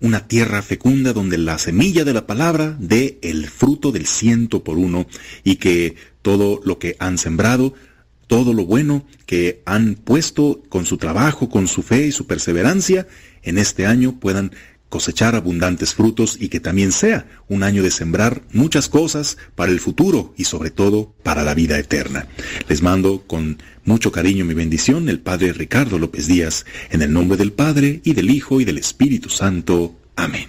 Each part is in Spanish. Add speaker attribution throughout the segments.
Speaker 1: una tierra fecunda donde la semilla de la palabra dé el fruto del ciento por uno y que todo lo que han sembrado, todo lo bueno que han puesto con su trabajo, con su fe y su perseverancia, en este año puedan cosechar abundantes frutos y que también sea un año de sembrar muchas cosas para el futuro y sobre todo para la vida eterna. Les mando con mucho cariño mi bendición el Padre Ricardo López Díaz, en el nombre del Padre y del Hijo y del Espíritu Santo. Amén.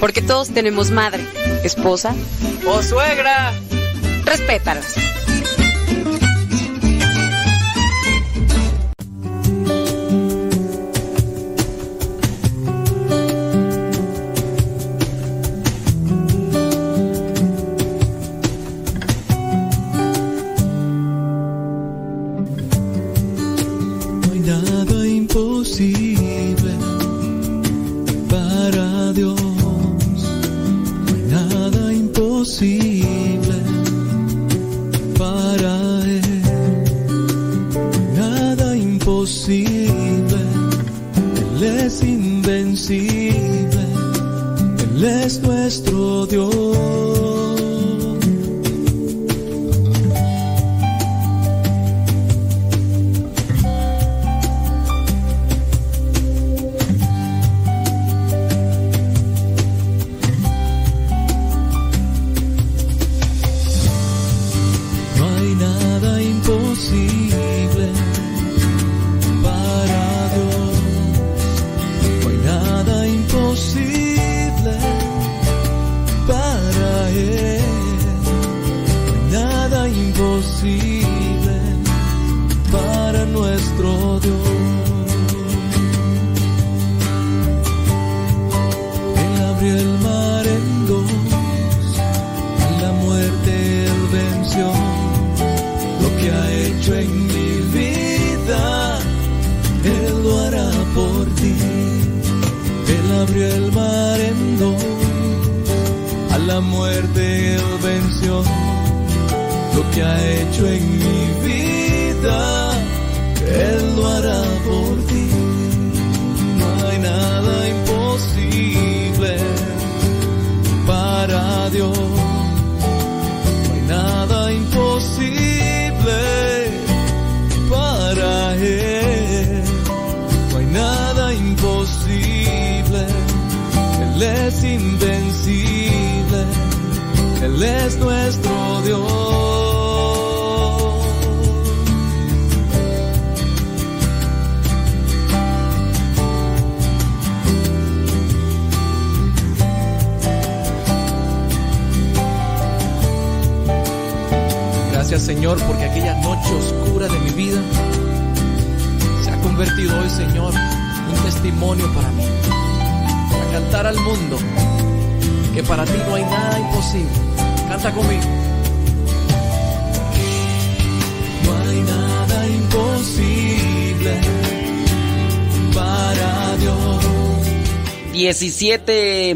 Speaker 2: Porque todos tenemos madre, esposa
Speaker 3: o suegra.
Speaker 2: Respétalas.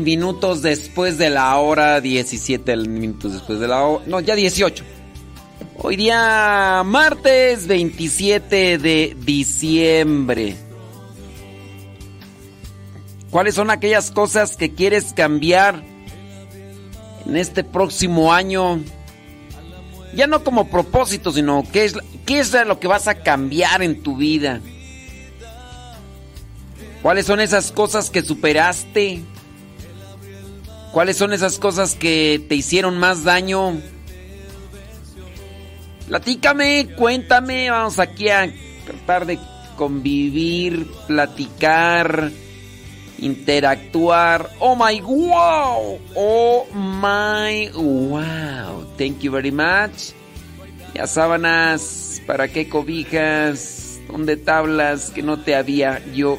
Speaker 4: Minutos después de la hora, 17 minutos después de la hora, no, ya 18. Hoy día martes 27 de diciembre. ¿Cuáles son aquellas cosas que quieres cambiar en este próximo año? Ya no como propósito, sino qué es, qué es lo que vas a cambiar en tu vida. ¿Cuáles son esas cosas que superaste? ¿Cuáles son esas cosas que te hicieron más daño? Platícame, cuéntame, vamos aquí a tratar de convivir, platicar interactuar. Oh my wow. Oh my wow. Thank you very much. Ya sábanas, ¿para qué cobijas? ¿Dónde tablas que no te había yo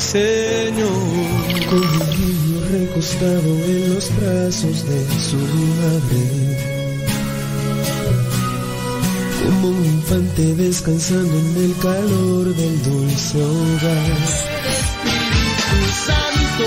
Speaker 2: amo y Señor recostado en los brazos de su madre. Como un infante descansando en el calor del dulce hogar.
Speaker 5: Espíritu Santo,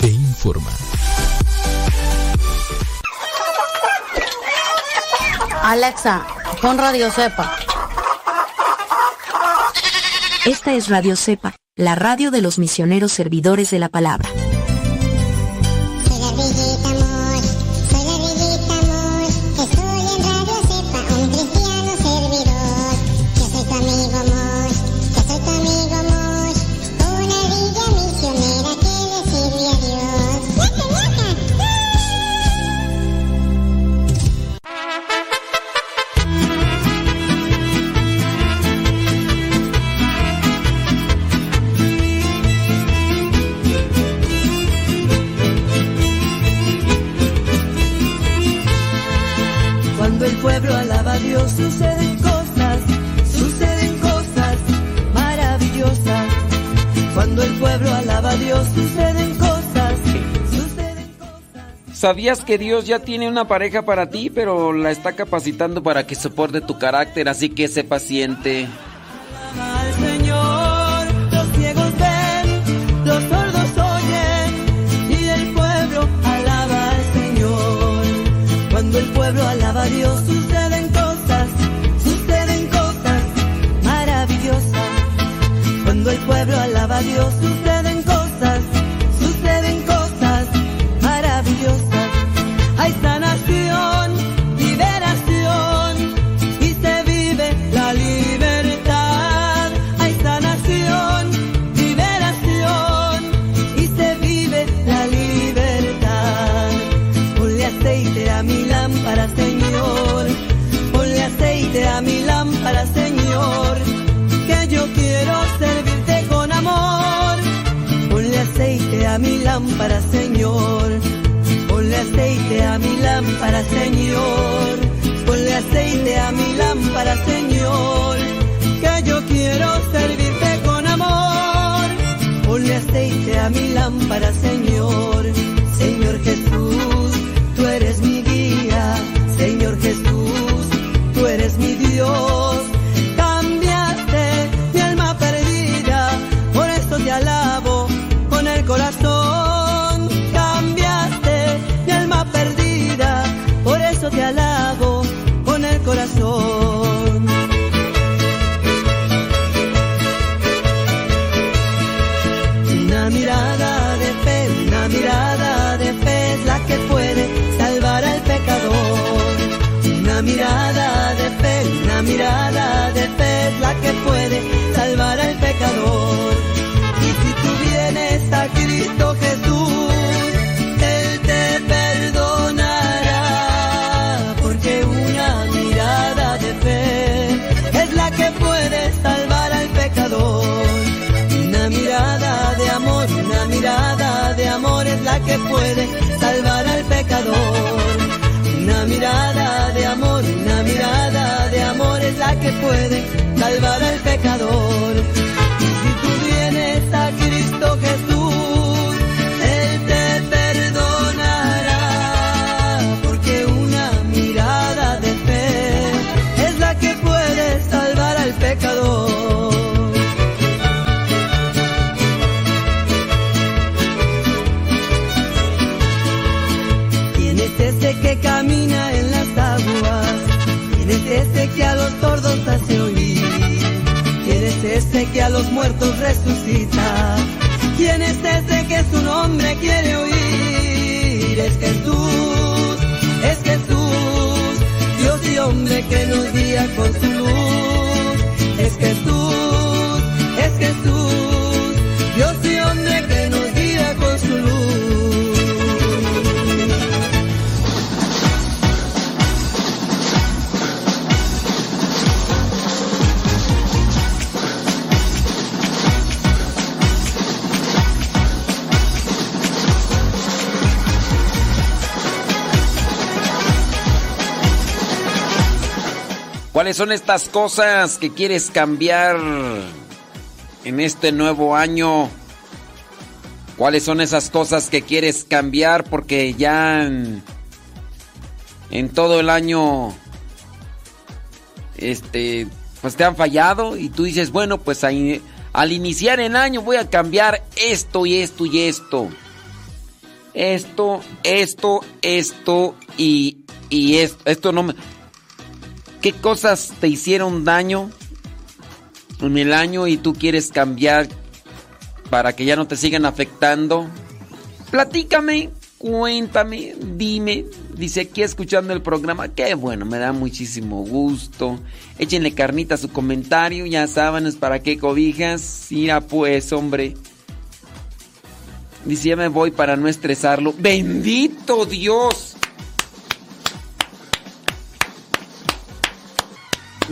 Speaker 6: e informa.
Speaker 7: Alexa, pon Radio Cepa.
Speaker 8: Esta es Radio Cepa, la radio de los misioneros servidores de la palabra.
Speaker 4: ¿Sabías que Dios ya tiene una pareja para ti, pero la está capacitando para que soporte tu carácter, así que sé paciente?
Speaker 9: Al Señor, los ciegos ven, los sordos oyen, y el pueblo alaba al Señor. Cuando el pueblo alaba a Dios, suceden cosas, suceden cosas maravillosas. Cuando el pueblo alaba a Dios, suceden lámpara, Señor. Ponle aceite a mi lámpara, Señor. Ponle aceite a mi lámpara, Señor. Que yo quiero servirte con amor. Ponle aceite a mi lámpara, Señor. Señor
Speaker 4: ¿Cuáles son estas cosas que quieres cambiar en este nuevo año? ¿Cuáles son esas cosas que quieres cambiar porque ya en, en todo el año este pues te han fallado y tú dices, bueno, pues ahí- al iniciar el año voy a cambiar esto y esto y esto. Esto, esto, esto y, y esto. Esto no me... ¿Qué cosas te hicieron daño en el año y tú quieres cambiar para que ya no te sigan afectando? Platícame, cuéntame, dime. Dice aquí escuchando el programa, qué bueno, me da muchísimo gusto. Échenle carnita a su comentario, ya saben, es para qué cobijas. Mira pues, hombre. Dice, ya me voy para no estresarlo. Bendito Dios.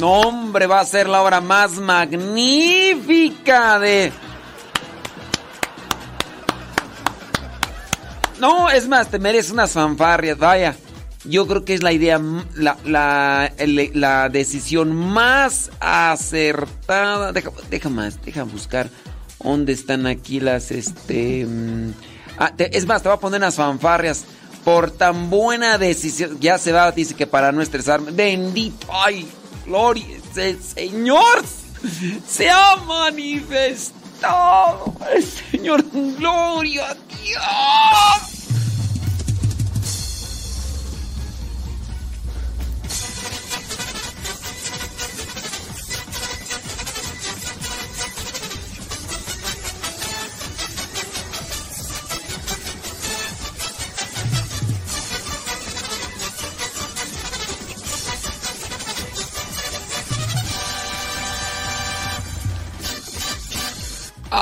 Speaker 4: No, hombre, va a ser la hora más magnífica de... No, es más, te mereces unas fanfarrias, vaya. Yo creo que es la idea, la, la, decisión más acertada. Deja, más, deja buscar dónde están aquí las, este... mm, ah, es más, te voy a poner unas fanfarrias. Por tan buena decisión, ya se va, dice que para no estresarme. Bendito, ay, gloria, el Señor se ha manifestado. El Señor, gloria a Dios.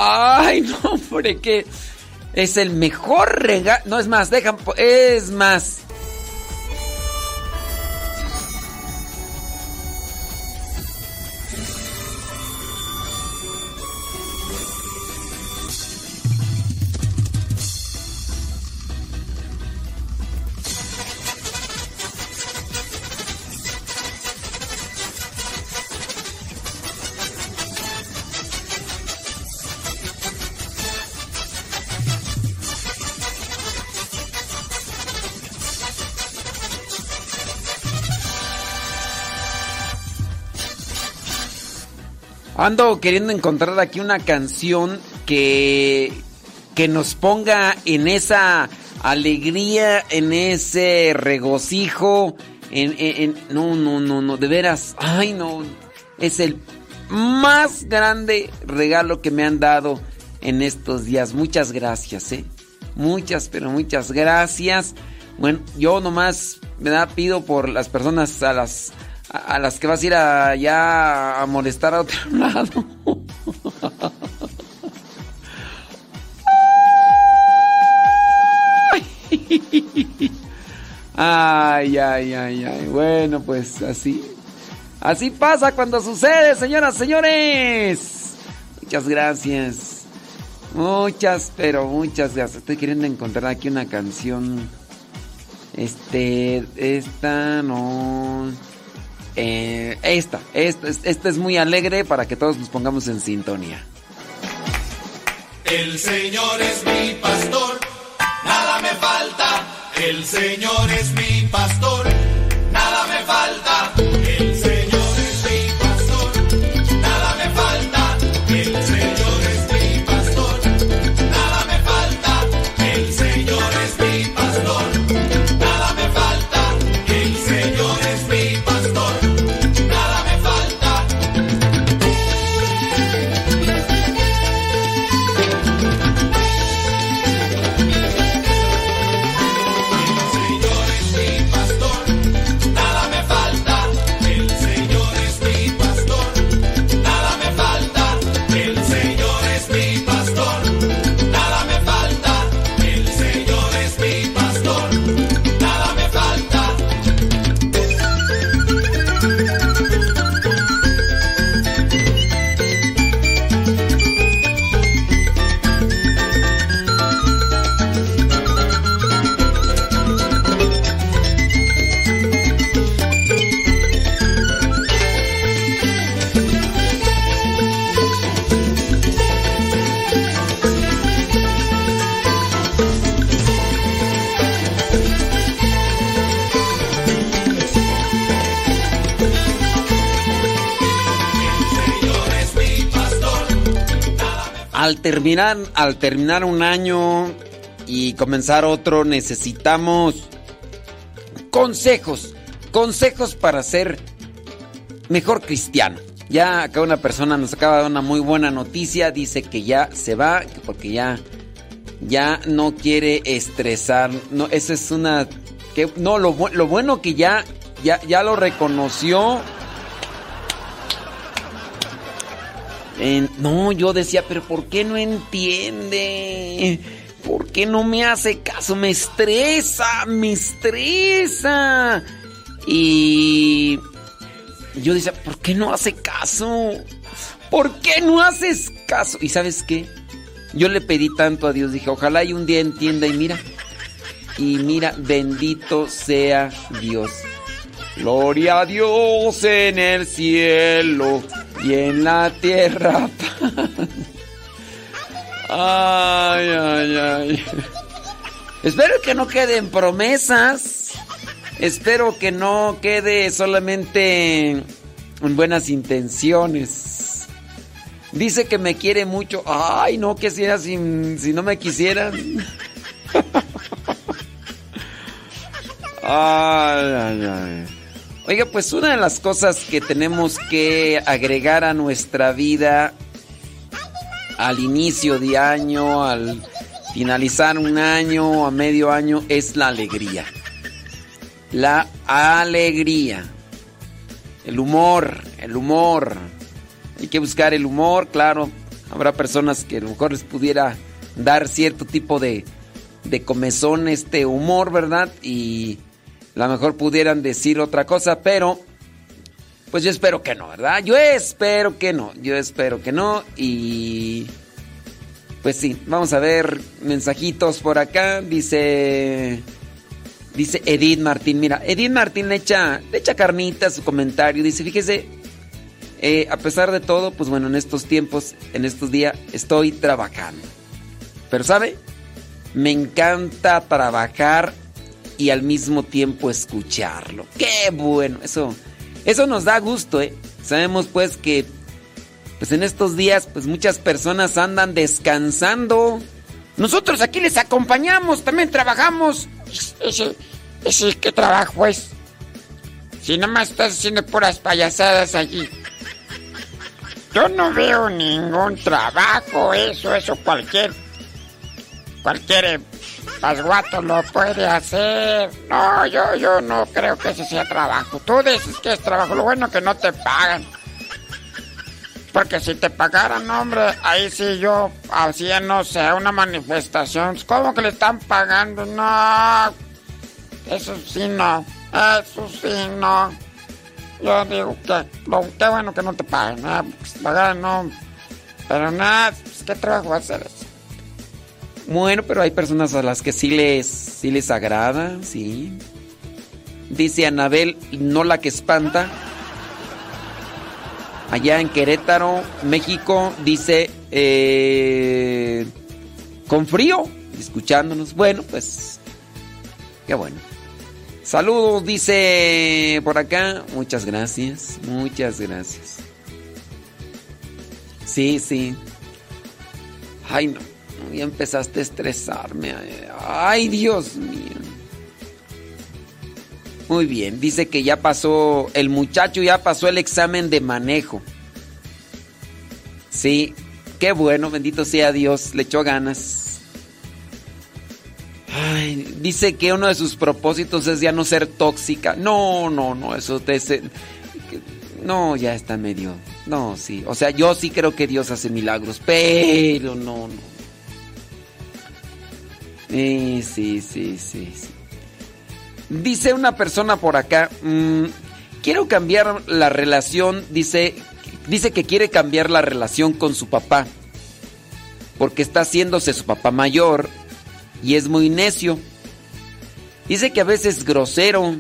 Speaker 4: Ay, no, hombre, que es el mejor regalo. No, es más, dejan, es más. Ando queriendo encontrar aquí una canción que, que nos ponga en esa alegría, en ese regocijo, en, en- en- no, no, no, no, de veras, ay no, es el más grande regalo que me han dado en estos días. Muchas gracias, eh. Muchas, pero muchas gracias. Bueno, yo nomás me da pido por las personas a las a, las que vas a ir allá a molestar a otro lado. Ay, ay, ay, ay. Bueno, pues así. Así pasa cuando sucede, señoras, señores. Muchas gracias. Muchas, pero muchas gracias. Estoy queriendo encontrar aquí una canción. Este, esta no. Eh, esta, esta, esta es muy alegre para que todos nos pongamos en sintonía.
Speaker 10: El Señor es mi pastor, nada me falta. El Señor es mi pastor, nada me falta.
Speaker 4: Al terminar, al terminar un año y comenzar otro, necesitamos consejos, consejos para ser mejor cristiano. Ya acá una persona nos acaba de dar una muy buena noticia, dice que ya se va que porque ya ya no quiere estresar. No, esa es una que no lo, lo bueno que ya ya ya lo reconoció. No, yo decía, pero ¿por qué no entiende? ¿Por qué no me hace caso? Me estresa, me estresa. Y yo decía, ¿por qué no hace caso? ¿Por qué no haces caso? ¿Y sabes qué? Yo le pedí tanto a Dios, dije, ojalá y un día entienda y mira. Y mira, bendito sea Dios. Gloria a Dios en el cielo y en la tierra. Ay, ay, ay. Espero que no queden promesas. Espero que no quede solamente en buenas intenciones. Dice que me quiere mucho. Ay, no, que si, si, si no me quisieran. Ay, ay, ay. Oiga, pues una de las cosas que tenemos que agregar a nuestra vida al inicio de año, al finalizar un año, a medio año, es la alegría. La alegría. El humor, el humor. Hay que buscar el humor, claro. Habrá personas que a lo mejor les pudiera dar cierto tipo de, de comezón este humor, ¿verdad? Y a lo mejor pudieran decir otra cosa, pero pues yo espero que no, ¿verdad? Yo espero que no, yo espero que no y pues sí, vamos a ver mensajitos por acá, dice dice Edith Martín, mira, Edith Martín le echa le echa carnita a su comentario, dice, fíjese, eh, a pesar de todo, pues bueno, en estos tiempos, en estos días estoy trabajando. Pero ¿sabe? Me encanta trabajar y al mismo tiempo escucharlo. Qué bueno, eso eso nos da gusto, ¿eh? Sabemos pues que pues en estos días, pues muchas personas andan descansando. Nosotros aquí les acompañamos, también trabajamos.
Speaker 11: Ese, ese, ¿qué trabajo es? Si nada más estás haciendo puras payasadas allí. Yo no veo ningún trabajo, eso, eso cualquier, cualquier pasguato lo puede hacer. No, yo, yo no creo que ese sea trabajo. Tú dices que es trabajo, lo bueno que no te pagan. Porque si te pagaran, hombre, ahí sí yo hacía, no sé, una manifestación. ¿Cómo que le están pagando? No, eso sí no, eso sí no. Yo digo que lo, qué bueno que no te paguen, ¿eh? Pagaran, no. Pero nada, pues, ¿qué trabajo va a hacer eso?
Speaker 4: Bueno, pero hay personas a las que sí les, sí les agrada, sí. Dice Anabel, no la que espanta. Allá en Querétaro, México, dice, eh, con frío, escuchándonos. Bueno, pues, qué bueno. Saludos, dice por acá. Muchas gracias, muchas gracias. Sí, sí. Ay, no. Ya empezaste a estresarme. Ay, Dios mío. Muy bien, dice que ya pasó, el muchacho ya pasó el examen de manejo. Sí, qué bueno, bendito sea Dios, le echó ganas. Ay, dice que uno de sus propósitos es ya no ser tóxica. No, no, no, eso te... No, ya está medio... No, sí. O sea, yo sí creo que Dios hace milagros, pero no, no. Sí, sí, sí, sí, sí. Dice una persona por acá, mmm, quiero cambiar la relación, dice, dice que quiere cambiar la relación con su papá, porque está haciéndose su papá mayor y es muy necio. Dice que a veces es grosero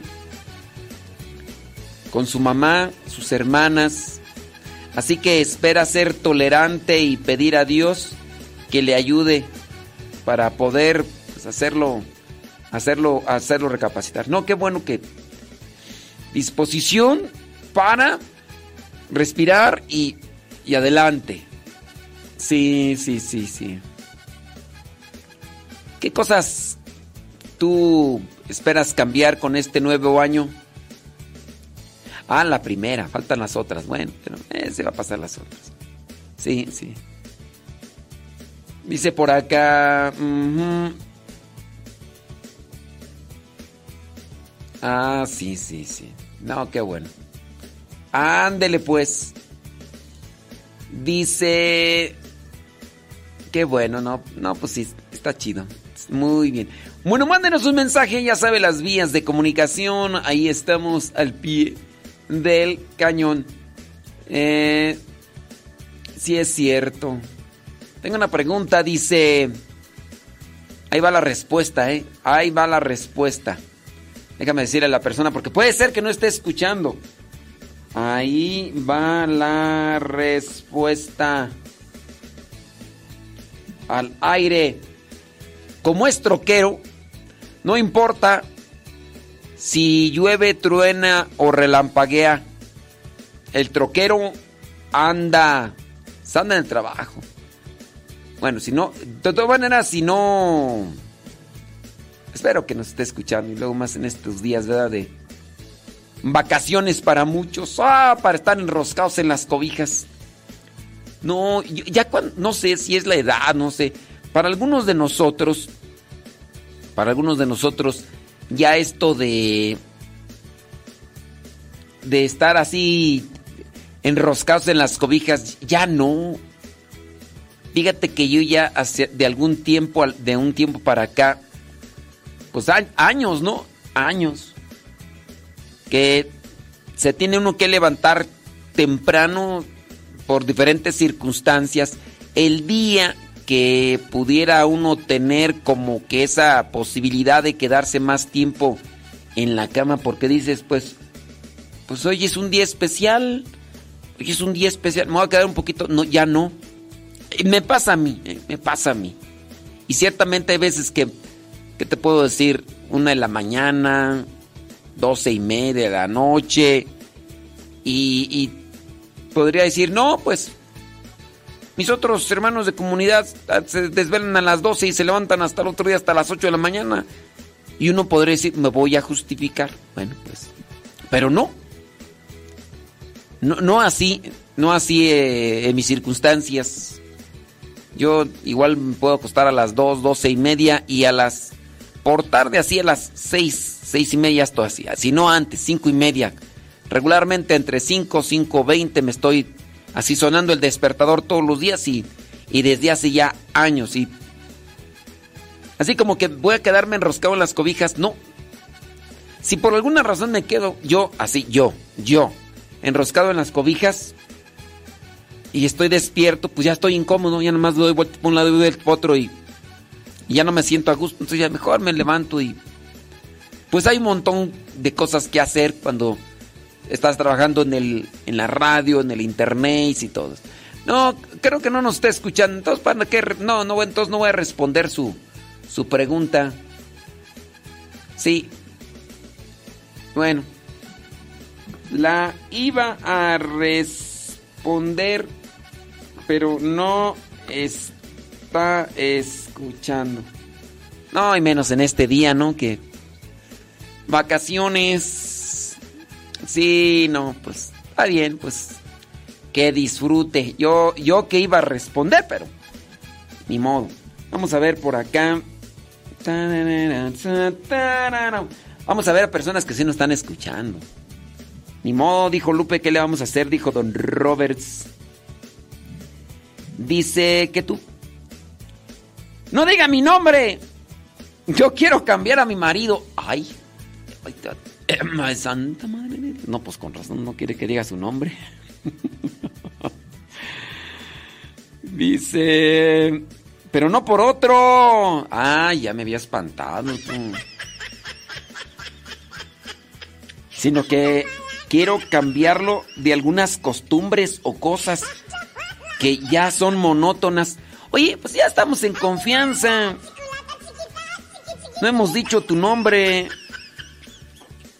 Speaker 4: con su mamá, sus hermanas, así que espera ser tolerante y pedir a Dios que le ayude para poder pues, hacerlo hacerlo, hacerlo recapacitar. No, qué bueno que disposición para respirar y, y adelante. Sí, sí, sí, sí. ¿Qué cosas tú esperas cambiar con este nuevo año? Ah, la primera, faltan las otras. Bueno, pero eh, se va a pasar las otras. Sí, sí. Dice por acá. Ah, sí, sí, sí. No, qué bueno. Ándele pues. Dice... Qué bueno, no, no, pues sí, está chido. Muy bien. Bueno, mándenos un mensaje, ya sabe las vías de comunicación. Ahí estamos al pie del cañón. Eh, sí es cierto. Tengo una pregunta, dice... Ahí va la respuesta, ¿eh? Ahí va la respuesta. Déjame decirle a la persona, porque puede ser que no esté escuchando. Ahí va la respuesta. Al aire. Como es troquero, no importa si llueve, truena o relampaguea. El troquero anda, anda en el trabajo. Bueno, si no, de todas maneras, si no Espero que nos esté escuchando y luego más en estos días, ¿verdad? De vacaciones para muchos, ah, para estar enroscados en las cobijas. No, ya cuando, no sé si es la edad, no sé. Para algunos de nosotros, para algunos de nosotros, ya esto de de estar así enroscados en las cobijas, ya no. Fíjate que yo ya hace, de algún tiempo, de un tiempo para acá, pues años, ¿no? Años. Que se tiene uno que levantar temprano por diferentes circunstancias. El día que pudiera uno tener como que esa posibilidad de quedarse más tiempo en la cama porque dices, pues, pues hoy es un día especial, hoy es un día especial, me voy a quedar un poquito, no, ya no. Me pasa a mí, eh, me pasa a mí. Y ciertamente hay veces que ¿qué te puedo decir? Una de la mañana, doce y media de la noche. Y, podría decir, no, pues Mis otros hermanos de comunidad se desvelan a las 12 y se levantan hasta el otro día, hasta las 8 de la mañana. Y uno podría decir, me voy a justificar. Bueno, pues. Pero no. No, no así, no así eh, en mis circunstancias. Yo igual me puedo acostar a las 2, 12 y media y a las... Por tarde así a las 6, 6 y media estoy así. Si no antes, 5 y media. Regularmente entre 5, 5, 20 me estoy así sonando el despertador todos los días y, y desde hace ya años. Y así como que voy a quedarme enroscado en las cobijas, no. Si por alguna razón me quedo yo, así, yo, yo, enroscado en las cobijas y estoy despierto, pues ya estoy incómodo, ya nomás doy vuelta por un lado y del otro y, y ya no me siento a gusto. Entonces ya mejor me levanto y pues hay un montón de cosas que hacer cuando estás trabajando en, el, en la radio, en el internet y todo. No, creo que no nos está escuchando. Entonces, ¿para qué? No, no, entonces no voy a responder su, su pregunta. Sí. Bueno. La iba a responder, pero no está escuchando. No, y menos en este día, ¿no? Que vacaciones. Sí, no, pues está bien, pues que disfrute. Yo, yo que iba a responder, pero ni modo. Vamos a ver por acá. Vamos a ver a personas que sí nos están escuchando. Ni modo, dijo Lupe, ¿qué le vamos a hacer? Dijo Don Roberts. Dice que tú. No diga mi nombre. Yo quiero cambiar a mi marido. Ay. Ay, santa madre. No, pues con razón no quiere que diga su nombre. Dice. Pero no por otro. Ah, ya me había espantado tú. Sino que quiero cambiarlo de algunas costumbres o cosas que ya son monótonas. Oye, pues ya estamos en confianza. No hemos dicho tu nombre.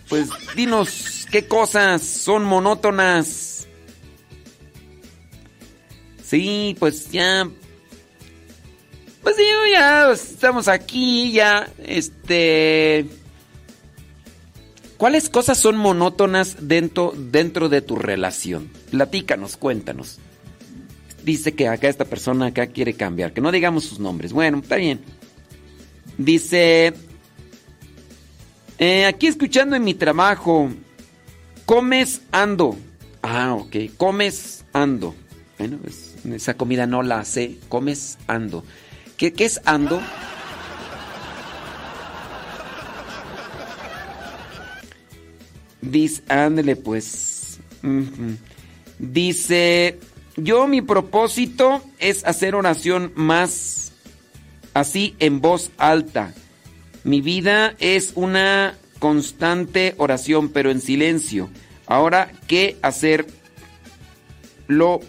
Speaker 4: Pues dinos qué cosas son monótonas. Sí, pues ya. Pues sí, ya estamos aquí, ya. Este. ¿Cuáles cosas son monótonas dentro, dentro de tu relación? Platícanos, cuéntanos. Dice que acá esta persona acá quiere cambiar, que no digamos sus nombres. Bueno, está bien. Dice, eh, aquí escuchando en mi trabajo, comes ando. Ah, ok, comes ando. Bueno, pues, esa comida no la sé, comes ando. ¿Qué, qué es ando? Dice, ándele pues. Dice, yo mi propósito es hacer oración más así en voz alta. Mi vida es una constante oración, pero en silencio. Ahora, ¿qué hacerlo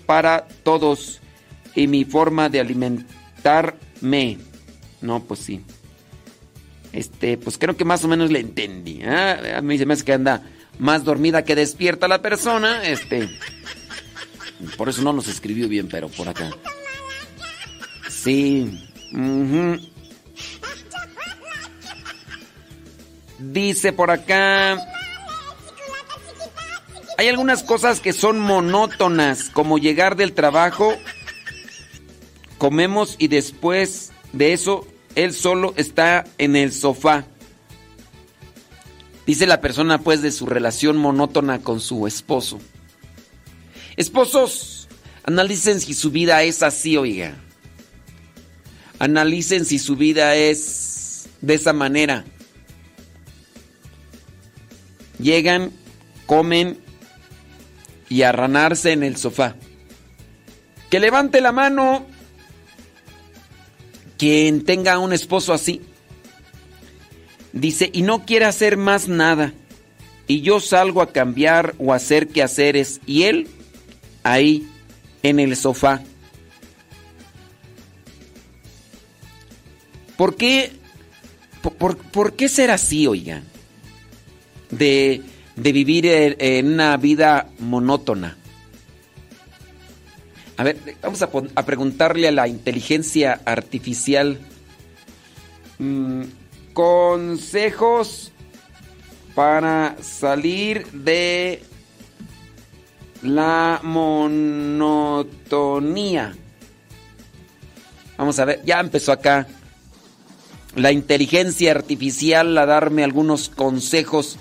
Speaker 4: para todos y mi forma de alimentarme? No, pues sí. Este, pues creo que más o menos le entendí. ¿eh? A mí se me hace que anda más dormida que despierta la persona. Este. Por eso no nos escribió bien, pero por acá. Sí. Dice por acá. Hay algunas cosas que son monótonas, como llegar del trabajo, comemos y después de eso él solo está en el sofá. Dice la persona pues de su relación monótona con su esposo. Esposos, analicen si su vida es así, oiga. Analicen si su vida es de esa manera. Llegan, comen y arranarse en el sofá. Que levante la mano quien tenga un esposo así. Dice, y no quiere hacer más nada. Y yo salgo a cambiar o a hacer quehaceres. Y él ahí en el sofá. ¿Por qué, por, por qué ser así, oigan? De, de vivir eh, en, una vida monótona.
Speaker 5: A ver, vamos a, a preguntarle a la inteligencia artificial. Mm, consejos para salir de la monotonía. Vamos a ver, ya empezó acá. La inteligencia artificial a darme algunos consejos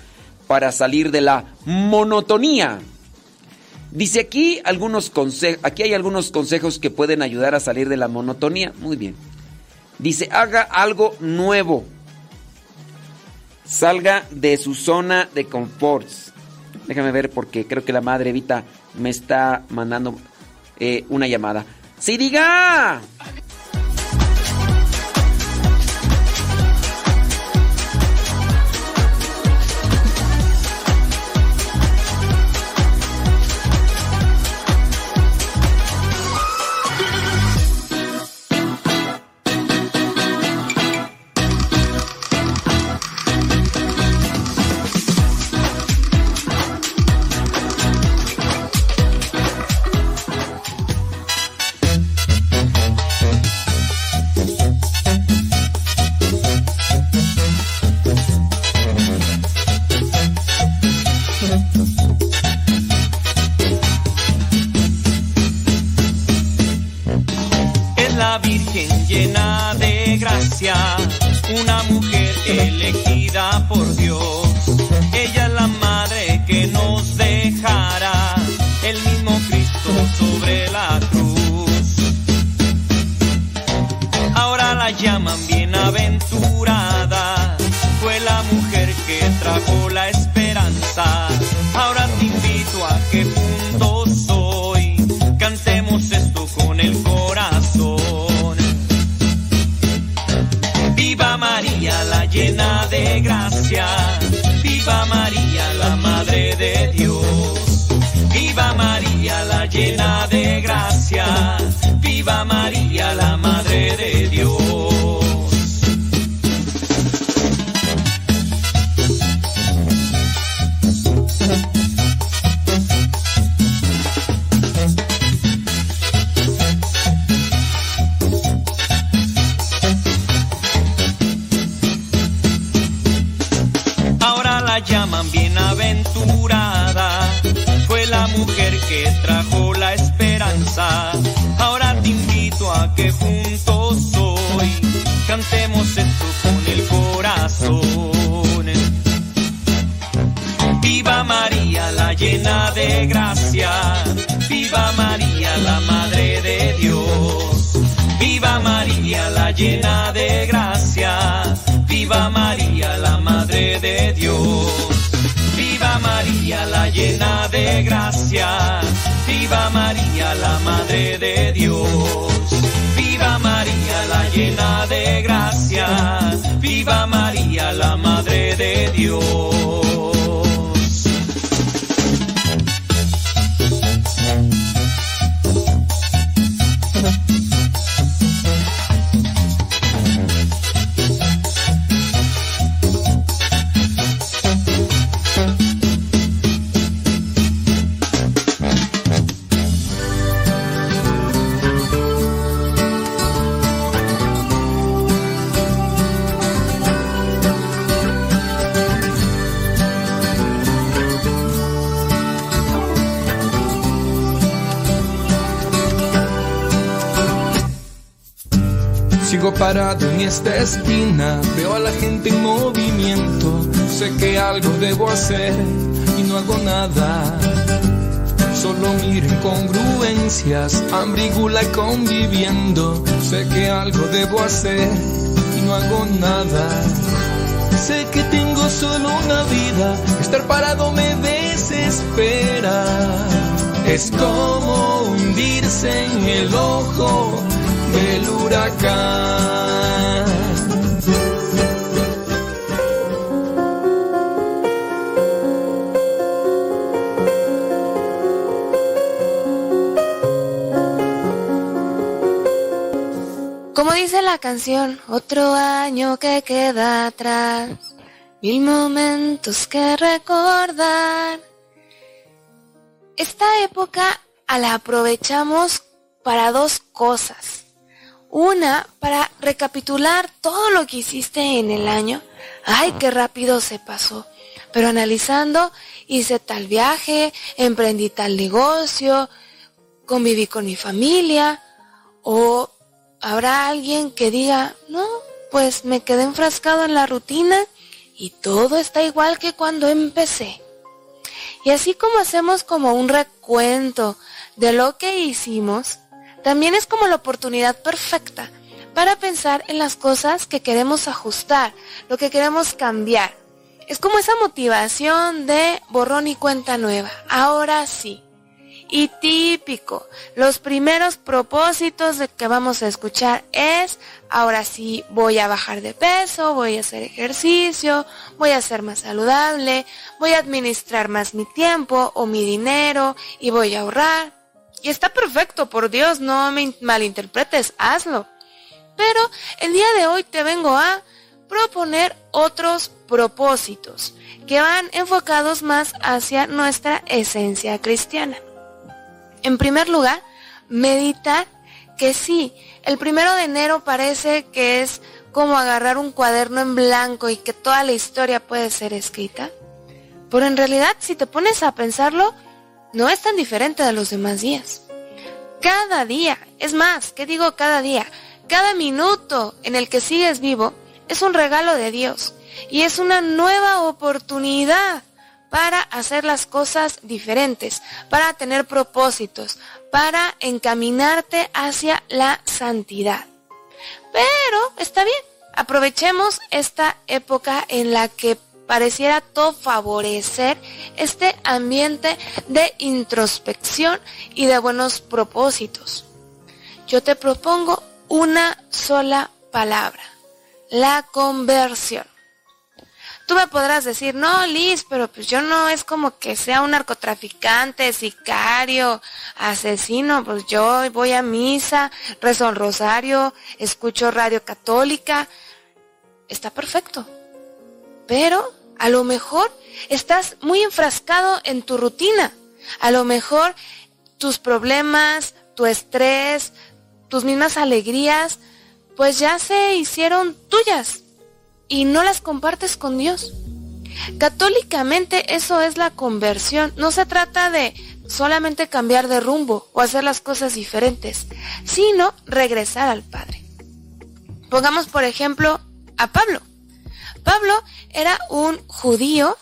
Speaker 5: para salir de la monotonía. Dice aquí algunos consejos, aquí hay algunos consejos que pueden ayudar a salir de la monotonía. Muy bien. Dice, haga algo nuevo. Salga de su zona de confort. Déjame ver porque creo que la madre Evita me está mandando eh, una llamada. ¡Sí, diga!
Speaker 12: la
Speaker 13: aprovechamos para dos cosas. Una, para recapitular todo lo que hiciste en el año. Ay, qué rápido se pasó. Pero analizando, hice tal viaje, emprendí tal negocio, conviví con mi familia. O habrá alguien que diga, no, pues me quedé enfrascado en la rutina y todo está igual que cuando empecé. Y así como hacemos como un recuento de lo que hicimos, también es como la oportunidad perfecta para pensar en las cosas que queremos ajustar, lo que queremos cambiar. Es como esa motivación de borrón y cuenta nueva. Ahora sí. Y típico, los primeros propósitos de que vamos a escuchar es, ahora sí voy a bajar de peso, voy a hacer ejercicio, voy a ser más saludable, voy a administrar más mi tiempo o mi dinero y voy a ahorrar. Y está perfecto, por Dios, no me malinterpretes, hazlo. Pero el día de hoy te vengo a proponer otros propósitos que van enfocados más hacia nuestra esencia cristiana. En primer lugar, meditar que sí, el primero de enero parece que es como agarrar un cuaderno en blanco y que toda la historia puede ser escrita. Pero en realidad, si te pones a pensarlo, no es tan diferente de los demás días. Cada día, es más, ¿qué digo cada día? Cada minuto en el que sigues vivo es un regalo de Dios y es una nueva oportunidad para hacer las cosas diferentes, para tener propósitos, para encaminarte hacia la santidad. Pero está bien, aprovechemos esta época en la que pareciera todo favorecer este ambiente de introspección y de buenos propósitos. Yo te propongo una sola palabra, la conversión. Tú me podrás decir, no, Liz, pero pues yo no es como que sea un narcotraficante, sicario, asesino, pues yo voy a misa, rezo el rosario, escucho radio católica. Está perfecto. Pero a lo mejor estás muy enfrascado en tu rutina. A lo mejor tus problemas, tu estrés, tus mismas alegrías, pues ya se hicieron tuyas y no las compartes con Dios. Católicamente eso es la conversión. No se trata de solamente cambiar de rumbo o hacer las cosas diferentes, sino regresar al Padre. Pongamos por ejemplo a Pablo. Pablo era un judío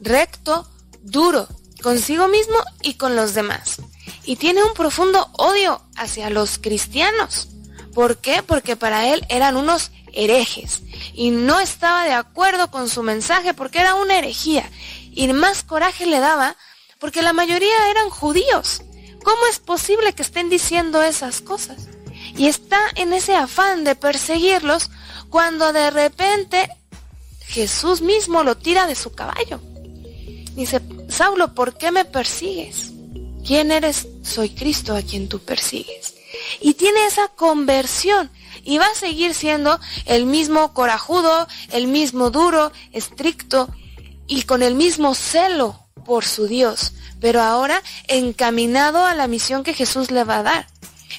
Speaker 13: recto, duro, consigo mismo y con los demás. Y tiene un profundo odio hacia los cristianos. ¿Por qué? Porque para él eran unos herejes y no estaba de acuerdo con su mensaje porque era una herejía y más coraje le daba porque la mayoría eran judíos. ¿Cómo es posible que estén diciendo esas cosas? Y está en ese afán de perseguirlos cuando de repente Jesús mismo lo tira de su caballo. Dice, Saulo, ¿por qué me persigues? ¿Quién eres? Soy Cristo a quien tú persigues. Y tiene esa conversión y va a seguir siendo el mismo corajudo, el mismo duro, estricto y con el mismo celo por su Dios, pero ahora encaminado a la misión que Jesús le va a dar.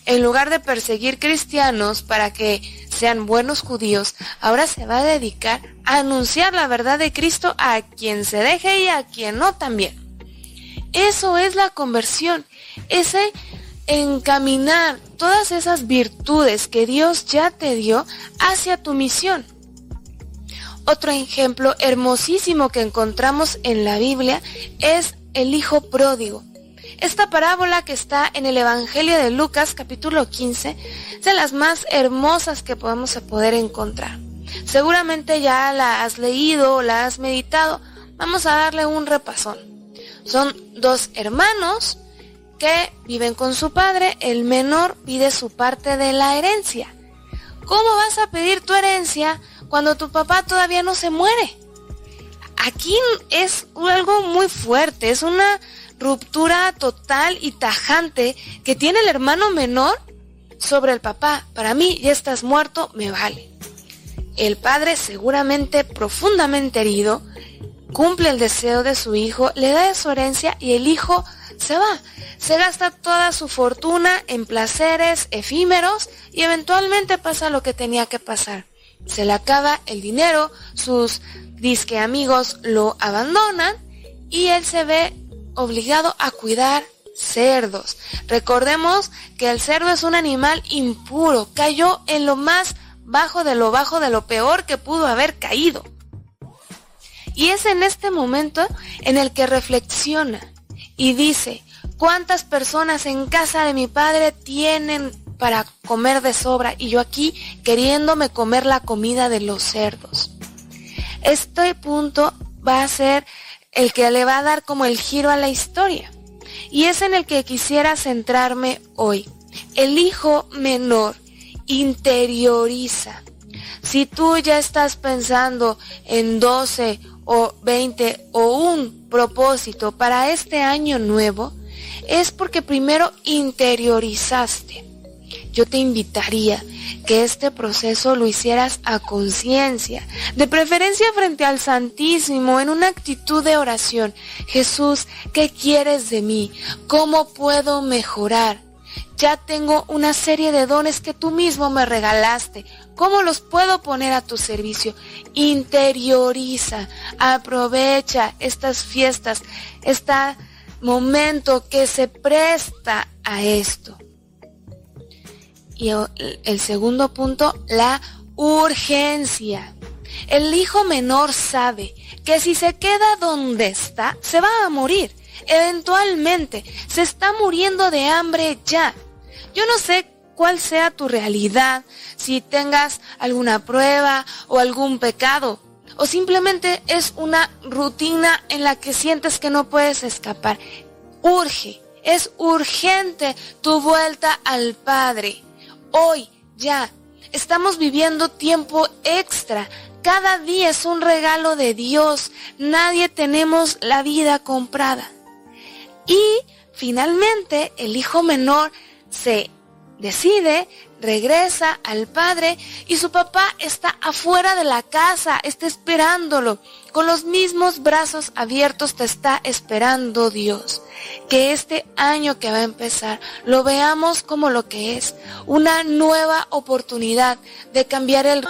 Speaker 13: En lugar de perseguir cristianos para que sean buenos judíos, ahora se va a dedicar a anunciar la verdad de Cristo a quien se deje y a quien no también. Eso es la conversión, ese encaminar todas esas virtudes que Dios ya te dio hacia tu misión. Otro ejemplo hermosísimo que encontramos en la Biblia es el Hijo Pródigo. Esta parábola que está en el Evangelio de Lucas capítulo 15 es de las más hermosas que podemos poder encontrar. Seguramente ya la has leído o la has meditado. Vamos a darle un repasón. Son dos hermanos que viven con su padre, el menor pide su parte de la herencia. ¿Cómo vas a pedir tu herencia cuando tu papá todavía no se muere? Aquí es algo muy fuerte, es una ruptura total y tajante que tiene el hermano menor sobre el papá. Para mí, ya estás muerto, me vale. El padre, seguramente profundamente herido, cumple el deseo de su hijo, le da su herencia y el hijo se va. Se gasta toda su fortuna en placeres efímeros y eventualmente pasa lo que tenía que pasar. Se le acaba el dinero, sus disque amigos lo abandonan y él se ve obligado a cuidar cerdos. Recordemos que el cerdo es un animal impuro, cayó en lo más bajo de lo bajo de lo peor que pudo haber caído. Y es en este momento en el que reflexiona y dice, ¿cuántas personas en casa de mi padre tienen para comer de sobra y yo aquí queriéndome comer la comida de los cerdos? Este punto va a ser el que le va a dar como el giro a la historia. Y es en el que quisiera centrarme hoy. El hijo menor interioriza. Si tú ya estás pensando en 12 o 20 o un propósito para este año nuevo, es porque primero interiorizaste. Yo te invitaría que este proceso lo hicieras a conciencia, de preferencia frente al Santísimo, en una actitud de oración. Jesús, ¿qué quieres de mí? ¿Cómo puedo mejorar? Ya tengo una serie de dones que tú mismo me regalaste. ¿Cómo los puedo poner a tu servicio? Interioriza, aprovecha estas fiestas, este momento que se presta a esto. Y el segundo punto, la urgencia. El hijo menor sabe que si se queda donde está, se va a morir. Eventualmente, se está muriendo de hambre ya. Yo no sé cuál sea tu realidad, si tengas alguna prueba o algún pecado, o simplemente es una rutina en la que sientes que no puedes escapar. Urge, es urgente tu vuelta al Padre hoy, ya. Estamos viviendo tiempo extra. Cada día es un regalo de Dios. Nadie tenemos la vida comprada. Y finalmente el hijo menor se decide, regresa al padre y su papá está afuera de la casa, está esperándolo. Con los mismos brazos abiertos te está esperando Dios. Que este año que va a empezar lo veamos como lo que es, una nueva oportunidad de cambiar el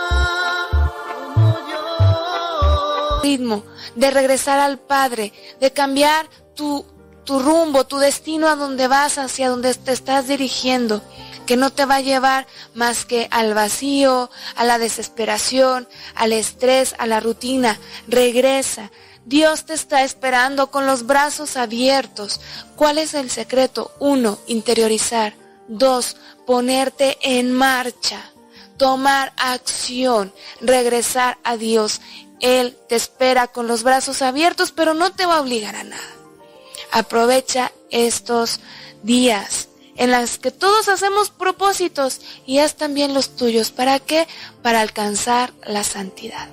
Speaker 13: ritmo, de regresar al Padre, de cambiar tu, tu rumbo, tu destino a donde vas, hacia donde te estás dirigiendo que no te va a llevar más que al vacío, a la desesperación, al estrés, a la rutina. Regresa. Dios te está esperando con los brazos abiertos. ¿Cuál es el secreto? Uno, interiorizar. Dos, ponerte en marcha. Tomar acción. Regresar a Dios. Él te espera con los brazos abiertos, pero no te va a obligar a nada. Aprovecha estos días en las que todos hacemos propósitos y haz también los tuyos. ¿Para qué? Para alcanzar la santidad.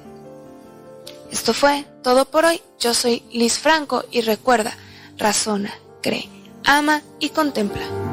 Speaker 13: Esto fue todo por hoy. Yo soy Liz Franco y recuerda, razona, cree, ama y contempla.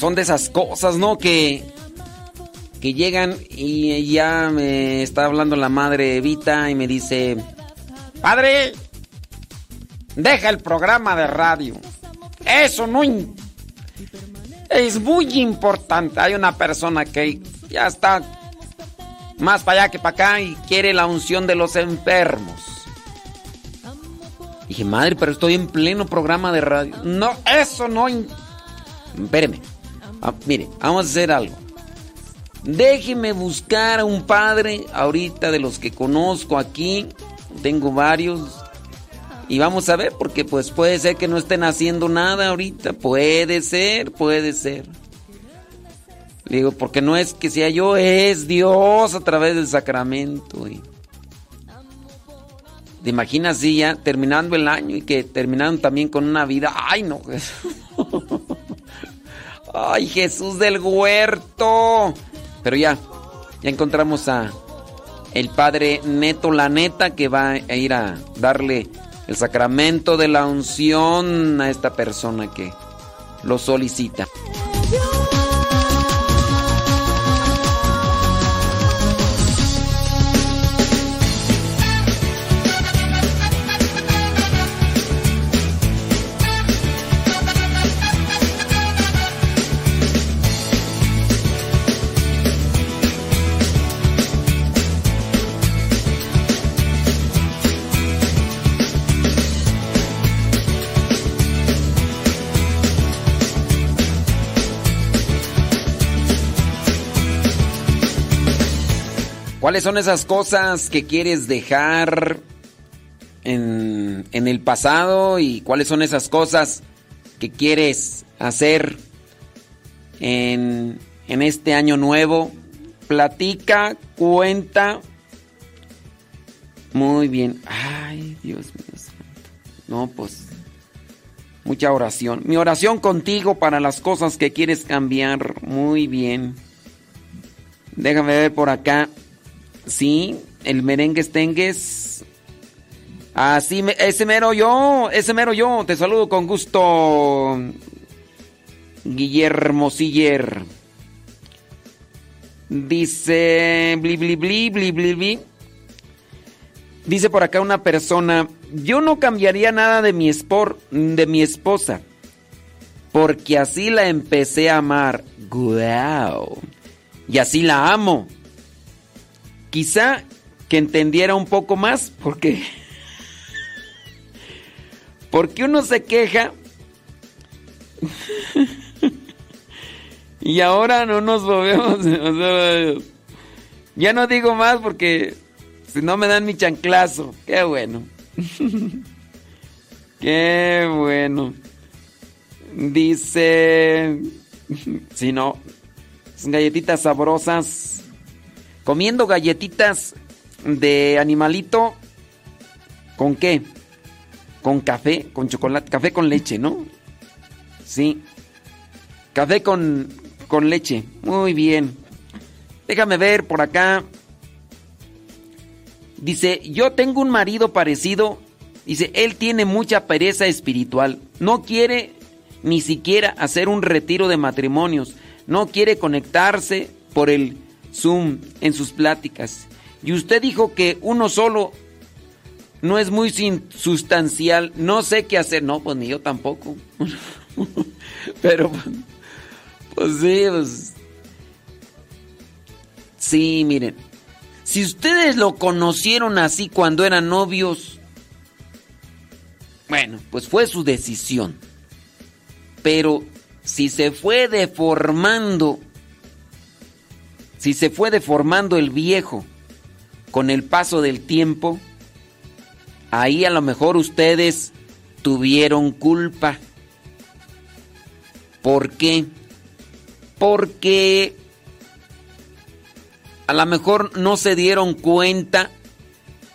Speaker 4: son de esas cosas, ¿no? Que, que llegan y ya me está hablando la madre Evita y me dice, padre, deja el programa de radio. Eso no es muy importante. Hay una persona que ya está más para allá que para acá y quiere la unción de los enfermos. Dije, madre, pero estoy en pleno programa de radio. No, eso no. Espéreme. Ah, mire, vamos a hacer algo. Déjeme buscar a un padre ahorita de los que conozco aquí. Tengo varios. Y vamos a ver, porque pues puede ser que no estén haciendo nada ahorita. Puede ser, puede ser. Le digo, porque no es que sea yo, es Dios a través del sacramento. ¿Te imaginas así ya terminando el año y que terminaron también con una vida? ¡Ay, no! ¡Ay, Jesús del huerto! Pero ya, ya encontramos a el padre Neto La Neta que va a ir a darle el sacramento de la unción a esta persona que lo solicita. ¿Cuáles son esas cosas que quieres dejar en, el pasado y cuáles son esas cosas que quieres hacer en, este año nuevo? Platica, cuenta. Muy bien. Ay, Dios mío. No, pues. Mucha oración. Mi oración contigo para las cosas que quieres cambiar. Muy bien. Déjame ver por acá. Sí, el merengue estengues. Así, me- ese mero yo, ese mero yo. Te saludo con gusto. Guillermo Siller. Dice. Bli, bli, bli, bli, bli. Dice por acá una persona. Yo no cambiaría nada de mi, espor, de mi esposa. Porque así la empecé a amar. Guau. Y así la amo. Quizá que entendiera un poco más porque porque uno se queja y ahora no nos sea, ya no digo más porque si no me dan mi chanclazo. Qué bueno. Qué bueno. Dice, si no, son galletitas sabrosas. Comiendo galletitas de animalito. ¿Con qué? Con café, con chocolate, café con leche, ¿no? Sí. Café con, con leche. Muy bien. Déjame ver por acá. Dice, yo tengo un marido parecido. Dice, él tiene mucha pereza espiritual. No quiere ni siquiera hacer un retiro de matrimonios. No quiere conectarse por el Zoom en sus pláticas. Y usted dijo que uno solo no es muy sustancial. No sé qué hacer. No, pues ni yo tampoco. Pero, pues sí, pues... Sí, miren. Si ustedes lo conocieron así cuando eran novios, bueno, pues fue su decisión. Pero si se fue deformando, si se fue deformando el viejo con el paso del tiempo, ahí a lo mejor ustedes tuvieron culpa. ¿Por qué? Porque a lo mejor no se dieron cuenta,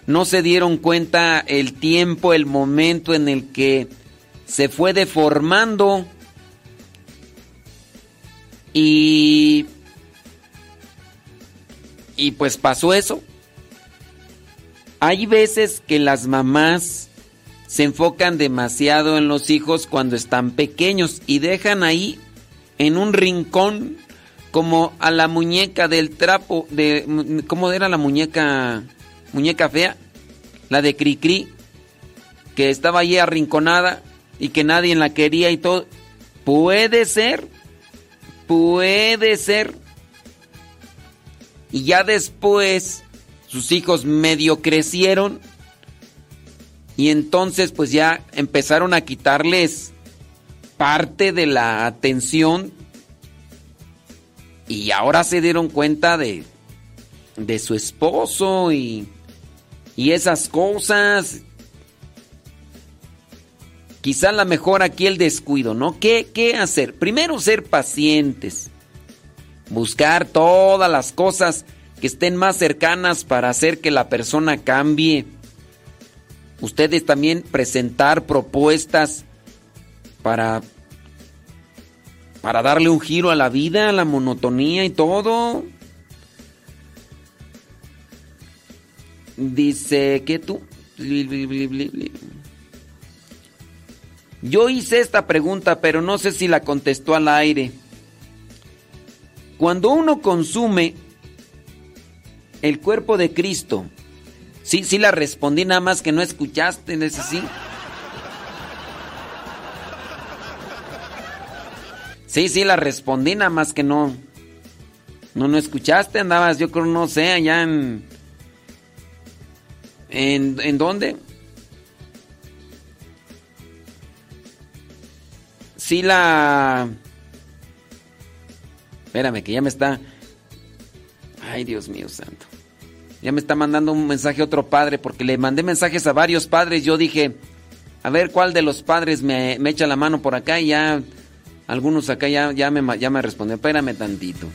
Speaker 4: no se dieron cuenta el tiempo, el momento en el que se fue deformando y y pues pasó eso. Hay veces que las mamás se enfocan demasiado en los hijos cuando están pequeños y dejan ahí en un rincón como a la muñeca del trapo de ¿cómo era la muñeca muñeca fea? La de Cricri que estaba ahí arrinconada y que nadie la quería y todo. Puede ser. Puede ser.
Speaker 14: Y ya después sus hijos medio crecieron y entonces pues ya empezaron a quitarles parte de la atención y ahora se dieron cuenta de, de su esposo y, y esas cosas. Quizá la mejor aquí el descuido, ¿no? ¿Qué, ¿Qué hacer? Primero ser pacientes. Buscar todas las cosas que estén más cercanas para hacer que la persona cambie. Ustedes también presentar propuestas para para darle un giro a la vida, a la monotonía y todo. Dice que tú Yo hice esta pregunta, pero no sé si la contestó al aire. Cuando uno consume el cuerpo de Cristo, sí, sí la respondí nada más que no escuchaste, ese sí? Sí, sí, la respondí, nada más que no. No, no escuchaste, andabas, yo creo, no sé, allá en. ¿En, ¿en dónde? Sí, la. Espérame, que ya me está. Ay, Dios mío santo. Ya me está mandando un mensaje a otro padre, porque le mandé mensajes a varios padres. Yo dije, a ver cuál de los padres me, echa la mano por acá y ya algunos acá ya, me, ya me respondieron. Espérame tantito.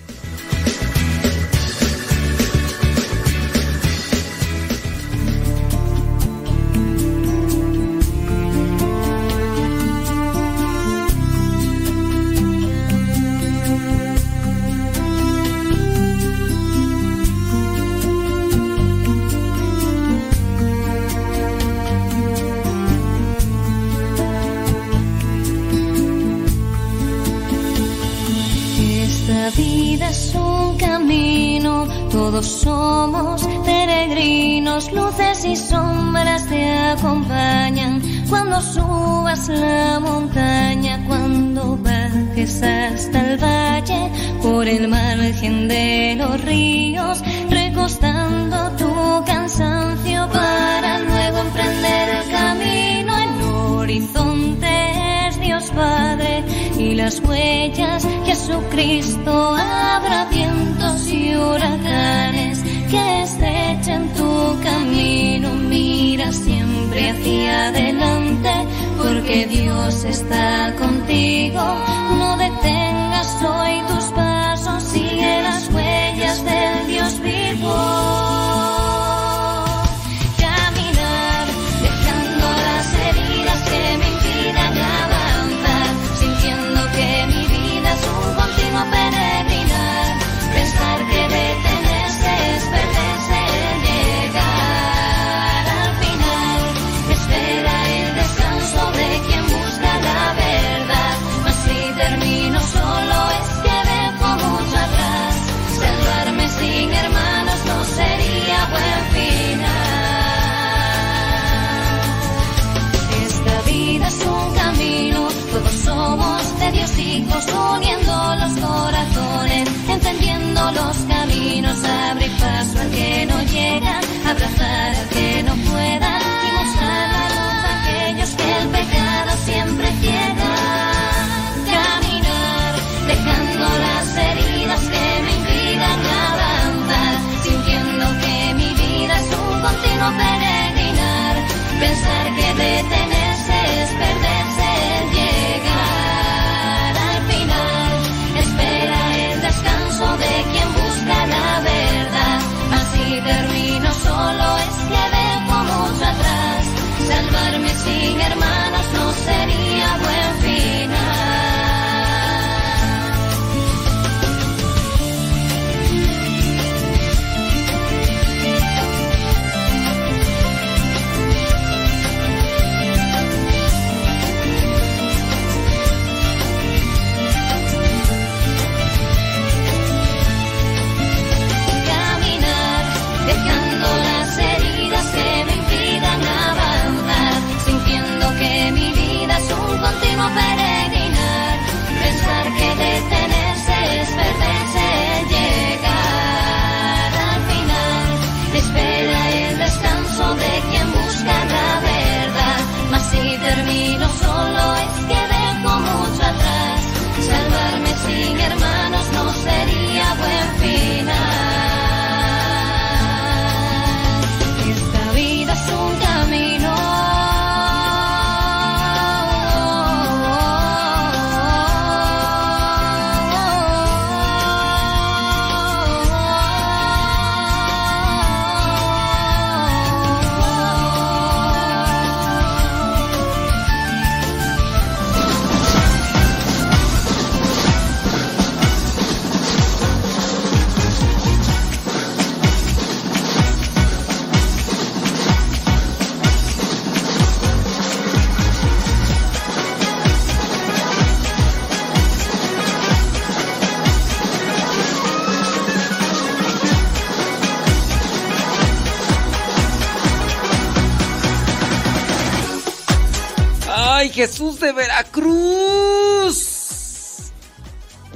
Speaker 4: Veracruz!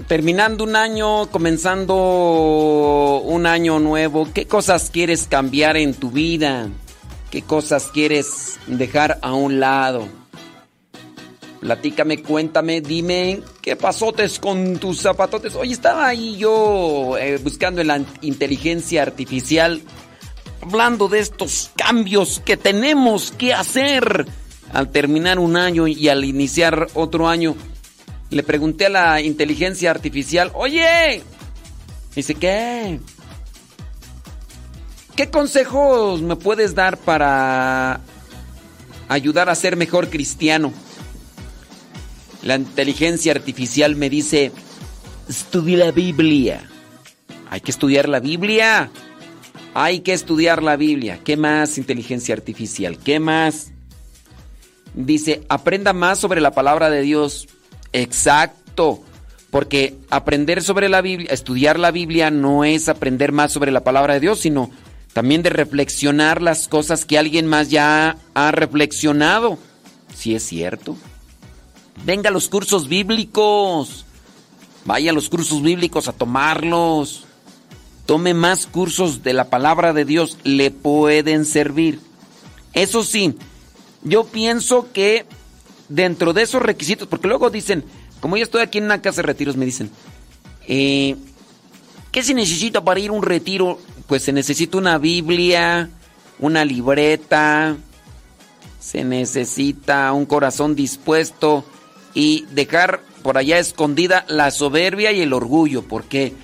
Speaker 4: Terminando un año, comenzando un año nuevo, ¿qué cosas quieres cambiar en tu vida? ¿Qué cosas quieres dejar a un lado? Platícame, cuéntame, dime, ¿qué pasotes con tus zapatotes? Hoy estaba ahí yo eh, buscando en la inteligencia artificial, hablando de estos cambios que tenemos que hacer al terminar un año y al iniciar otro año. Le pregunté a la inteligencia artificial, oye, dice, ¿qué? ¿Qué consejos me puedes dar para ayudar a ser mejor cristiano? La inteligencia artificial me dice, estudia la Biblia. Hay que estudiar la Biblia. Hay que estudiar la Biblia. ¿Qué más inteligencia artificial? ¿Qué más? Dice, aprenda más sobre la palabra de Dios. Exacto. Porque aprender sobre la Biblia, estudiar la Biblia no es aprender más sobre la palabra de Dios, sino también de reflexionar las cosas que alguien más ya ha reflexionado. Si es cierto. Venga a los cursos bíblicos. Vaya a los cursos bíblicos a tomarlos. Tome más cursos de la palabra de Dios. Le pueden servir. Eso sí, yo pienso que dentro de esos requisitos, porque luego dicen, como yo estoy aquí en una casa de retiros, me dicen, eh, ¿qué se necesita para ir a un retiro? Pues se necesita una Biblia, una libreta, se necesita un corazón dispuesto y dejar por allá escondida la soberbia y el orgullo, porque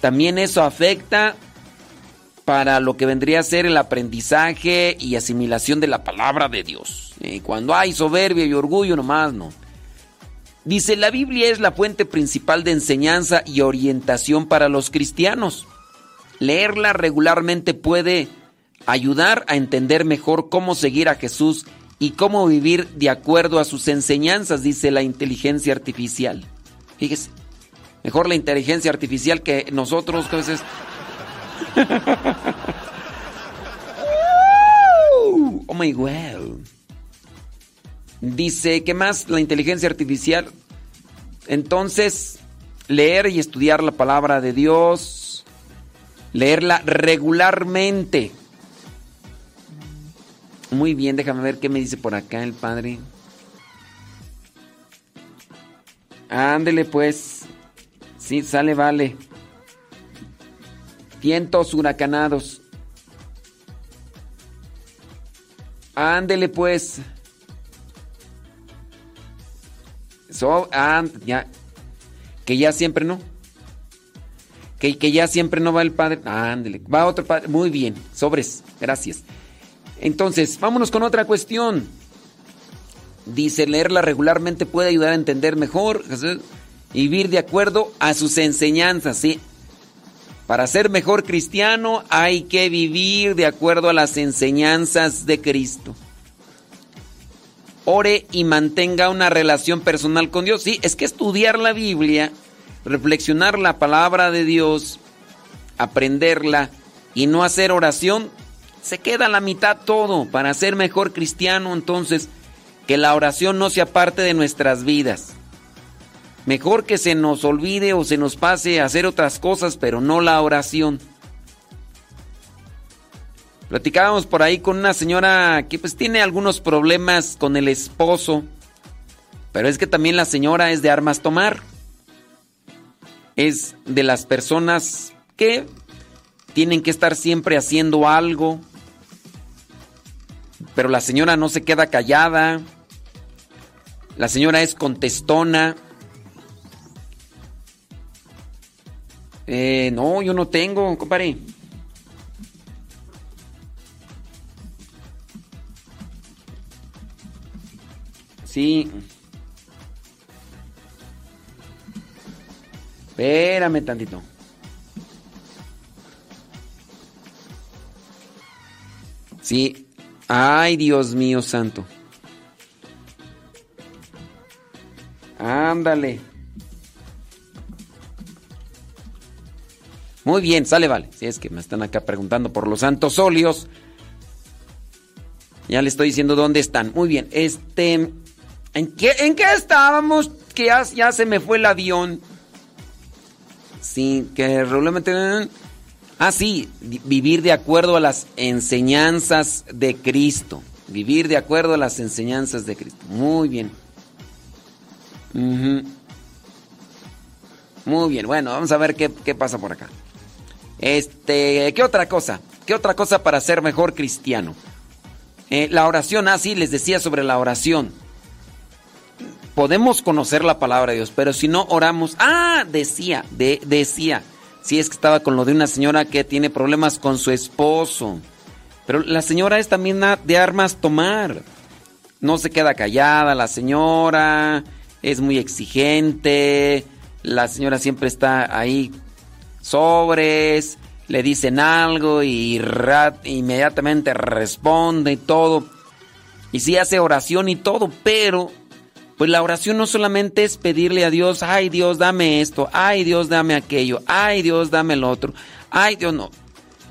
Speaker 4: también eso afecta para lo que vendría a ser el aprendizaje y asimilación de la palabra de Dios. Y cuando hay soberbia y orgullo, nomás no. Dice, la Biblia es la fuente principal de enseñanza y orientación para los cristianos. Leerla regularmente puede ayudar a entender mejor cómo seguir a Jesús y cómo vivir de acuerdo a sus enseñanzas, dice la inteligencia artificial. Fíjese, mejor la inteligencia artificial que nosotros, que a veces... oh my god. Dice, ¿qué más? La inteligencia artificial. Entonces, leer y estudiar la palabra de Dios, leerla regularmente. Muy bien, déjame ver qué me dice por acá el padre. Ándele pues. Sí, sale, vale. Vientos huracanados. Ándele pues. Ya. Que ya siempre no. Que, que ya siempre no va el padre. Ándele. Va otro padre. Muy bien. Sobres. Gracias. Entonces, vámonos con otra cuestión. Dice, leerla regularmente puede ayudar a entender mejor y vivir de acuerdo a sus enseñanzas, ¿sí? Para ser mejor cristiano hay que vivir de acuerdo a las enseñanzas de Cristo. Ore y mantenga una relación personal con Dios. Sí, es que estudiar la Biblia, reflexionar la palabra de Dios, aprenderla y no hacer oración se queda la mitad todo para ser mejor cristiano, entonces que la oración no sea parte de nuestras vidas. Mejor que se nos olvide o se nos pase a hacer otras cosas, pero no la oración. Platicábamos por ahí con una señora que pues tiene algunos problemas con el esposo, pero es que también la señora es de armas tomar. Es de las personas que tienen que estar siempre haciendo algo, pero la señora no se queda callada. La señora es contestona. Eh, no, yo no tengo, compadre. Sí. Espérame tantito. Sí, Ay, Dios mío santo. Ándale. Muy bien, sale, vale. Si es que me están acá preguntando por los santos óleos. Ya le estoy diciendo dónde están. Muy bien, este. ¿En qué, en qué estábamos? Que ya, se me fue el avión. Sí, que regularmente... Ah, sí, vivir de acuerdo a las enseñanzas de Cristo. Vivir de acuerdo a las enseñanzas de Cristo. Muy bien. Muy bien, bueno, vamos a ver qué, qué pasa por acá. Este, ¿qué otra cosa? ¿Qué otra cosa para ser mejor cristiano? Eh, la oración, ah, sí, les decía sobre la oración. Podemos conocer la palabra de Dios, pero si no oramos, ah, decía, de, decía, si es que estaba con lo de una señora que tiene problemas con su esposo. Pero la señora es también de armas tomar. No se queda callada, la señora es muy exigente, la señora siempre está ahí sobres, le dicen algo y inmediatamente responde y todo. Y sí hace oración y todo, pero pues la oración no solamente es pedirle a Dios, ay Dios, dame esto, ay Dios, dame aquello, ay Dios, dame el otro, ay Dios, no.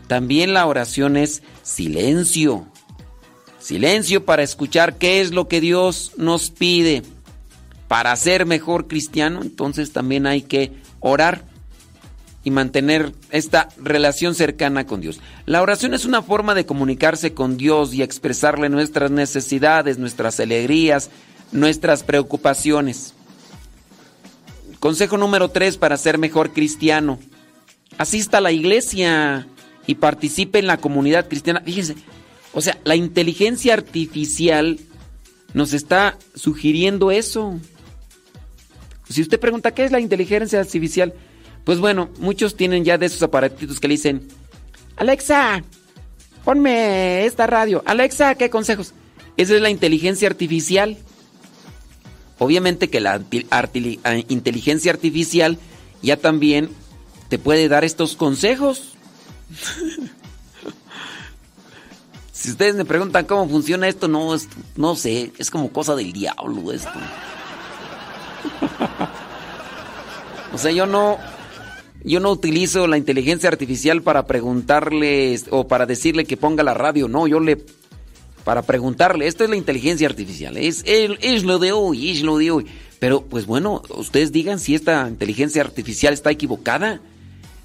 Speaker 4: También la oración es silencio. Silencio para escuchar qué es lo que Dios nos pide. Para ser mejor cristiano, entonces también hay que orar y mantener esta relación cercana con Dios. La oración es una forma de comunicarse con Dios y expresarle nuestras necesidades, nuestras alegrías, nuestras preocupaciones. Consejo número 3 para ser mejor cristiano. Asista a la iglesia y participe en la comunidad cristiana. Fíjense, o sea, la inteligencia artificial nos está sugiriendo eso. Si usted pregunta, ¿qué es la inteligencia artificial? Pues bueno, muchos tienen ya de esos aparatitos que le dicen, Alexa, ponme esta radio. Alexa, ¿qué consejos? Esa es la inteligencia artificial. Obviamente que la ah, inteligencia artificial ya también te puede dar estos consejos. si ustedes me preguntan cómo funciona esto, no, no sé, es como cosa del diablo esto. O sea, yo no, yo no utilizo la inteligencia artificial para preguntarle o para decirle que ponga la radio, no, yo le para preguntarle, esto es la inteligencia artificial, es, es, lo de hoy, es lo de hoy. Pero pues bueno, ustedes digan si esta inteligencia artificial está equivocada.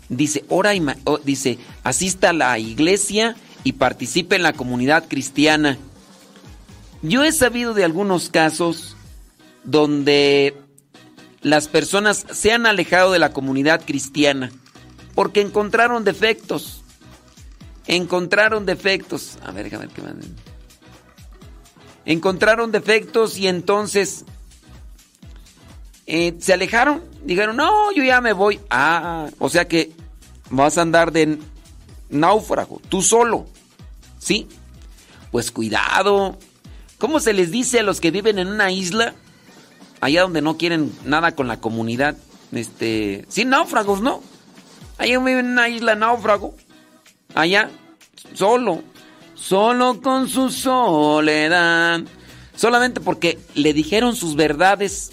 Speaker 4: Dice, ora y oh, dice, asista a la iglesia y participe en la comunidad cristiana. Yo he sabido de algunos casos donde las personas se han alejado de la comunidad cristiana porque encontraron defectos. Encontraron defectos. A ver, déjame ver qué más. Encontraron defectos y entonces eh, se alejaron. Dijeron, no, yo ya me voy. Ah, o sea que vas a andar de náufrago, tú solo. ¿Sí? Pues cuidado. ¿Cómo se les dice a los que viven en una isla? Allá donde no quieren nada con la comunidad, este, sin náufragos, ¿no? Allá vive en una isla náufrago, allá, solo, solo con su soledad, solamente porque le dijeron sus verdades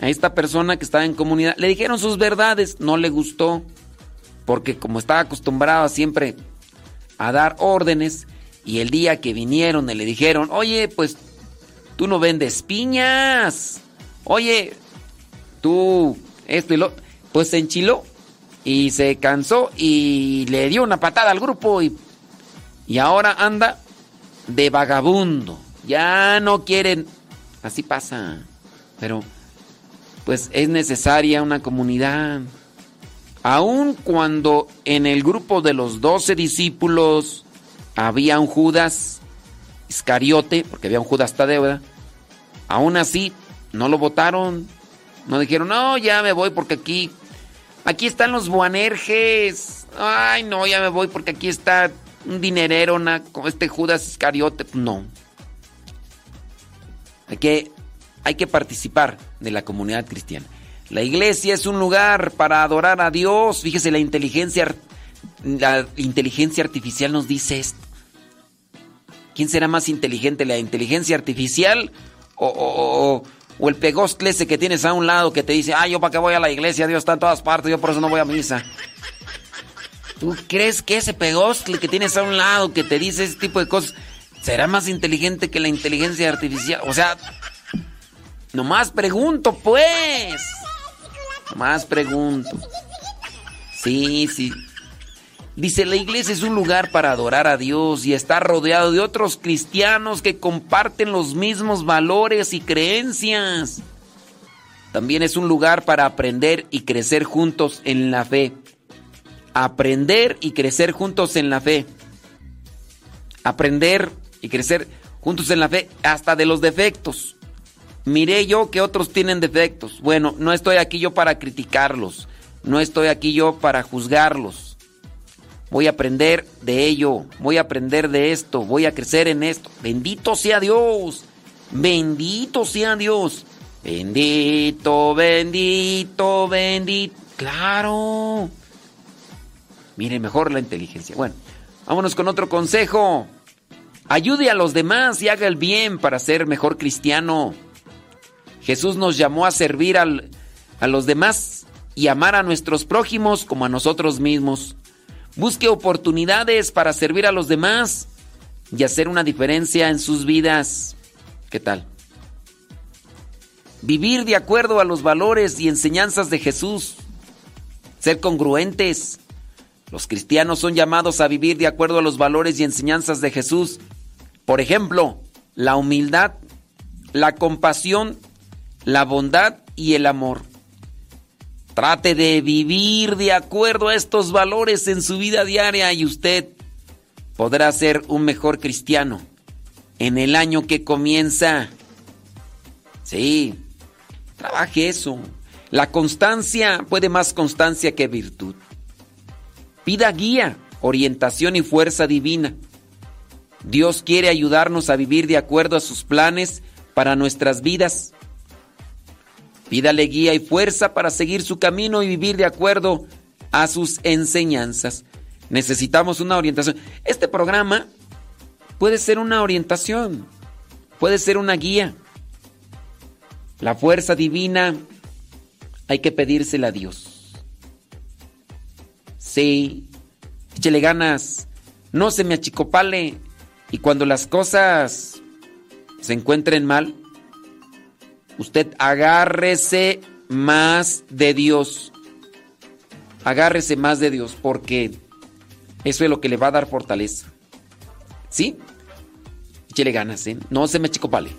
Speaker 4: a esta persona que estaba en comunidad, le dijeron sus verdades, no le gustó, porque como estaba acostumbrado siempre a dar órdenes, y el día que vinieron y le dijeron, oye, pues tú no vendes piñas. Oye, tú esto y lo... Pues se enchiló y se cansó y le dio una patada al grupo y, y ahora anda de vagabundo. Ya no quieren... Así pasa. Pero pues es necesaria una comunidad. Aun cuando en el grupo de los doce discípulos había un Judas Iscariote, porque había un Judas Tadeo, ¿verdad? Aún así, no lo votaron. No dijeron, no, ya me voy porque aquí, aquí están los Buanerges. Ay, no, ya me voy porque aquí está un dinerero, una, como este Judas Iscariote. No. Hay que, hay que participar de la comunidad cristiana. La iglesia es un lugar para adorar a Dios. Fíjese, la inteligencia, la inteligencia artificial nos dice esto. ¿Quién será más inteligente, la inteligencia artificial o, el pegostle ese que tienes a un lado que te dice, ah, yo para qué voy a la iglesia, Dios está en todas partes, yo por eso no voy a misa? ¿Tú crees que ese pegostle que tienes a un lado que te dice ese tipo de cosas será más inteligente que la inteligencia artificial? O sea, Nomás pregunto, pues. Nomás pregunto. Sí, sí. Dice, la iglesia es un lugar para adorar a Dios y estar rodeado de otros cristianos que comparten los mismos valores y creencias. También es un lugar para aprender y crecer juntos en la fe. Aprender y crecer juntos en la fe. Aprender y crecer juntos en la fe hasta de los defectos. Miré yo que otros tienen defectos. Bueno, no estoy aquí yo para criticarlos. No estoy aquí yo para juzgarlos. Voy a aprender de ello. Voy a aprender de esto. Voy a crecer en esto. Bendito sea Dios. Bendito sea Dios. Bendito, bendito, bendito. Claro. Mire, mejor la inteligencia. Bueno, vámonos con otro consejo. Ayude a los demás y haga el bien para ser mejor cristiano. Jesús nos llamó a servir al- a los demás y amar a nuestros prójimos como a nosotros mismos. Busque oportunidades para servir a los demás y hacer una diferencia en sus vidas. ¿Qué tal? Vivir de acuerdo a los valores y enseñanzas de Jesús. Ser congruentes. Los cristianos son llamados a vivir de acuerdo a los valores y enseñanzas de Jesús. Por ejemplo, la humildad, la compasión, la bondad y el amor. Trate de vivir de acuerdo a estos valores en su vida diaria y usted podrá ser un mejor cristiano en el año que comienza. Sí, trabaje eso. La constancia puede más constancia que virtud. Pida guía, orientación y fuerza divina. Dios quiere ayudarnos a vivir de acuerdo a sus planes para nuestras vidas. Pídale guía y fuerza para seguir su camino y vivir de acuerdo a sus enseñanzas. Necesitamos una orientación. Este programa puede ser una orientación, puede ser una guía. La fuerza divina hay que pedírsela a Dios. Sí, échele ganas, no se me achicopale y cuando las cosas se encuentren mal, usted agárrese más de Dios. Agárrese más de Dios porque eso es lo que le va a dar fortaleza. ¿Sí? Échele ganas, ¿eh? No se me achicopale.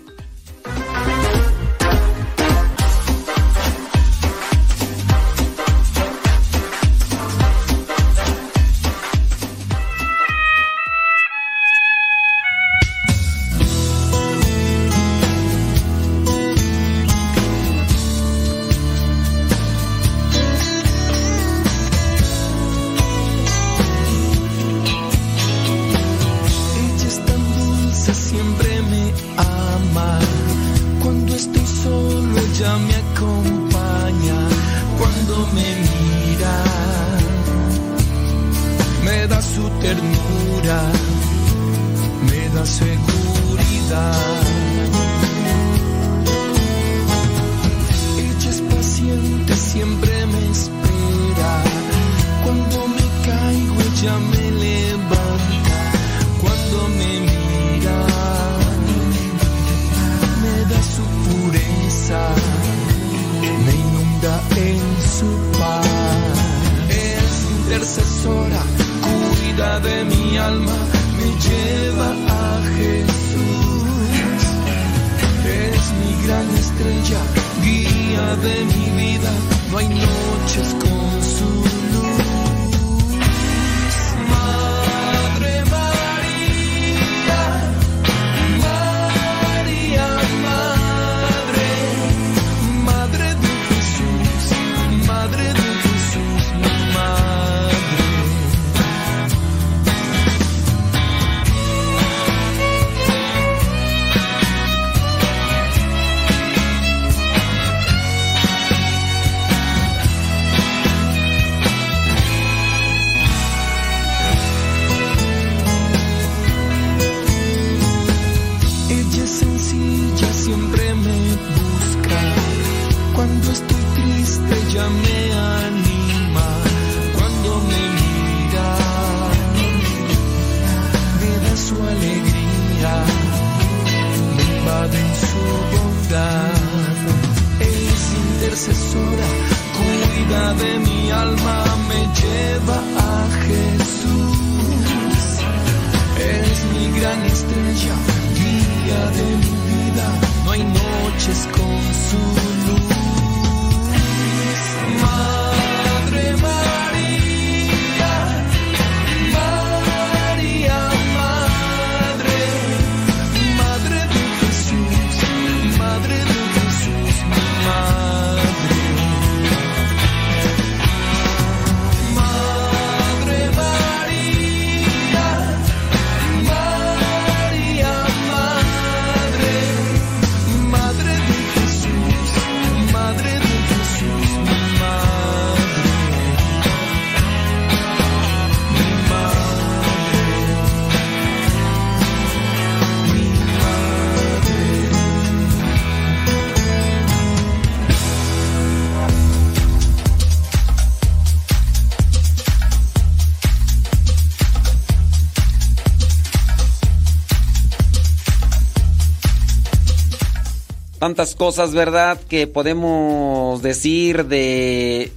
Speaker 4: Tantas cosas, ¿verdad? Que podemos decir de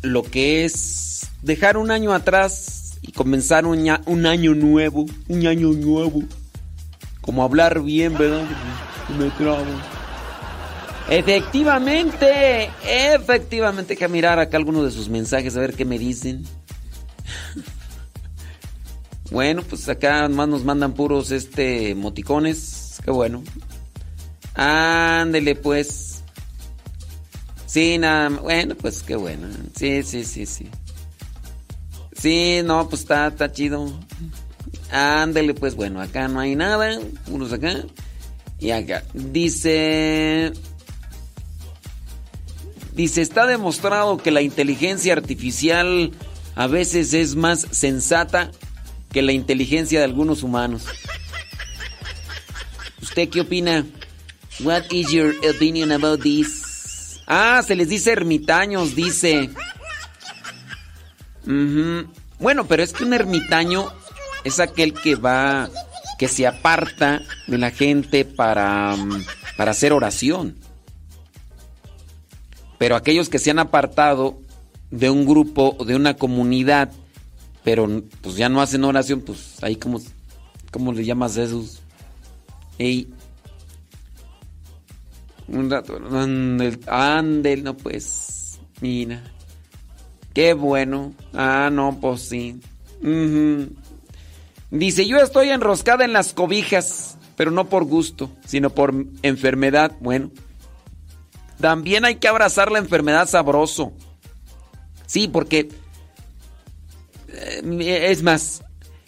Speaker 4: lo que es dejar un año atrás y comenzar un, un año nuevo. Un año nuevo. Como hablar bien, ¿verdad? Me trabo. Efectivamente, efectivamente, que mirar acá algunos de sus mensajes a ver qué me dicen. Bueno, pues acá más nos mandan puros este emoticones. Qué bueno. Ándele pues. Sí, nada, bueno, pues qué bueno. Sí, sí, sí, sí. Sí, no, pues está, está chido. Ándele pues, bueno, acá no hay nada. Unos acá. Y acá. Dice... Dice, está demostrado que la inteligencia artificial a veces es más sensata que la inteligencia de algunos humanos. ¿Usted qué opina? What is your opinion about this? Ah, se les dice ermitaños, dice. Bueno, pero es que un ermitaño es aquel que va, que se aparta de la gente para, mm, para hacer oración. Pero aquellos que se han apartado de un grupo o de una comunidad, pero pues ya no hacen oración, pues ahí como, ¿cómo le llamas a esos? Un rato, ándel, ándel, no pues, mira. Qué bueno. Ah, no, pues sí. Dice, yo estoy enroscada en las cobijas, pero no por gusto, sino por enfermedad. Bueno, también hay que abrazar la enfermedad sabroso. Sí, porque... eh, es más,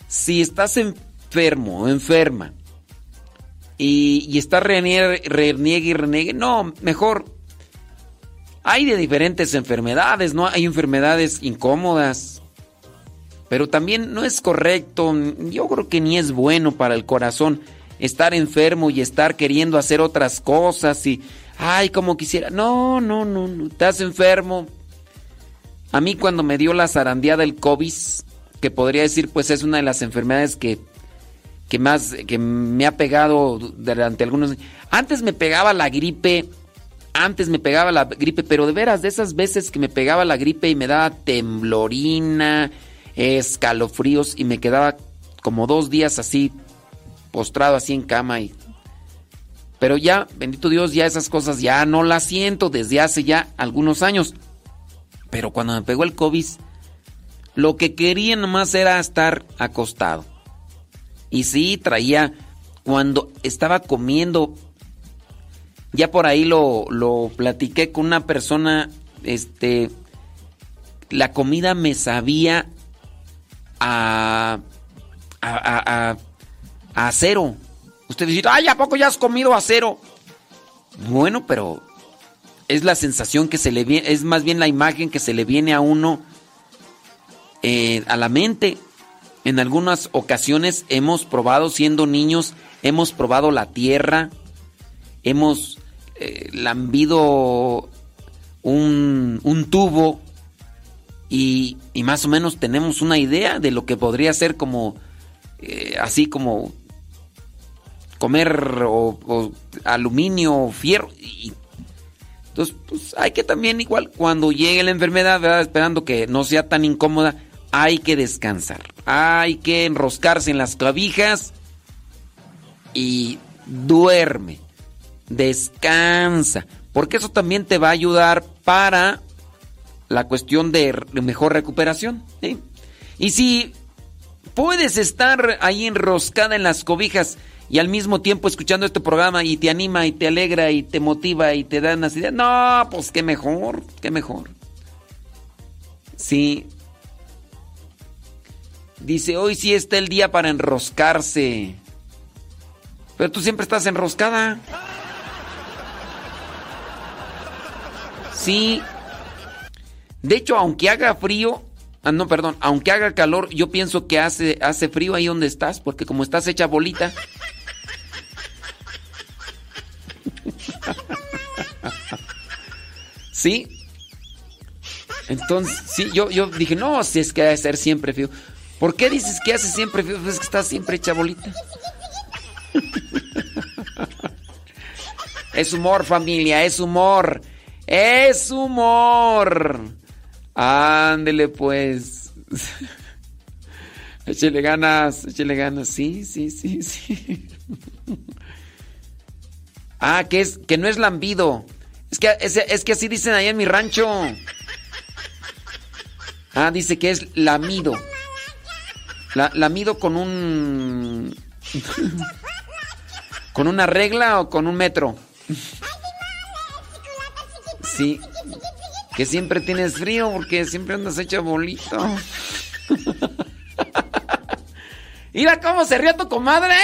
Speaker 4: si estás enfermo o enferma y, y estás reniegue, y reniegue, no, mejor. Hay de diferentes enfermedades, ¿no? Hay enfermedades incómodas. Pero también no es correcto, yo creo que ni es bueno para el corazón estar enfermo y estar queriendo hacer otras cosas y, ay, como quisiera. No, no, no, no, estás enfermo. A mí cuando me dio la zarandeada del COVID, que podría decir pues es una de las enfermedades que, que más, que me ha pegado durante algunos. Antes me pegaba la gripe, antes me pegaba la gripe, pero de veras, de esas veces que me pegaba la gripe y me daba temblorina, escalofríos y me quedaba como dos días así, postrado así en cama y... Pero ya, bendito Dios, ya esas cosas ya no las siento desde hace ya algunos años. Pero cuando me pegó el COVID, lo que quería nomás era estar acostado. Y sí, traía, cuando estaba comiendo, ya por ahí lo, lo platiqué con una persona, este, la comida me sabía a, a, a, a, a acero. Usted dice, ay, ¿a poco ya has comido acero? Bueno, pero es la sensación que se le viene, es más bien la imagen que se le viene a uno eh, a la mente. En algunas ocasiones hemos probado, siendo niños, hemos probado la tierra, hemos eh, lambido un, un tubo y, y, más o menos tenemos una idea de lo que podría ser como, eh, así como comer o, aluminio o fierro. Y, entonces, pues hay que también igual cuando llegue la enfermedad, ¿verdad? esperando que no sea tan incómoda, hay que descansar. Hay que enroscarse en las clavijas y duerme, descansa, porque eso también te va a ayudar para la cuestión de mejor recuperación. Y si puedes estar ahí enroscada en las cobijas y al mismo tiempo escuchando este programa y te anima y te alegra y te motiva y te da unas ideas, no, pues qué mejor, qué mejor. Sí. Dice, hoy sí está el día para enroscarse. Pero tú siempre estás enroscada. Sí. De hecho, aunque haga frío, ah, no, perdón, aunque haga calor, yo pienso que hace, hace frío ahí donde estás, porque como estás hecha bolita. ¿Sí? Entonces, sí, yo, yo dije, no, si es que debe ser siempre frío. ¿Por qué dices que hace siempre frío? Pues es que estás siempre hecha bolita. Es humor, familia, es humor. Es humor. Ándele pues. Échele ganas, échele ganas. Sí, sí, sí, sí. Ah, que es que no es lambido. Es que es, es que así dicen allá en mi rancho. Ah, dice que es lamido. La, lamido con un con una regla o con un metro. Sí. Que siempre tienes frío porque siempre andas hecho bolito. Mira cómo se rió tu comadre.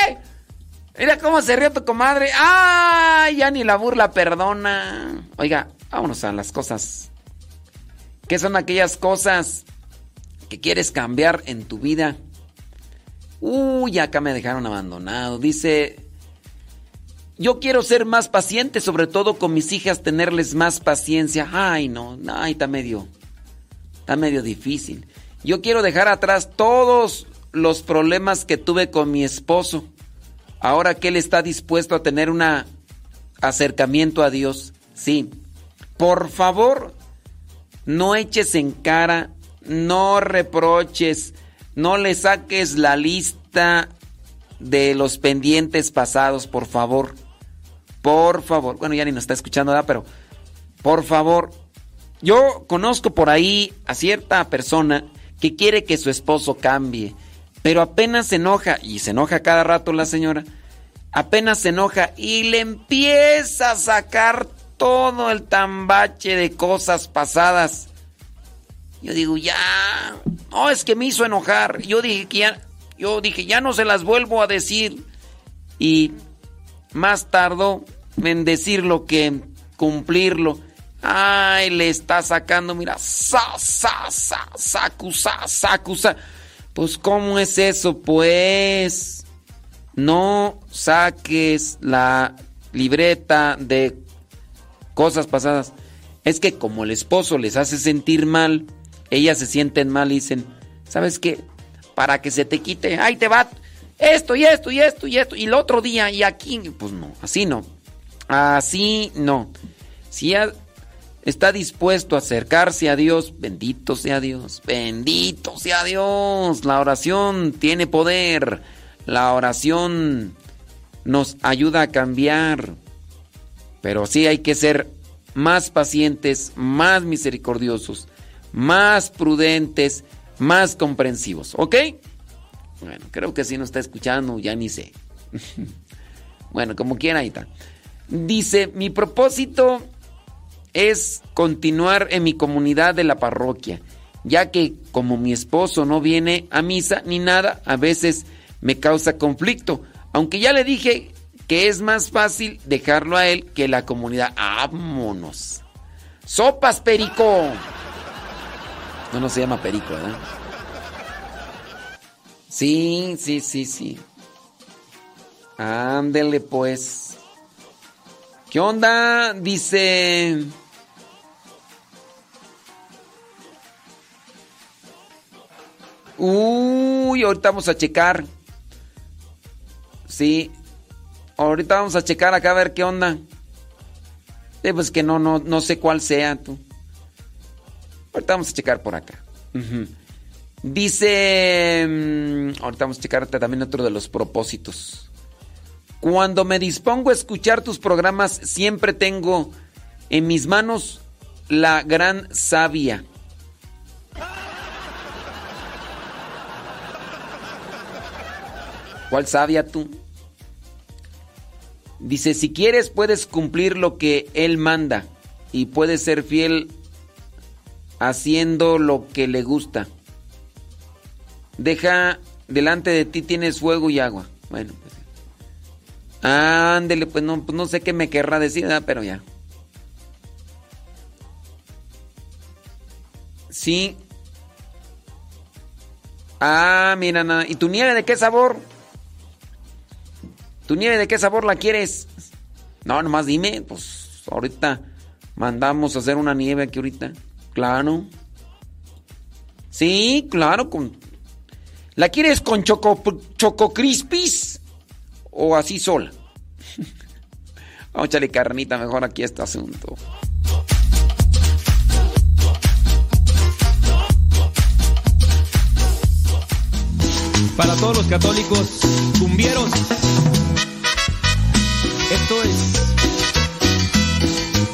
Speaker 4: Mira cómo se rió tu comadre. ¡Ay! Ya ni la burla perdona. Oiga, vámonos a las cosas. ¿Qué son aquellas cosas que quieres cambiar en tu vida? Uy, acá me dejaron abandonado. Dice, yo quiero ser más paciente, sobre todo con mis hijas, tenerles más paciencia. Ay, no, ay, está medio, está medio difícil. Yo quiero dejar atrás todos los problemas que tuve con mi esposo. Ahora que él está dispuesto a tener un acercamiento a Dios. Sí. Por favor, no eches en cara, no reproches, no le saques la lista de los pendientes pasados, por favor. Por favor. Bueno, ya ni nos está escuchando, ¿verdad? Pero, por favor. Yo conozco por ahí a cierta persona que quiere que su esposo cambie, pero apenas se enoja, y se enoja cada rato la señora, apenas se enoja y le empieza a sacar todo el tambache de cosas pasadas. Yo digo, ya, no, es que me hizo enojar. Yo dije que ya, yo dije, ya no se las vuelvo a decir. Y más tardó en decirlo que cumplirlo. Ay, le está sacando, mira, sa, sa, sa, sacu, sa, sacu, sa. Pues, ¿cómo es eso? Pues, no saques la libreta de cosas pasadas. Es que como el esposo les hace sentir mal, ellas se sienten mal y dicen, ¿sabes qué? Para que se te quite, ahí te va esto y esto y esto y esto y el otro día y aquí, pues no, así no. Así no. Si está dispuesto a acercarse a Dios, bendito sea Dios, bendito sea Dios. La oración tiene poder. La oración nos ayuda a cambiar. Pero sí hay que ser más pacientes, más misericordiosos, más prudentes, más comprensivos. ¿Ok? Bueno, creo que si no está escuchando, ya ni sé. bueno, como quiera, ahí está. Dice, mi propósito es continuar en mi comunidad de la parroquia, ya que como mi esposo no viene a misa ni nada, a veces me causa conflicto, aunque ya le dije que es más fácil dejarlo a él que la comunidad. ¡Vámonos! ¡Sopas, Perico! No, no se llama Perico, ¿verdad? Sí, sí, sí, sí. Ándele pues. ¿Qué onda? Dice... Uy, ahorita vamos a checar. Sí. Ahorita vamos a checar acá a ver qué onda. Eh, pues que no, no, no sé cuál sea tú. Ahorita vamos a checar por acá. Dice. mm, ahorita vamos a checar también otro de los propósitos. Cuando me dispongo a escuchar tus programas, siempre tengo en mis manos la gran savia. ¿Cuál sabia tú? Dice, si quieres puedes cumplir lo que Él manda y puedes ser fiel haciendo lo que le gusta. Deja, delante de ti tienes fuego y agua. Bueno, pues. Ándele, pues no, pues no sé qué me querrá decir, pero ya. Sí. Ah, mira, nada. ¿Y tu nieve de qué sabor? ¿Tu nieve de qué sabor la quieres? No, nomás dime, pues ahorita mandamos a hacer una nieve aquí ahorita. Claro. Sí, claro, con ¿La quieres con choco choco crispis o así sola? Vamos a echarle carnita mejor aquí a este asunto.
Speaker 5: Para todos los católicos cumbieros, esto es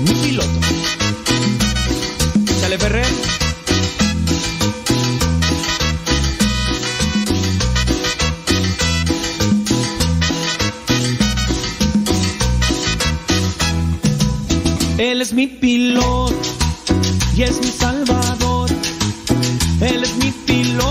Speaker 5: mi piloto. Él es mi piloto y es mi salvador. Él es mi piloto,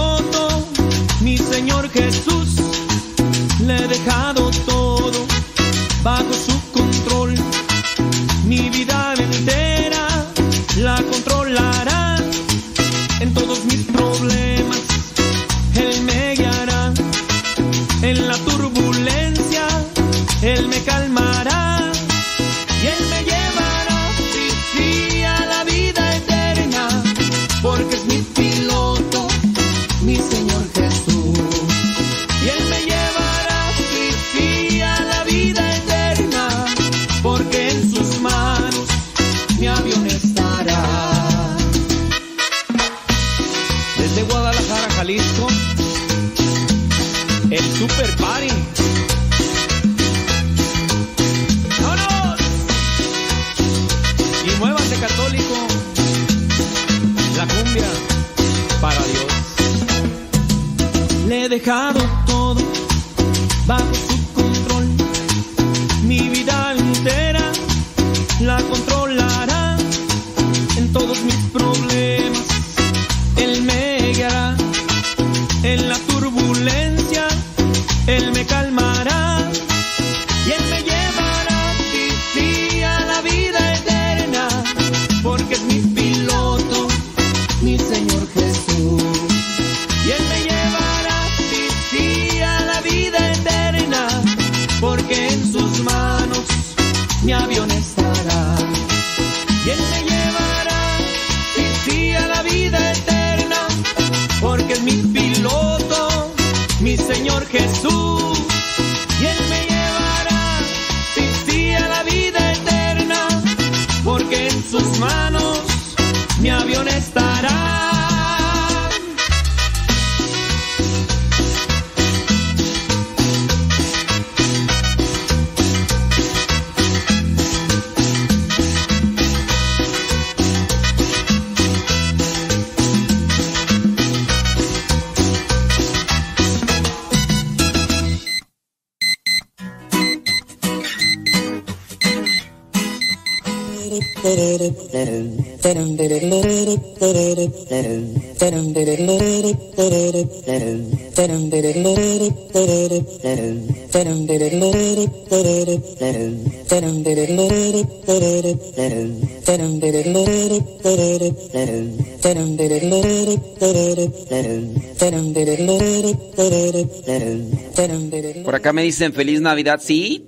Speaker 4: Por acá me dicen feliz Navidad, sí.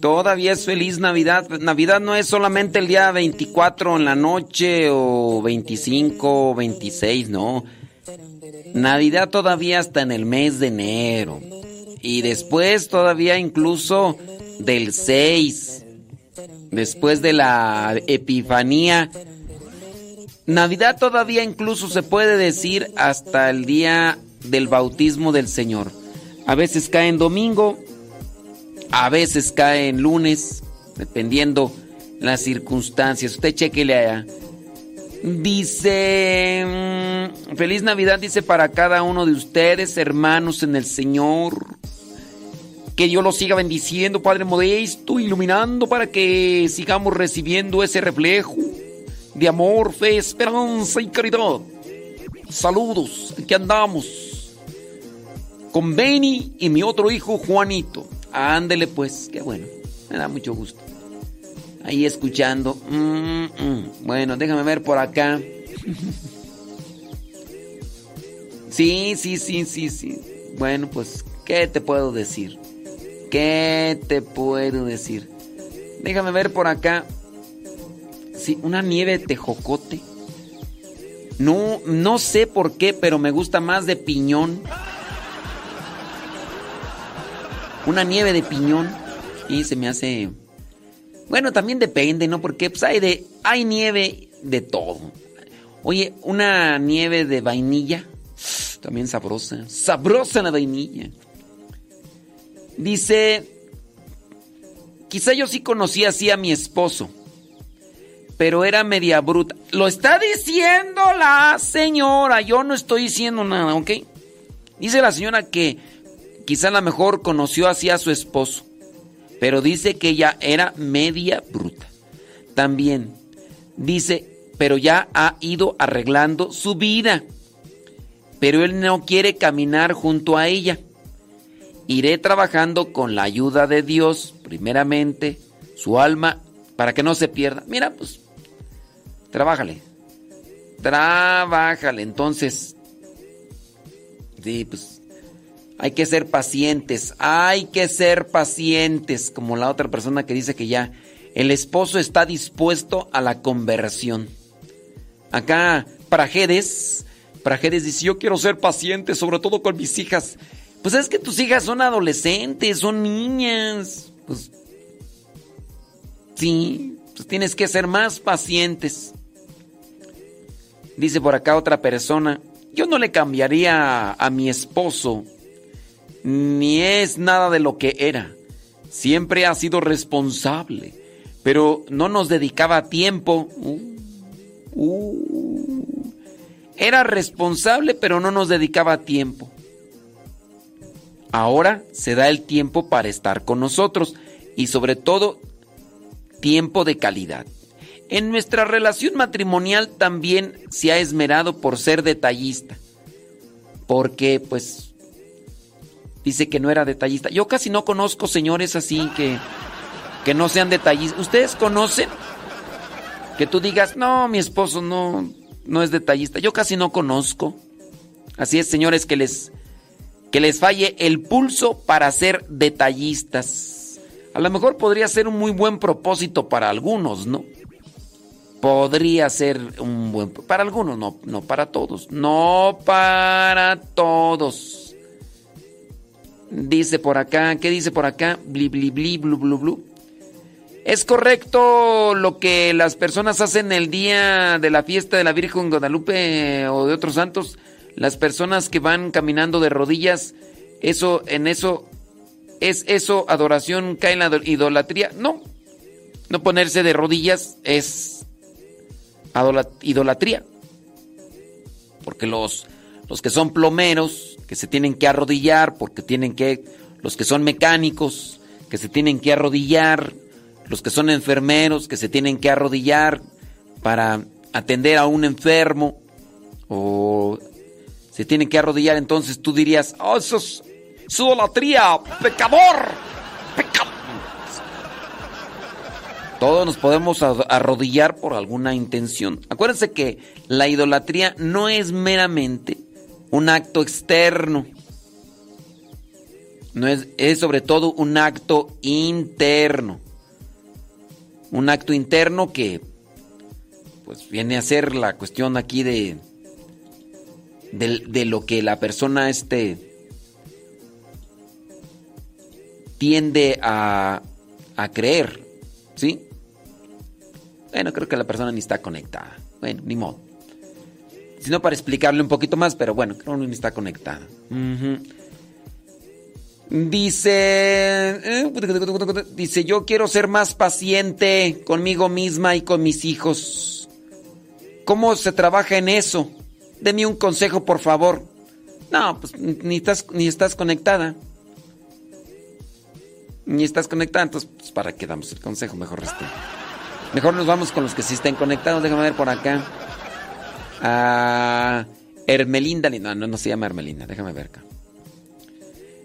Speaker 4: Todavía es feliz Navidad. Navidad no es solamente el día 24 en la noche o 25 o 26, no. Navidad todavía hasta en el mes de enero. Y después todavía incluso del 6. Después de la Epifanía. Navidad todavía incluso se puede decir hasta el día del bautismo del Señor. A veces cae en domingo, A veces cae en lunes, dependiendo las circunstancias. Usted chequele allá. Dice, mm, feliz Navidad, dice para cada uno de ustedes, hermanos en el Señor. Que Dios los siga bendiciendo, Padre Modesto, iluminando para que sigamos recibiendo ese reflejo de amor, fe, esperanza y caridad. Saludos, aquí andamos. Con Benny y mi otro hijo Juanito. Ándele pues, qué bueno, me da mucho gusto. Ahí escuchando. Bueno, déjame ver por acá. Sí, sí, sí, sí, sí. Bueno, pues, ¿qué te puedo decir? ¿Qué te puedo decir? Déjame ver por acá. Sí, una nieve de tejocote. No, no sé por qué, pero me gusta más de piñón. Una nieve de piñón. Y se me hace. Bueno, también depende, ¿no? Porque pues, hay de. hay nieve de todo. Oye, una nieve de vainilla. También sabrosa. Sabrosa la vainilla. Dice. Quizá yo sí conocí así a mi esposo. Pero era media bruta. Lo está diciendo la señora. Yo no estoy diciendo nada, ¿ok? Dice la señora que quizá a lo mejor conoció así a su esposo. Pero dice que ella era media bruta. También dice, pero ya ha ido arreglando su vida. Pero él no quiere caminar junto a ella. Iré trabajando con la ayuda de Dios, primeramente, su alma, para que no se pierda. Mira, pues, trabájale. Trabájale. Entonces, sí, pues, hay que ser pacientes. Hay que ser pacientes. Como la otra persona que dice que ya el esposo está dispuesto a la conversión. Acá, Prajedes, Prajedes dice, yo quiero ser paciente, sobre todo con mis hijas. Pues es que tus hijas son adolescentes, son niñas. Pues sí, pues tienes que ser más pacientes. Dice por acá otra persona, yo no le cambiaría a, mi esposo, ni es nada de lo que era. Siempre ha sido responsable, pero no nos dedicaba tiempo. Uh, uh. Era responsable, pero no nos dedicaba tiempo. Ahora se da el tiempo para estar con nosotros y sobre todo tiempo de calidad. En nuestra relación matrimonial también se ha esmerado por ser detallista. Porque pues dice que no era detallista. Yo casi no conozco señores así que que no sean detallistas. ¿Ustedes conocen que tú digas, "No, mi esposo no no es detallista"? Yo casi no conozco. Así es, señores, que les que les falle el pulso para ser detallistas. A lo mejor podría ser un muy buen propósito para algunos, ¿no? Podría ser un buen... Para algunos, no, no para todos. No para todos. Dice por acá, ¿qué dice por acá? Bli, bli, bli, blu, blu, blu. ¿Es correcto lo que las personas hacen el día de la fiesta de la Virgen Guadalupe o de otros santos? Las personas que van caminando de rodillas, eso, en eso, ¿es eso adoración cae en la idolatría? No. No ponerse de rodillas es idolatría. Porque los, los que son plomeros, que se tienen que arrodillar, porque tienen que, los que son mecánicos, que se tienen que arrodillar, los que son enfermeros, que se tienen que arrodillar para atender a un enfermo, o se tienen que arrodillar, entonces tú dirías, oh, eso es idolatría, pecador, pecador. Todos nos podemos arrodillar por alguna intención. Acuérdense que la idolatría no es meramente un acto externo. No es, es sobre todo un acto interno. Un acto interno que pues viene a ser la cuestión aquí de de, lo que la persona este tiende a, a creer, ¿sí? Bueno, creo que la persona ni está conectada. Bueno, ni modo. Si no, para explicarle un poquito más, pero bueno, creo que ni está conectada. Dice, eh, dice, yo quiero ser más paciente conmigo misma y con mis hijos. ¿Cómo se trabaja en eso? Deme un consejo, por favor. No, pues ni estás, ni estás conectada. Ni estás conectada, entonces, pues, ¿para qué damos el consejo? Mejor este. Mejor nos vamos con los que sí estén conectados. Déjame ver por acá. A Hermelinda. No, no, no se llama Hermelinda. Déjame ver acá.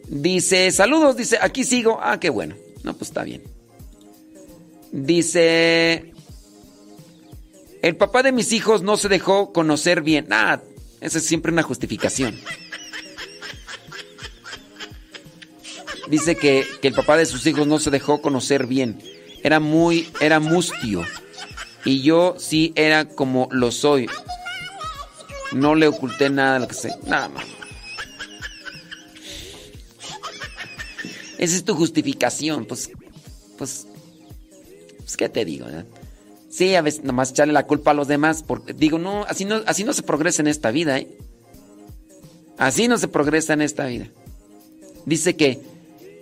Speaker 4: Dice, saludos, dice, aquí sigo. Ah, qué bueno. No, pues está bien. Dice, el papá de mis hijos no se dejó conocer bien. Ah, esa es siempre una justificación. Dice que, que el papá de sus hijos no se dejó conocer bien. Era muy, era mustio. Y yo sí era como lo soy. No le oculté nada, lo que sé. Nada más. Esa es tu justificación. Pues, pues, pues ¿qué te digo? eh? Sí, a veces nomás echarle la culpa a los demás. Porque, digo, no así, no, así no se progresa en esta vida, ¿eh? Así no se progresa en esta vida. Dice que,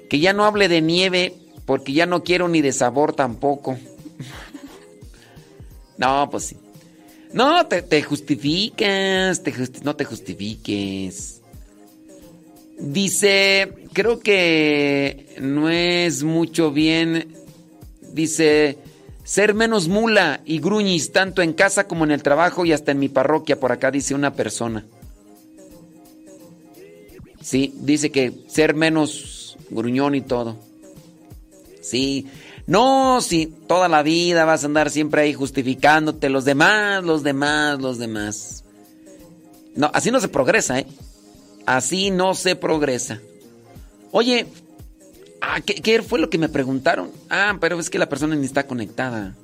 Speaker 4: que ya no hable de nieve porque ya no quiero ni de sabor tampoco. no, pues sí. No, te, te justificas, te no te justifiques. Dice, creo que no es mucho bien, dice, ser menos mula y gruñis tanto en casa como en el trabajo y hasta en mi parroquia, por acá dice una persona. Sí, dice que ser menos gruñón y todo. Sí, no, sí, toda la vida vas a andar siempre ahí justificándote los demás, los demás, los demás. No, así no se progresa, ¿eh? Así no se progresa. Oye, ah, ¿qué, qué fue lo que me preguntaron? Ah, pero es que la persona ni está conectada.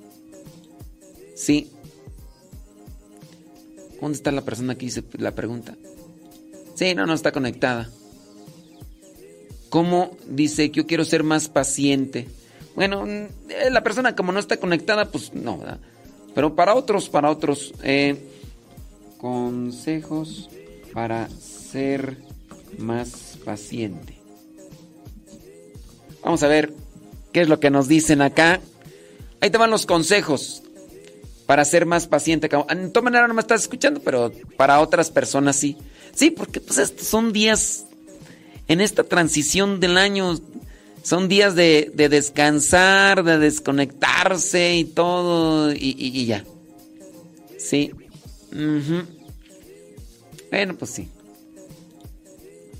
Speaker 4: Sí. ¿Dónde está la persona que hizo la pregunta? Sí, no, no está conectada. ¿Cómo dice que yo quiero ser más paciente? Bueno, mm, eh, la persona como no está conectada, pues no. Pero para otros, para otros, eh, consejos para ser más paciente. Vamos a ver qué es lo que nos dicen acá. Ahí te van los consejos para ser más paciente. En todas maneras no me estás escuchando, pero para otras personas sí. Sí, porque pues estos son días en esta transición del año. Son días de, de descansar, de desconectarse y todo. Y, y- ya. Sí. Bueno, pues sí.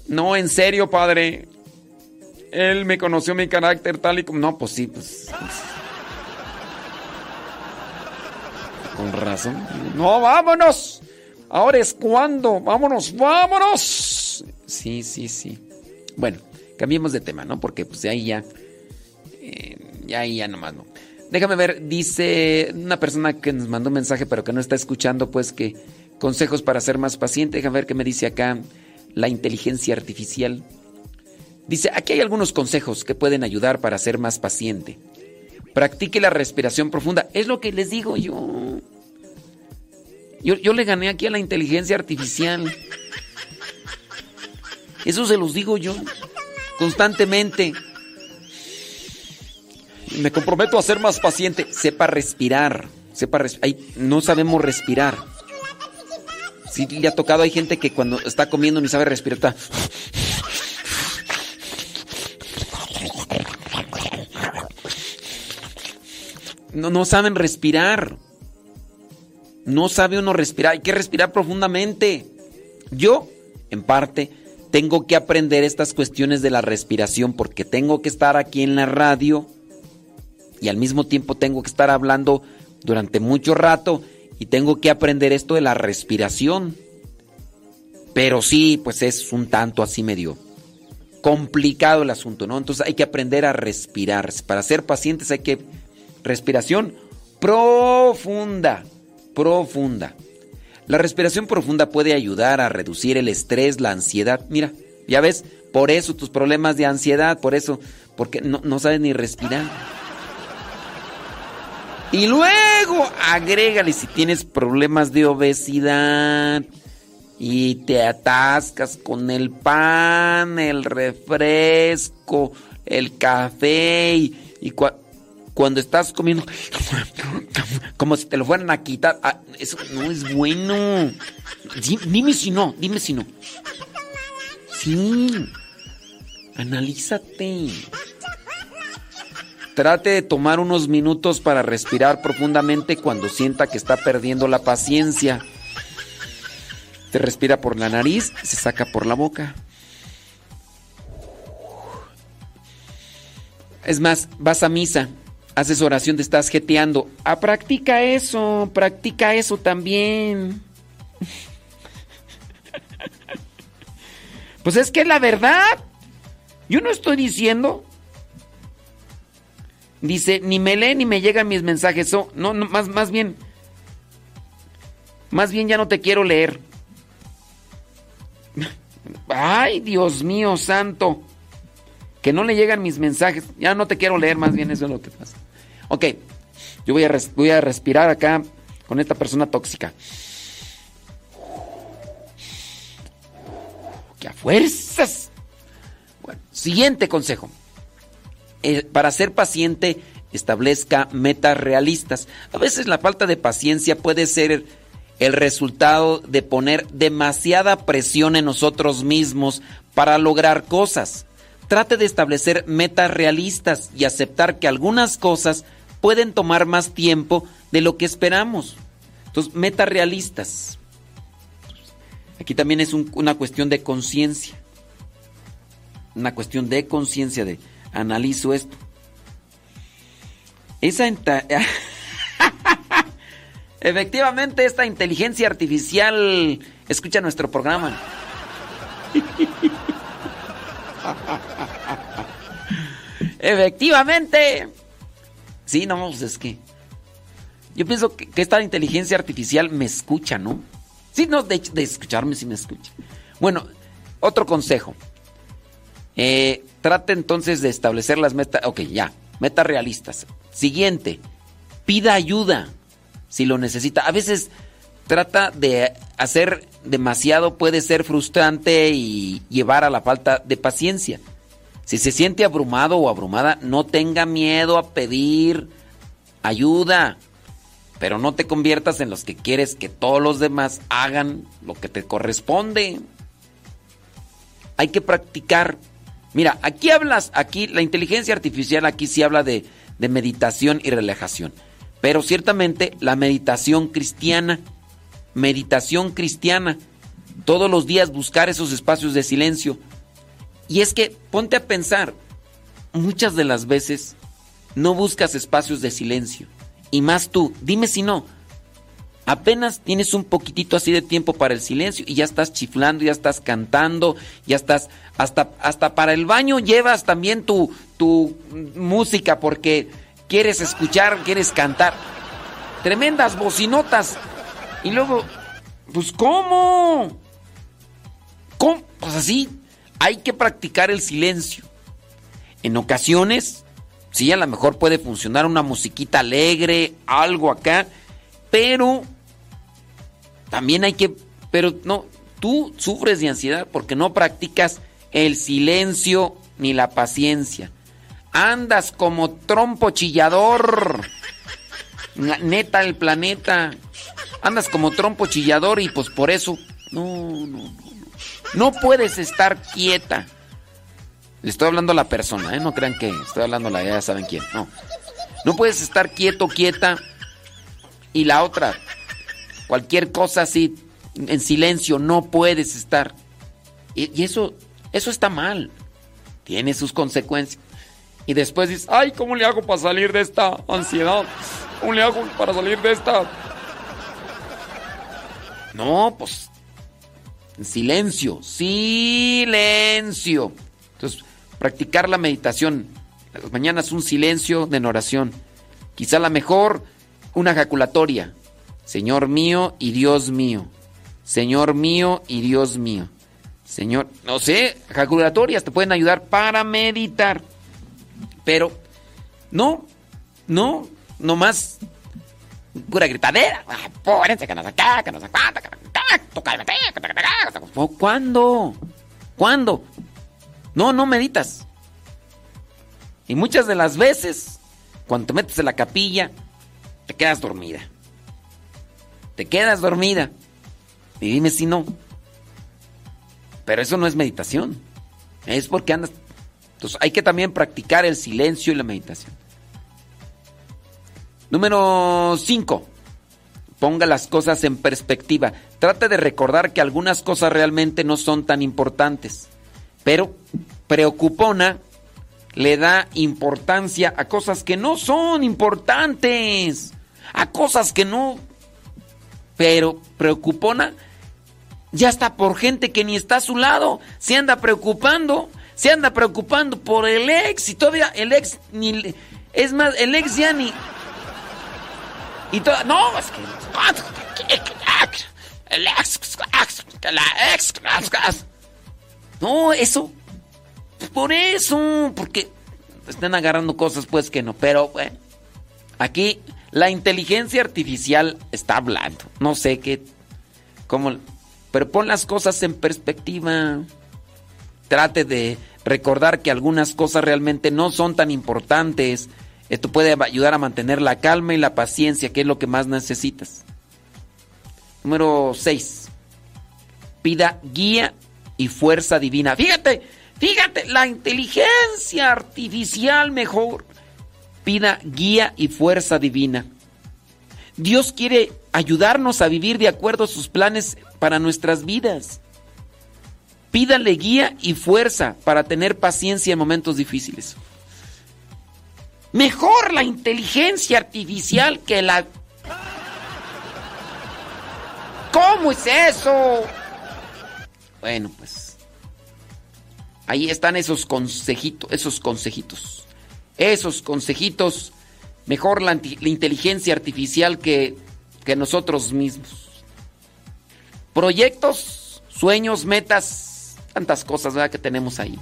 Speaker 4: No, en serio, padre. Él me conoció mi carácter tal y como. No, pues sí, pues. pues. Con razón. No, vámonos. Ahora es cuando. Vámonos, vámonos. Sí, sí, sí. Bueno, cambiemos de tema, ¿no? Porque pues de ahí ya. eh, ya ahí ya nomás no. Déjame ver, dice una persona que nos mandó un mensaje pero que no está escuchando, pues que consejos para ser más paciente. Déjame ver qué me dice acá la inteligencia artificial. Dice, aquí hay algunos consejos que pueden ayudar para ser más paciente. Practique la respiración profunda. Es lo que les digo yo. Yo, yo le gané aquí a la inteligencia artificial. Eso se los digo yo. Constantemente. Me comprometo a ser más paciente. Sepa respirar. Sepa res- ay, no sabemos respirar. Sí, le ha tocado. Hay gente que cuando está comiendo ni sabe respirar. No, no saben respirar. No sabe uno respirar. Hay que respirar profundamente. Yo, en parte, tengo que aprender estas cuestiones de la respiración porque tengo que estar aquí en la radio y al mismo tiempo tengo que estar hablando durante mucho rato y tengo que aprender esto de la respiración. Pero sí, pues es un tanto así medio complicado el asunto, ¿no? Entonces hay que aprender a respirar. Para ser pacientes hay que respiración profunda, profunda. La respiración profunda puede ayudar a reducir el estrés, la ansiedad. Mira, ya ves, por eso tus problemas de ansiedad, por eso, porque no, no sabes ni respirar. Y luego agrégale si tienes problemas de obesidad y te atascas con el pan, el refresco, el café y, y cuando estás comiendo como si te lo fueran a quitar. Ah, eso no es bueno. Di- Dime si no, dime si no. Sí. Analízate. Trate de tomar unos minutos para respirar profundamente cuando sienta que está perdiendo la paciencia. Te respira por la nariz, se saca por la boca. Es más, vas a misa, haces oración, te estás jeteando. Ah, practica eso, practica eso también. Pues es que la verdad. Yo no estoy diciendo. Dice, ni me lee ni me llegan mis mensajes. Oh, no, no, más, más bien. Más bien ya no te quiero leer. Ay, Dios mío, santo. Que no le llegan mis mensajes. Ya no te quiero leer, más bien eso es lo que pasa. Ok, yo voy a, voy a respirar acá con esta persona tóxica. ¡Que a fuerzas! Bueno, siguiente consejo. Eh, para ser paciente, establezca metas realistas. A veces la falta de paciencia puede ser el resultado de poner demasiada presión en nosotros mismos para lograr cosas. Trate de establecer metas realistas y aceptar que algunas cosas pueden tomar más tiempo de lo que esperamos. Entonces, metas realistas. Aquí también es un- una cuestión de conciencia. Una cuestión de conciencia de analizo esto. Esa Efectivamente, esta inteligencia artificial escucha nuestro programa. Efectivamente. Sí, no, pues es que. Yo pienso que, esta inteligencia artificial me escucha, ¿no? Sí, no, de, de escucharme sí me escucha. Bueno, otro consejo. Eh, trate entonces de establecer las metas. Ok, ya. Metas realistas. Siguiente. Pida ayuda si lo necesita. A veces trata de hacer demasiado, puede ser frustrante y llevar a la falta de paciencia. Si se siente abrumado o abrumada, no tenga miedo a pedir ayuda, pero no te conviertas en los que quieres que todos los demás hagan lo que te corresponde. Hay que practicar. Mira, aquí hablas, aquí la inteligencia artificial aquí sí habla de, de meditación y relajación. Pero ciertamente la meditación cristiana, meditación cristiana, todos los días buscar esos espacios de silencio. Y es que ponte a pensar, muchas de las veces no buscas espacios de silencio. Y más tú, dime si no, apenas tienes un poquitito así de tiempo para el silencio y ya estás chiflando, ya estás cantando, ya estás, hasta, hasta para el baño llevas también tu, tu música porque quieres escuchar, quieres cantar. Tremendas bocinotas. Y luego, pues ¿cómo? ¿Cómo? Pues así, hay que practicar el silencio. En ocasiones, sí, a lo mejor puede funcionar una musiquita alegre, algo acá, pero también hay que, pero no, tú sufres de ansiedad porque no practicas el silencio ni la paciencia. Andas como trompo chillador. Neta el planeta. Andas como trompo chillador y pues por eso no, no, no, puedes estar quieta. Le estoy hablando a la persona, ¿eh? No crean que estoy hablando a la ya saben quién. No. No puedes estar quieto, quieta. Y la otra, cualquier cosa así, en silencio, no puedes estar. Y, y eso, eso está mal. Tiene sus consecuencias. Y después dices, ay, ¿cómo le hago para salir de esta ansiedad? ¿Cómo le hago para salir de esta? No, pues, silencio, silencio. Entonces, practicar la meditación. Las mañanas un silencio de oración. Quizá la mejor, una ejaculatoria. Señor mío y Dios mío. Señor mío y Dios mío. Señor, no sé, ejaculatorias te pueden ayudar para meditar. Pero, no, no, no más pura gritadera. Ah, pórense, que no sé qué, que no sé cuánto, que no sé qué. ¿Cuándo? ¿Cuándo? No, no meditas. Y muchas de las veces, cuando te metes en la capilla, te quedas dormida. Te quedas dormida. Y dime si no. Pero eso no es meditación. Es porque andas. Entonces hay que también practicar el silencio y la meditación. Número 5. Ponga las cosas en perspectiva. Trate de recordar que algunas cosas realmente no son tan importantes. Pero preocupona le da importancia a cosas que no son importantes. A cosas que no. Pero preocupona ya está por gente que ni está a su lado. Se anda preocupando. Se anda preocupando por el ex. Y todavía el ex ni. Es más, el ex ya ni. Y todo. No, es que. El ex. La. No, eso. Por eso. Porque están agarrando cosas, pues que no. Pero, bueno. Aquí la inteligencia artificial está hablando. No sé qué. ¿Cómo.? Pero pon las cosas en perspectiva. Trate de recordar que algunas cosas realmente no son tan importantes. Esto puede ayudar a mantener la calma y la paciencia, que es lo que más necesitas. Número 6. Pida guía y fuerza divina. Fíjate, fíjate, la inteligencia artificial mejor. Pida guía y fuerza divina. Dios quiere ayudarnos a vivir de acuerdo a sus planes para nuestras vidas. Pídale guía y fuerza para tener paciencia en momentos difíciles. Mejor la inteligencia artificial que la... ¿Cómo es eso? Bueno, pues... Ahí están esos consejitos, esos consejitos. Esos consejitos. Mejor la, inteligencia artificial que, que nosotros mismos. Proyectos, sueños, metas, tantas cosas ¿verdad? que tenemos ahí.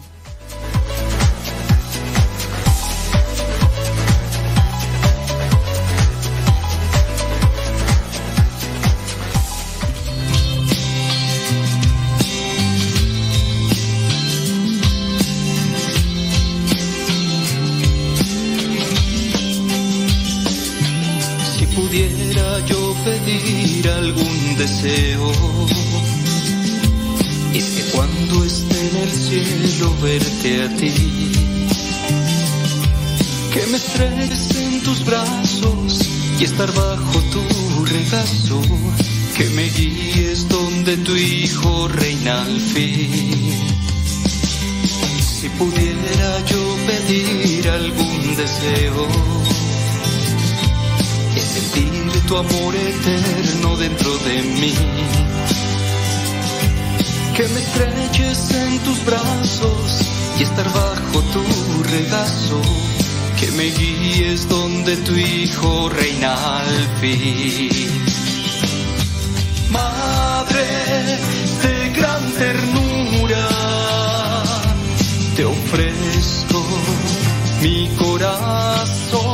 Speaker 15: Pedir algún deseo, es que cuando esté en el cielo verte a ti, que me estrelles en tus brazos y estar bajo tu regazo, que me guíes donde tu hijo reina al fin. Si pudiera yo pedir algún deseo, es sentir tu amor eterno dentro de mí. Que me estrelles en tus brazos y estar bajo tu regazo. Que me guíes donde tu hijo reina al fin. Madre de gran ternura, te ofrezco mi corazón.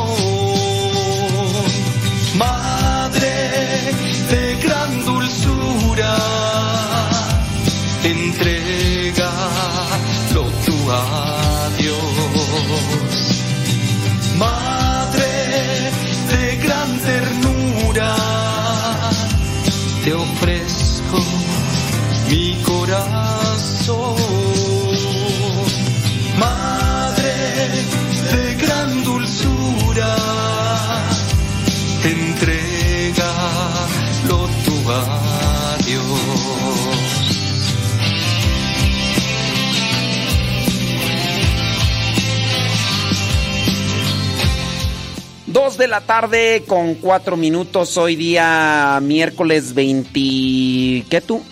Speaker 15: De
Speaker 4: la tarde con cuatro minutos. Hoy día miércoles 20. ¿Qué tú?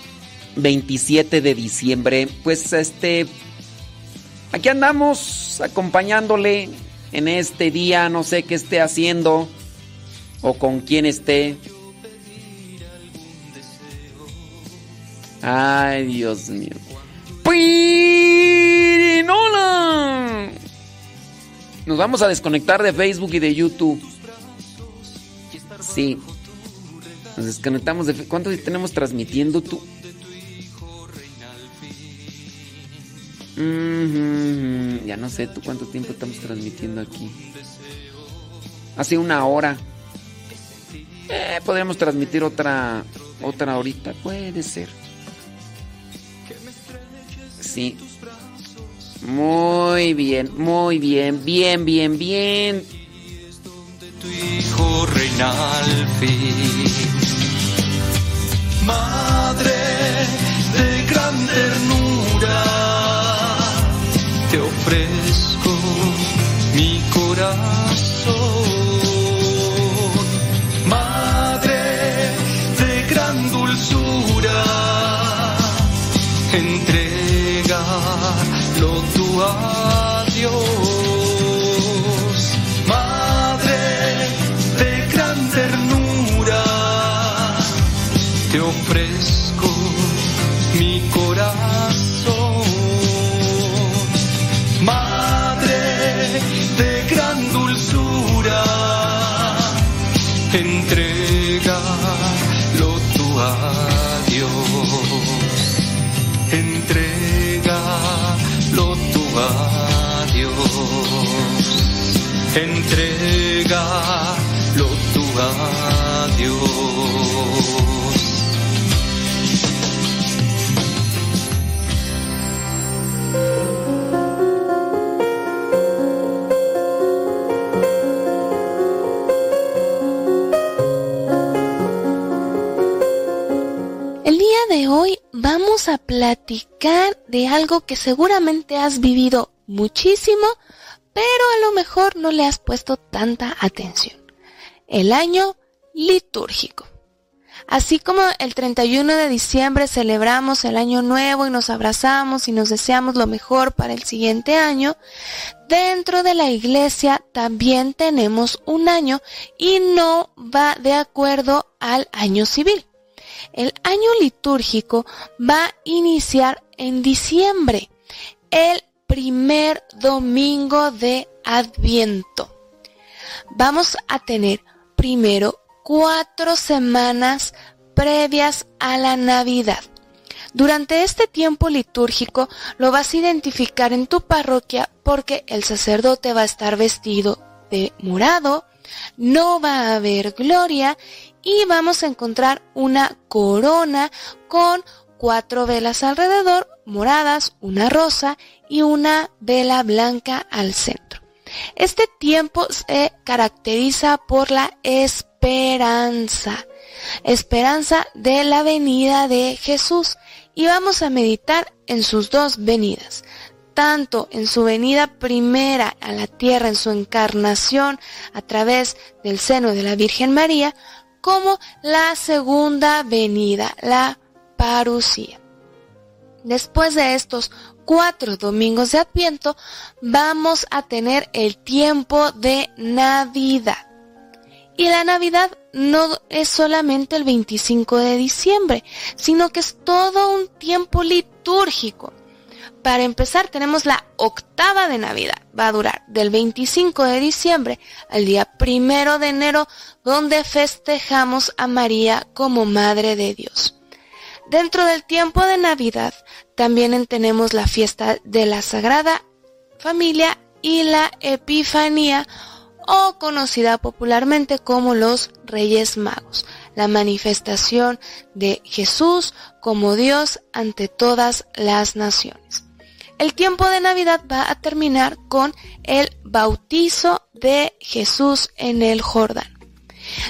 Speaker 4: 27 de diciembre. Pues este. Aquí andamos acompañándole en este día. No sé qué esté haciendo o con quién esté. Ay, Dios mío. ¡Pirinola! Nos vamos a desconectar de Facebook y de YouTube. Sí. Nos desconectamos de... ¿Cuánto tenemos transmitiendo tú? Ya no sé tú cuánto tiempo estamos transmitiendo aquí. Hace una hora. Eh, podríamos transmitir otra otra horita, puede ser. Sí. Muy bien, muy bien, bien, bien, bien.
Speaker 15: Tu hijo reina al fin. Madre de gran ternura, te ofrezco mi corazón. Madre de gran dulzura, entregalo tú Entrégalo tú a Dios.
Speaker 13: El día de hoy vamos a platicar de algo que seguramente has vivido muchísimo, pero a lo mejor no le has puesto tanta atención. El año litúrgico. Así como el 31 de diciembre celebramos el año nuevo y nos abrazamos y nos deseamos lo mejor para el siguiente año, dentro de la iglesia también tenemos un año y no va de acuerdo al año civil. El año litúrgico va a iniciar en diciembre, el primer domingo de Adviento. Vamos a tener primero cuatro semanas previas a la Navidad. Durante este tiempo litúrgico lo vas a identificar en tu parroquia porque el sacerdote va a estar vestido de morado, no va a haber gloria y vamos a encontrar una corona con cuatro velas alrededor, moradas, una rosa y una vela blanca al centro. Este tiempo se caracteriza por la esperanza, esperanza de la venida de Jesús y vamos a meditar en sus dos venidas, tanto en su venida primera a la tierra, en su encarnación a través del seno de la Virgen María, como la segunda venida, la parucía. Después de estos cuatro domingos de Adviento, vamos a tener el tiempo de Navidad. Y la Navidad no es solamente el 25 de diciembre, sino que es todo un tiempo litúrgico. Para empezar tenemos la octava de Navidad. Va a durar del 25 de diciembre al día primero de enero, donde festejamos a María como Madre de Dios. Dentro del tiempo de Navidad también tenemos la fiesta de la Sagrada Familia y la Epifanía o conocida popularmente como los Reyes Magos, la manifestación de Jesús como Dios ante todas las naciones. El tiempo de Navidad va a terminar con el bautizo de Jesús en el Jordán.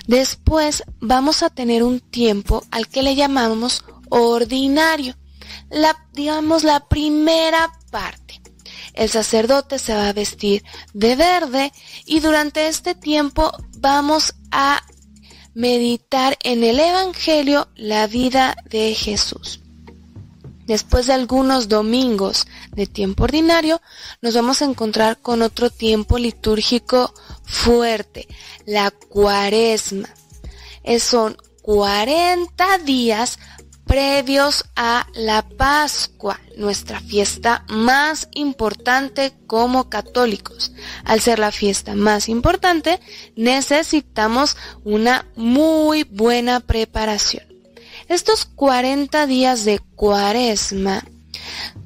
Speaker 13: Después vamos a tener un tiempo al que le llamamos ordinario, la, digamos la primera parte. El sacerdote se va a vestir de verde y durante este tiempo vamos a meditar en el Evangelio la vida de Jesús. Después de algunos domingos de tiempo ordinario, nos vamos a encontrar con otro tiempo litúrgico fuerte, la cuaresma. Es- Son 40 días previos a la Pascua, nuestra fiesta más importante como católicos. Al ser la fiesta más importante, necesitamos una muy buena preparación. Estos 40 días de cuaresma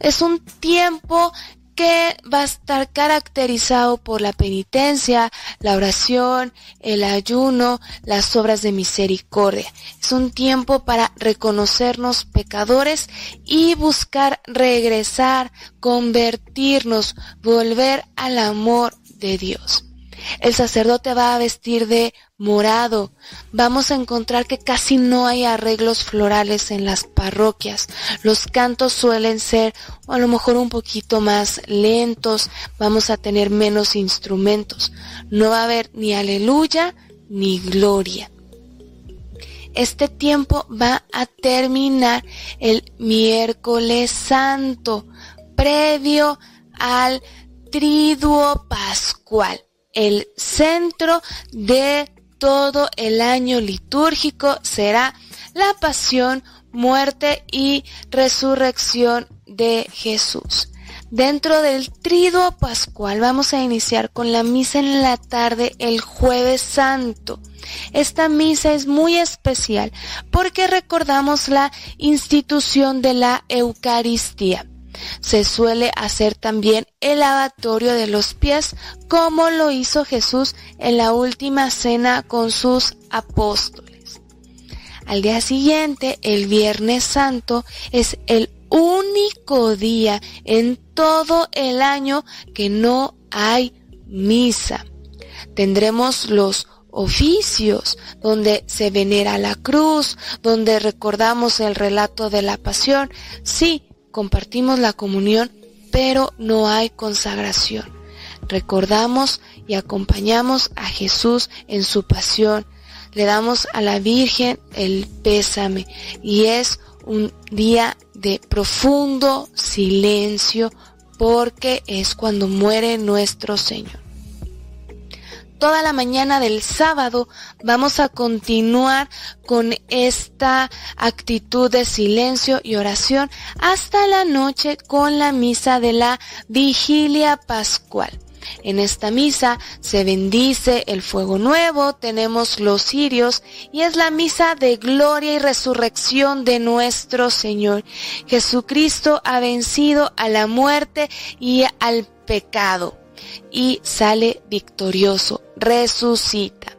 Speaker 13: es un tiempo que va a estar caracterizado por la penitencia, la oración, el ayuno, las obras de misericordia. Es un tiempo para reconocernos pecadores y buscar regresar, convertirnos, volver al amor de Dios. El sacerdote va a vestir de morado. Vamos a encontrar que casi no hay arreglos florales en las parroquias. Los cantos suelen ser a lo mejor un poquito más lentos. Vamos a tener menos instrumentos. No va a haber ni aleluya ni gloria. Este tiempo va a terminar el miércoles santo, previo al triduo pascual el centro de todo el año litúrgico será la pasión, muerte y resurrección de Jesús. Dentro del triduo pascual vamos a iniciar con la misa en la tarde el jueves santo. Esta misa es muy especial porque recordamos la institución de la Eucaristía se suele hacer también el lavatorio de los pies, como lo hizo Jesús en la última cena con sus apóstoles. Al día siguiente, el Viernes Santo, es el único día en todo el año que no hay misa. Tendremos los oficios, donde se venera la cruz, donde recordamos el relato de la pasión. Sí, compartimos la comunión, pero no hay consagración. Recordamos y acompañamos a Jesús en su pasión. Le damos a la Virgen el pésame y es un día de profundo silencio porque es cuando muere nuestro Señor toda la mañana del sábado vamos a continuar con esta actitud de silencio y oración hasta la noche con la misa de la vigilia pascual. En esta misa se bendice el fuego nuevo, tenemos los cirios y es la misa de gloria y resurrección de nuestro Señor. Jesucristo ha vencido a la muerte y al pecado y sale victorioso, resucita.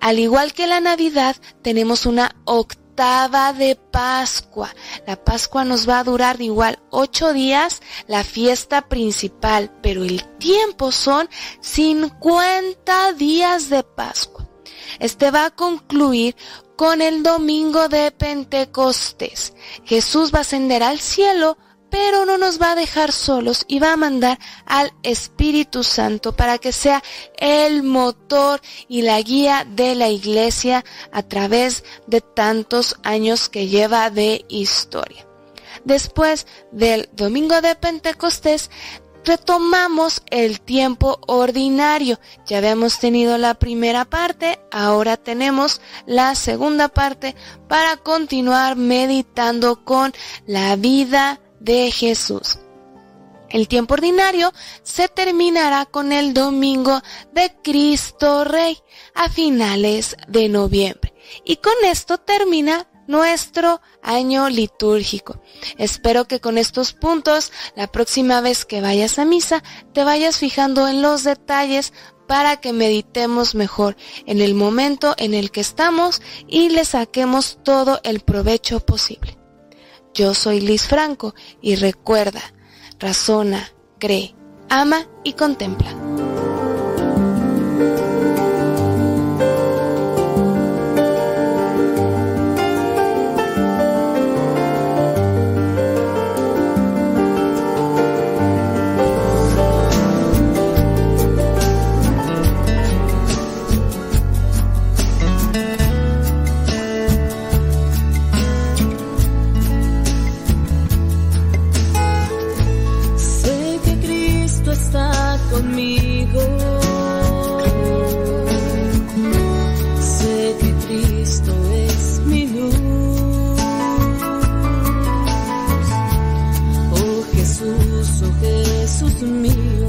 Speaker 13: Al igual que la Navidad, tenemos una octava de Pascua. La Pascua nos va a durar igual ocho días, la fiesta principal, pero el tiempo son 50 días de Pascua. Este va a concluir con el domingo de Pentecostés. Jesús va a ascender al cielo pero no nos va a dejar solos y va a mandar al Espíritu Santo para que sea el motor y la guía de la iglesia a través de tantos años que lleva de historia. Después del domingo de Pentecostés, retomamos el tiempo ordinario. Ya habíamos tenido la primera parte, ahora tenemos la segunda parte para continuar meditando con la vida de Jesús. El tiempo ordinario se terminará con el domingo de Cristo Rey a finales de noviembre. Y con esto termina nuestro año litúrgico. Espero que con estos puntos, la próxima vez que vayas a misa, te vayas fijando en los detalles para que meditemos mejor en el momento en el que estamos y le saquemos todo el provecho posible. Yo soy Liz Franco y recuerda, razona, cree, ama y contempla.
Speaker 16: to me.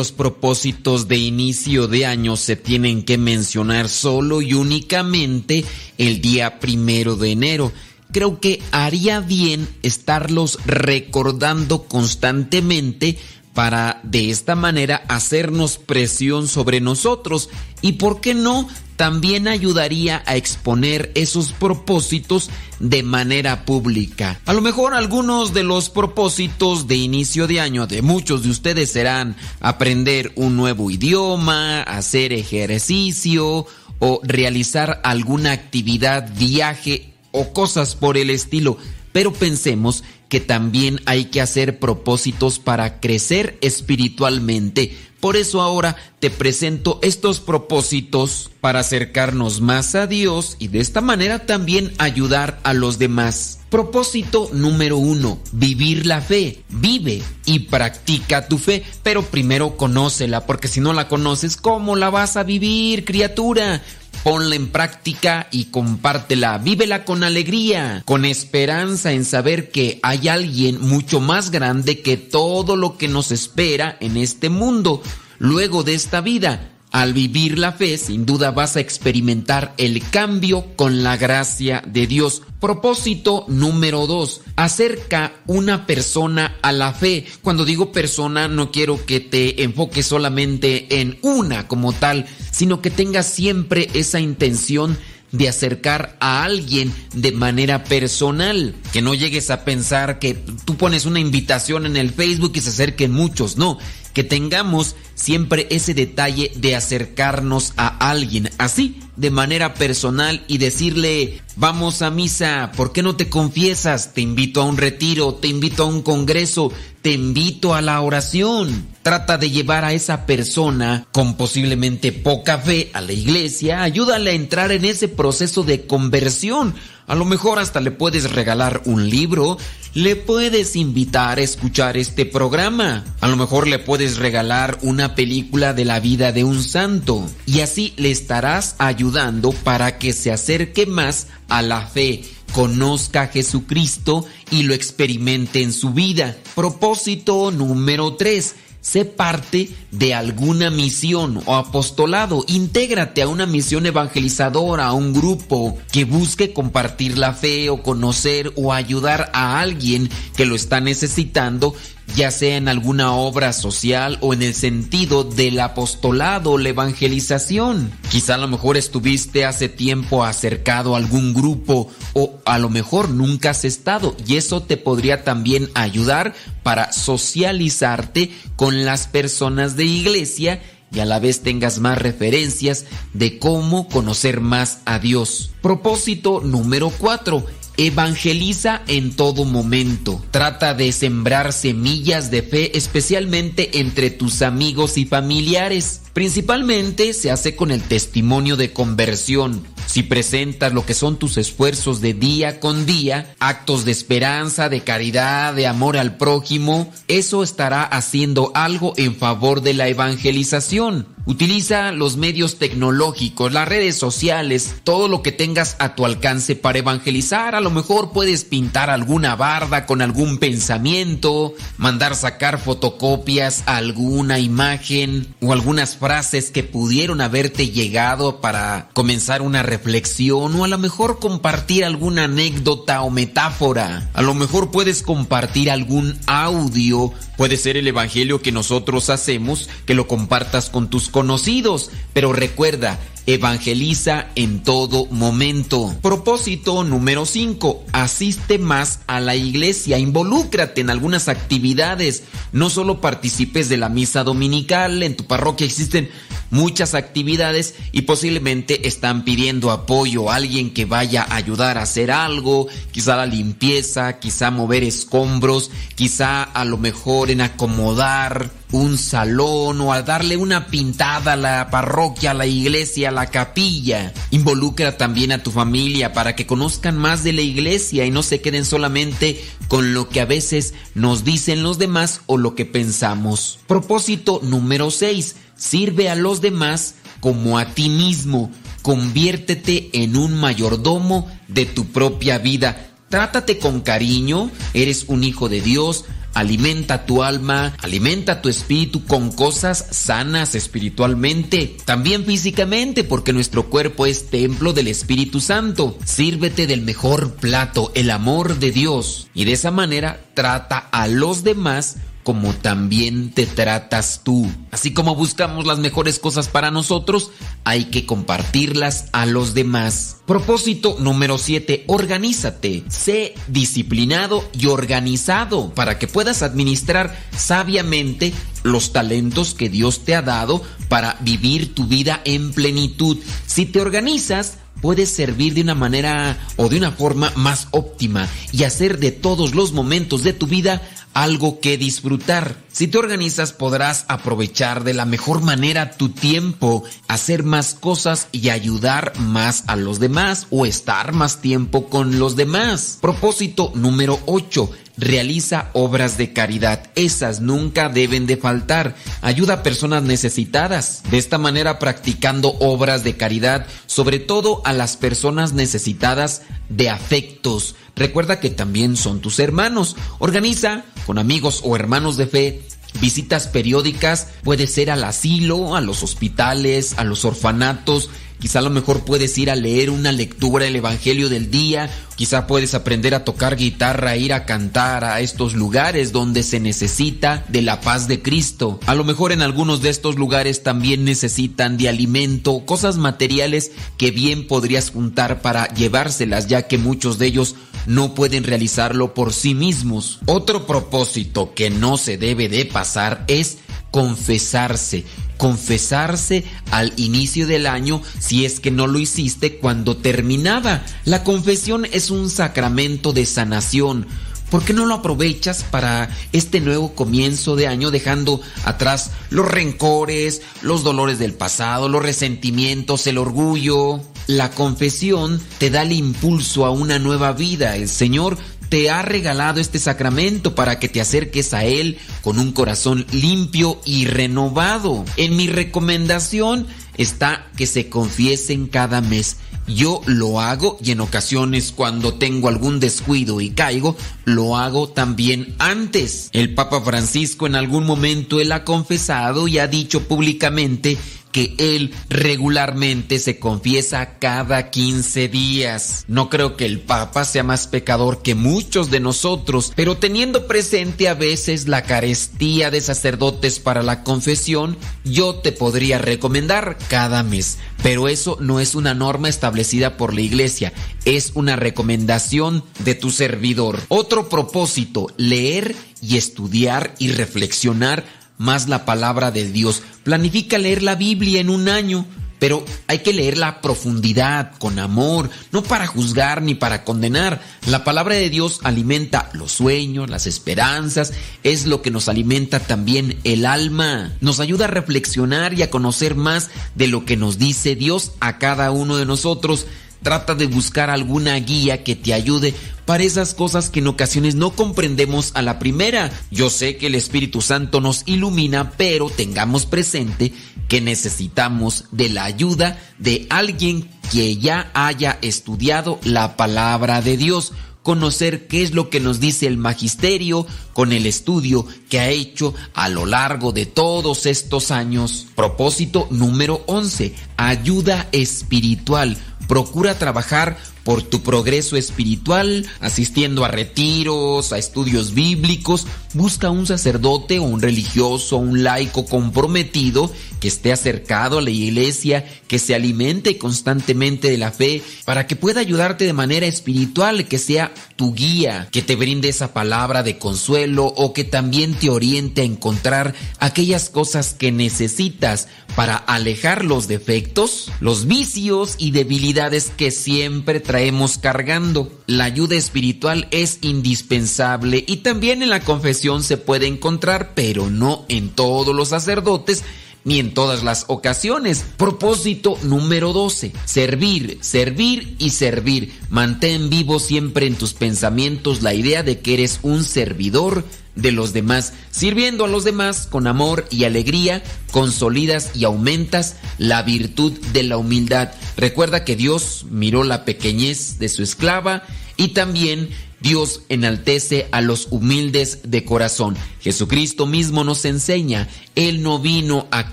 Speaker 4: Los propósitos de inicio de año se tienen que mencionar solo y únicamente el día primero de enero. Creo que haría bien estarlos recordando constantemente para de esta manera hacernos presión sobre nosotros y, ¿por qué no?, también ayudaría a exponer esos propósitos de manera pública. A lo mejor algunos de los propósitos de inicio de año de muchos de ustedes serán aprender un nuevo idioma, hacer ejercicio o realizar alguna actividad, viaje o cosas por el estilo. Pero pensemos que también hay que hacer propósitos para crecer espiritualmente. Por eso ahora te presento estos propósitos para acercarnos más a Dios y de esta manera también ayudar a los demás. Propósito número uno, vivir la fe. Vive y practica tu fe, pero primero conócela, porque si no la conoces, ¿cómo la vas a vivir, criatura? Ponla en práctica y compártela. Vívela con alegría, con esperanza en saber que hay alguien mucho más grande que todo lo que nos espera en este mundo. Luego de esta vida, al vivir la fe, sin duda vas a experimentar el cambio con la gracia de Dios. Propósito número dos, acerca una persona a la fe. Cuando digo persona, no quiero que te enfoques solamente en una como tal, sino que tengas siempre esa intención de acercar a alguien de manera personal. Que no llegues a pensar que tú pones una invitación en el Facebook y se acerquen muchos. No, que tengamos siempre ese detalle de acercarnos a alguien así, de manera personal y decirle, vamos a misa, ¿por qué no te confiesas? Te invito a un retiro, te invito a un congreso, te invito a la oración. Trata de llevar a esa persona con posiblemente poca fe a la iglesia, ayúdale a entrar en ese proceso de conversión. A lo mejor hasta le puedes regalar un libro, le puedes invitar a escuchar este programa, a lo mejor le puedes regalar una película de la vida de un santo y así le estarás ayudando para que se acerque más a la fe, conozca a Jesucristo y lo experimente en su vida. Propósito número 3 sé parte de alguna misión o apostolado. Intégrate a una misión evangelizadora, a un grupo que busque compartir la fe o conocer o ayudar a alguien que lo está necesitando ya sea en alguna obra social o en el sentido del apostolado o la evangelización. Quizá a lo mejor estuviste hace tiempo acercado a algún grupo o a lo mejor nunca has estado y eso te podría también ayudar para socializarte con las personas de iglesia y a la vez tengas más referencias de cómo conocer más a Dios. Propósito número 4 Evangeliza en todo momento. Trata de sembrar semillas de fe especialmente entre tus amigos y familiares. Principalmente se hace con el testimonio de conversión. Si presentas lo que son tus esfuerzos de día con día, actos de esperanza, de caridad, de amor al prójimo, eso estará haciendo algo en favor de la evangelización. Utiliza los medios tecnológicos, las redes sociales, todo lo que tengas a tu alcance para evangelizar. A lo mejor puedes pintar alguna barda con algún pensamiento, mandar sacar fotocopias a alguna imagen o algunas frases que pudieron haberte llegado para comenzar una reflexión o a lo mejor compartir alguna anécdota o metáfora. A lo mejor puedes compartir algún audio, puede ser el evangelio que nosotros hacemos, que lo compartas con tus conocidos, pero recuerda, evangeliza en todo momento. Propósito número 5. Asiste más a la iglesia, involúcrate en algunas actividades. No solo participes de la misa dominical, en tu parroquia existen muchas actividades y posiblemente están pidiendo apoyo alguien que vaya a ayudar a hacer algo, quizá la limpieza, quizá mover escombros, quizá a lo mejor en acomodar un salón o a darle una pintada a la parroquia, a la iglesia, a la capilla. Involucra también a tu familia para que conozcan más de la iglesia y no se queden solamente con lo que a veces nos dicen los demás o lo que pensamos. Propósito número 6. Sirve a los demás como a ti mismo. Conviértete en un mayordomo de tu propia vida. Trátate con cariño, eres un hijo de Dios, alimenta tu alma, alimenta tu espíritu con cosas sanas espiritualmente, también físicamente, porque nuestro cuerpo es templo del Espíritu Santo. Sírvete del mejor plato, el amor de Dios, y de esa manera trata a los demás como también te tratas tú. Así como buscamos las mejores cosas para nosotros, hay que compartirlas a los demás. Propósito número 7. Organízate. Sé disciplinado y organizado para que puedas administrar sabiamente los talentos que Dios te ha dado para vivir tu vida en plenitud. Si te organizas, puedes servir de una manera o de una forma más óptima y hacer de todos los momentos de tu vida algo que disfrutar. Si te organizas podrás aprovechar de la mejor manera tu tiempo, hacer más cosas y ayudar más a los demás o estar más tiempo con los demás. Propósito número 8 realiza obras de caridad. Esas nunca deben de faltar. Ayuda a personas necesitadas. De esta manera practicando obras de caridad, sobre todo a las personas necesitadas de afectos. Recuerda que también son tus hermanos. Organiza con amigos o hermanos de fe visitas periódicas, puede ser al asilo, a los hospitales, a los orfanatos, Quizá a lo mejor puedes ir a leer una lectura del Evangelio del día, quizá puedes aprender a tocar guitarra, ir a cantar a estos lugares donde se necesita de la paz de Cristo. A lo mejor en algunos de estos lugares también necesitan de alimento, cosas materiales que bien podrías juntar para llevárselas, ya que muchos de ellos no pueden realizarlo por sí mismos. Otro propósito que no se debe de pasar es confesarse confesarse al inicio del año si es que no lo hiciste cuando terminaba. La confesión es un sacramento de sanación. ¿Por qué no lo aprovechas para este nuevo comienzo de año dejando atrás los rencores, los dolores del pasado, los resentimientos, el orgullo? La confesión te da el impulso a una nueva vida. El Señor te ha regalado este sacramento para que te acerques a Él con un corazón limpio y renovado. En mi recomendación está que se confiesen cada mes. Yo lo hago y en ocasiones cuando tengo algún descuido y caigo, lo hago también antes. El Papa Francisco en algún momento él ha confesado y ha dicho públicamente que él regularmente se confiesa cada 15 días. No creo que el Papa sea más pecador que muchos de nosotros, pero teniendo presente a veces la carestía de sacerdotes para la confesión, yo te podría recomendar cada mes. Pero eso no es una norma establecida por la iglesia, es una recomendación de tu servidor. Otro propósito, leer y estudiar y reflexionar más la palabra de Dios. Planifica leer la Biblia en un año, pero hay que leerla a profundidad, con amor, no para juzgar ni para condenar. La palabra de Dios alimenta los sueños, las esperanzas, es lo que nos alimenta también el alma. Nos ayuda a reflexionar y a conocer más de lo que nos dice Dios a cada uno de nosotros. Trata de buscar alguna guía que te ayude para esas cosas que en ocasiones no comprendemos a la primera. Yo sé que el Espíritu Santo nos ilumina, pero tengamos presente que necesitamos de la ayuda de alguien que ya haya estudiado la palabra de Dios conocer qué es lo que nos dice el magisterio con el estudio que ha hecho a lo largo de todos estos años. Propósito número 11. Ayuda espiritual. Procura trabajar por tu progreso espiritual, asistiendo a retiros, a estudios bíblicos. Busca un sacerdote o un religioso, un laico comprometido que esté acercado a la iglesia, que se alimente constantemente de la fe, para que pueda ayudarte de manera espiritual, que sea tu guía, que te brinde esa palabra de consuelo o que también te oriente a encontrar aquellas cosas que necesitas para alejar los defectos, los vicios y debilidades que siempre traemos cargando. La ayuda espiritual es indispensable y también en la confesión se puede encontrar, pero no en todos los sacerdotes ni en todas las ocasiones. Propósito número 12. Servir, servir y servir. Mantén vivo siempre en tus pensamientos la idea de que eres un servidor de los demás. Sirviendo a los demás con amor y alegría, consolidas y aumentas la virtud de la humildad. Recuerda que Dios miró la pequeñez de su esclava y también Dios enaltece a los humildes de corazón. Jesucristo mismo nos enseña, Él no vino a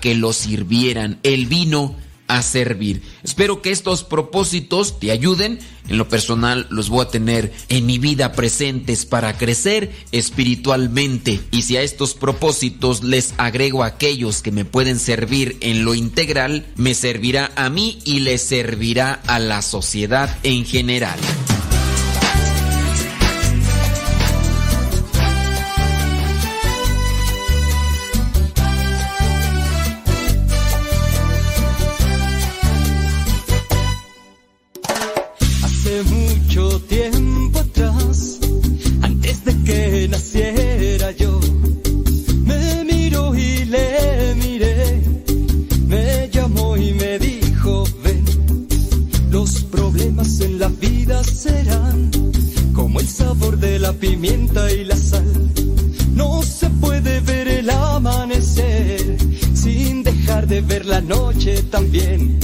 Speaker 4: que lo sirvieran, Él vino a servir. Espero que estos propósitos te ayuden. En lo personal los voy a tener en mi vida presentes para crecer espiritualmente. Y si a estos propósitos les agrego aquellos que me pueden servir en lo integral, me servirá a mí y le servirá a la sociedad en general.
Speaker 2: Pimienta y la sal. No se puede ver el amanecer sin dejar de ver la noche también.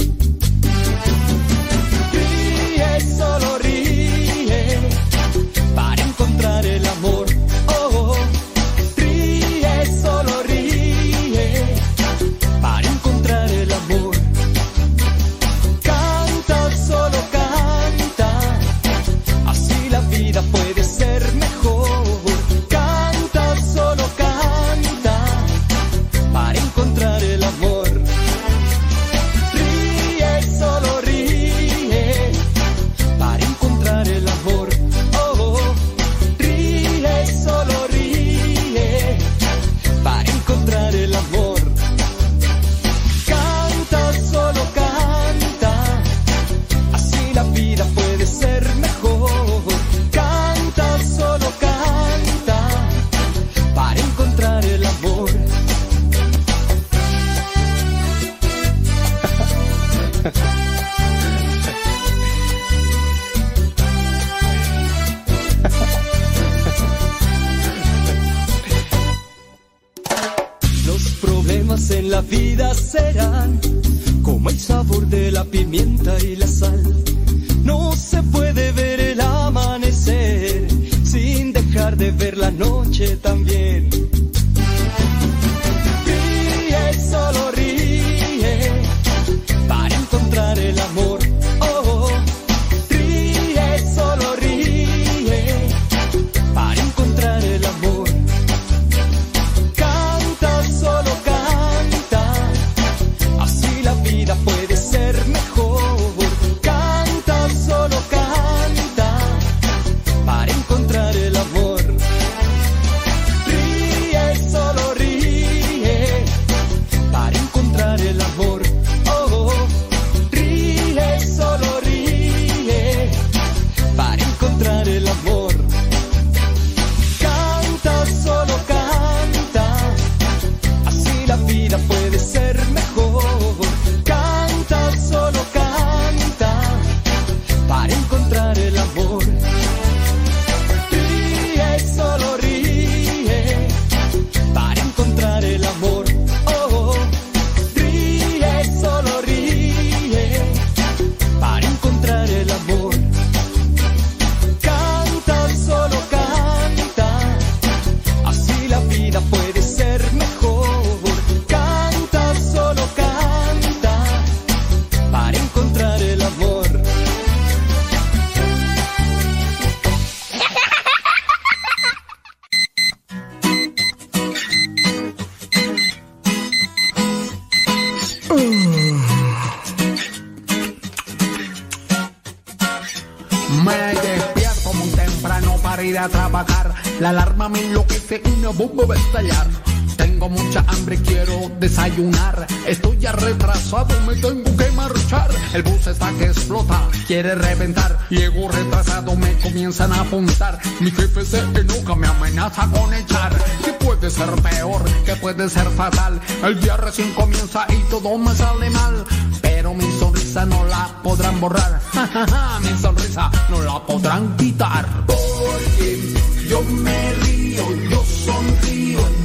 Speaker 17: A estallar. Tengo mucha hambre, quiero desayunar. Estoy ya retrasado, me tengo que marchar. El bus está que explota, quiere reventar. Llego retrasado, me comienzan a apuntar. Mi jefe se enoja, me amenaza con echar. ¿Qué puede ser peor? ¿Qué puede ser fatal? El día recién comienza y todo me sale mal. Pero mi sonrisa no la podrán borrar. mi sonrisa no la podrán quitar. Porque yo me río, sonrío en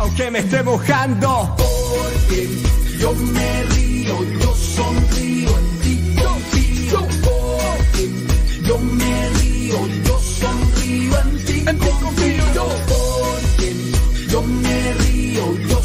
Speaker 18: Aunque me esté mojando
Speaker 17: Porque yo me río, yo sonrío en ti confío. Porque yo me río, yo sonrío en ti confío. Porque yo me río, yo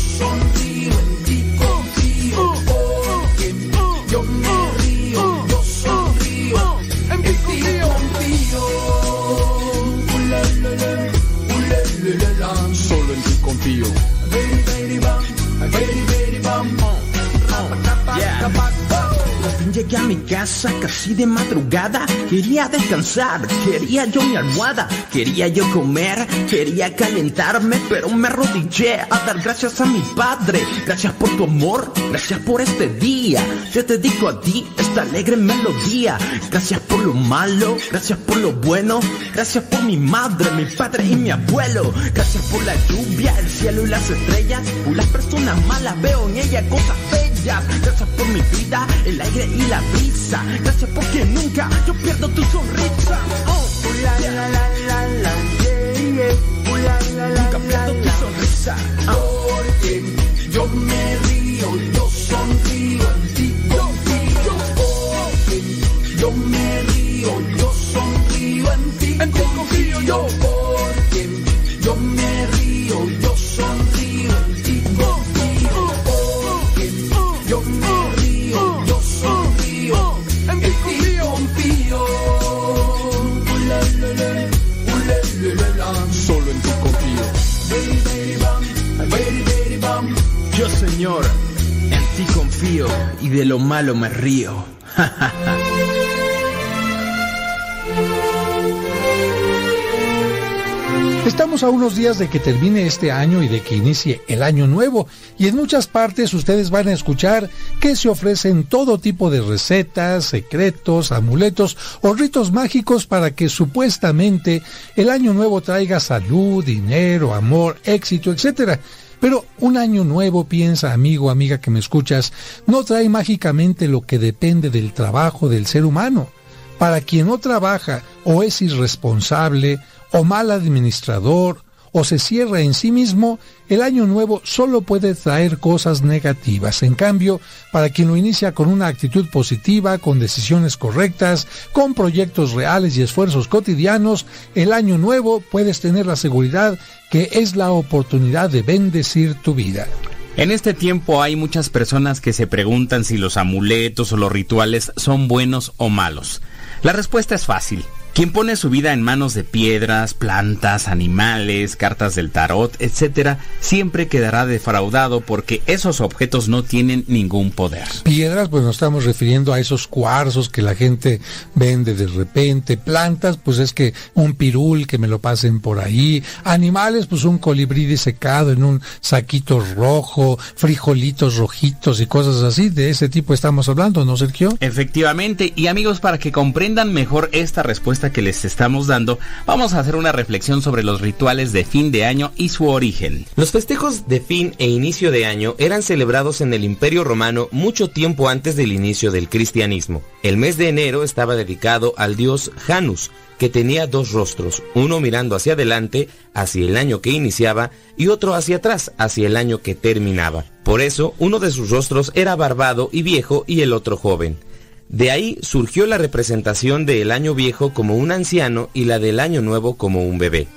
Speaker 19: llegué a mi casa casi de madrugada. Quería descansar, quería yo mi almohada, quería yo comer, quería calentarme, pero me arrodillé a dar gracias a mi padre. Gracias por tu amor, gracias por este día. Yo te dedico a ti esta alegre melodía. Gracias por lo malo, gracias por lo bueno, gracias por mi madre, mi padre y mi abuelo. Gracias por la lluvia, el cielo y las estrellas. Por las personas malas veo en ella cosas bellas. Gracias por mi vida, el aire y la brisa. Gracias porque nunca yo pierdo tu sonrisa. Oh, la, la, la, la, la. Oh, nunca pierdo tu sonrisa. Oh.
Speaker 17: Porque yo me río,
Speaker 19: y de lo malo me río.
Speaker 20: Estamos a unos días de que termine este año y de que inicie el año nuevo y en muchas partes ustedes van a escuchar que se ofrecen todo tipo de recetas, secretos, amuletos o ritos mágicos para que supuestamente el año nuevo traiga salud, dinero, amor, éxito, etcétera. Pero un año nuevo, piensa amigo, amiga que me escuchas, no trae mágicamente lo que depende del trabajo del ser humano. Para quien no trabaja o es irresponsable o mal administrador o se cierra en sí mismo, el año nuevo solo puede traer cosas negativas. En cambio, para quien lo inicia con una actitud positiva, con decisiones correctas, con proyectos reales y esfuerzos cotidianos, el año nuevo puedes tener la seguridad que es la oportunidad de bendecir tu vida.
Speaker 21: En este tiempo hay muchas personas que se preguntan si los amuletos o los rituales son buenos o malos. La respuesta es fácil. Quien pone su vida en manos de piedras, plantas, animales, cartas del tarot, etc., siempre quedará defraudado porque esos objetos no tienen ningún poder.
Speaker 20: Piedras, pues nos estamos refiriendo a esos cuarzos que la gente vende de repente. Plantas, pues es que un pirul que me lo pasen por ahí. Animales, pues un colibrí disecado en un saquito rojo, frijolitos rojitos y cosas así. De ese tipo estamos hablando, ¿no, Sergio?
Speaker 21: Efectivamente, y amigos, para que comprendan mejor esta respuesta que les estamos dando, vamos a hacer una reflexión sobre los rituales de fin de año y su origen.
Speaker 22: Los festejos de fin e inicio de año eran celebrados en el Imperio Romano mucho tiempo antes del inicio del cristianismo. El mes de enero estaba dedicado al dios Janus, que tenía dos rostros, uno mirando hacia adelante, hacia el año que iniciaba, y otro hacia atrás, hacia el año que terminaba. Por eso, uno de sus rostros era barbado y viejo y el otro joven. De ahí surgió la representación del año viejo como un anciano y la del año nuevo como un bebé.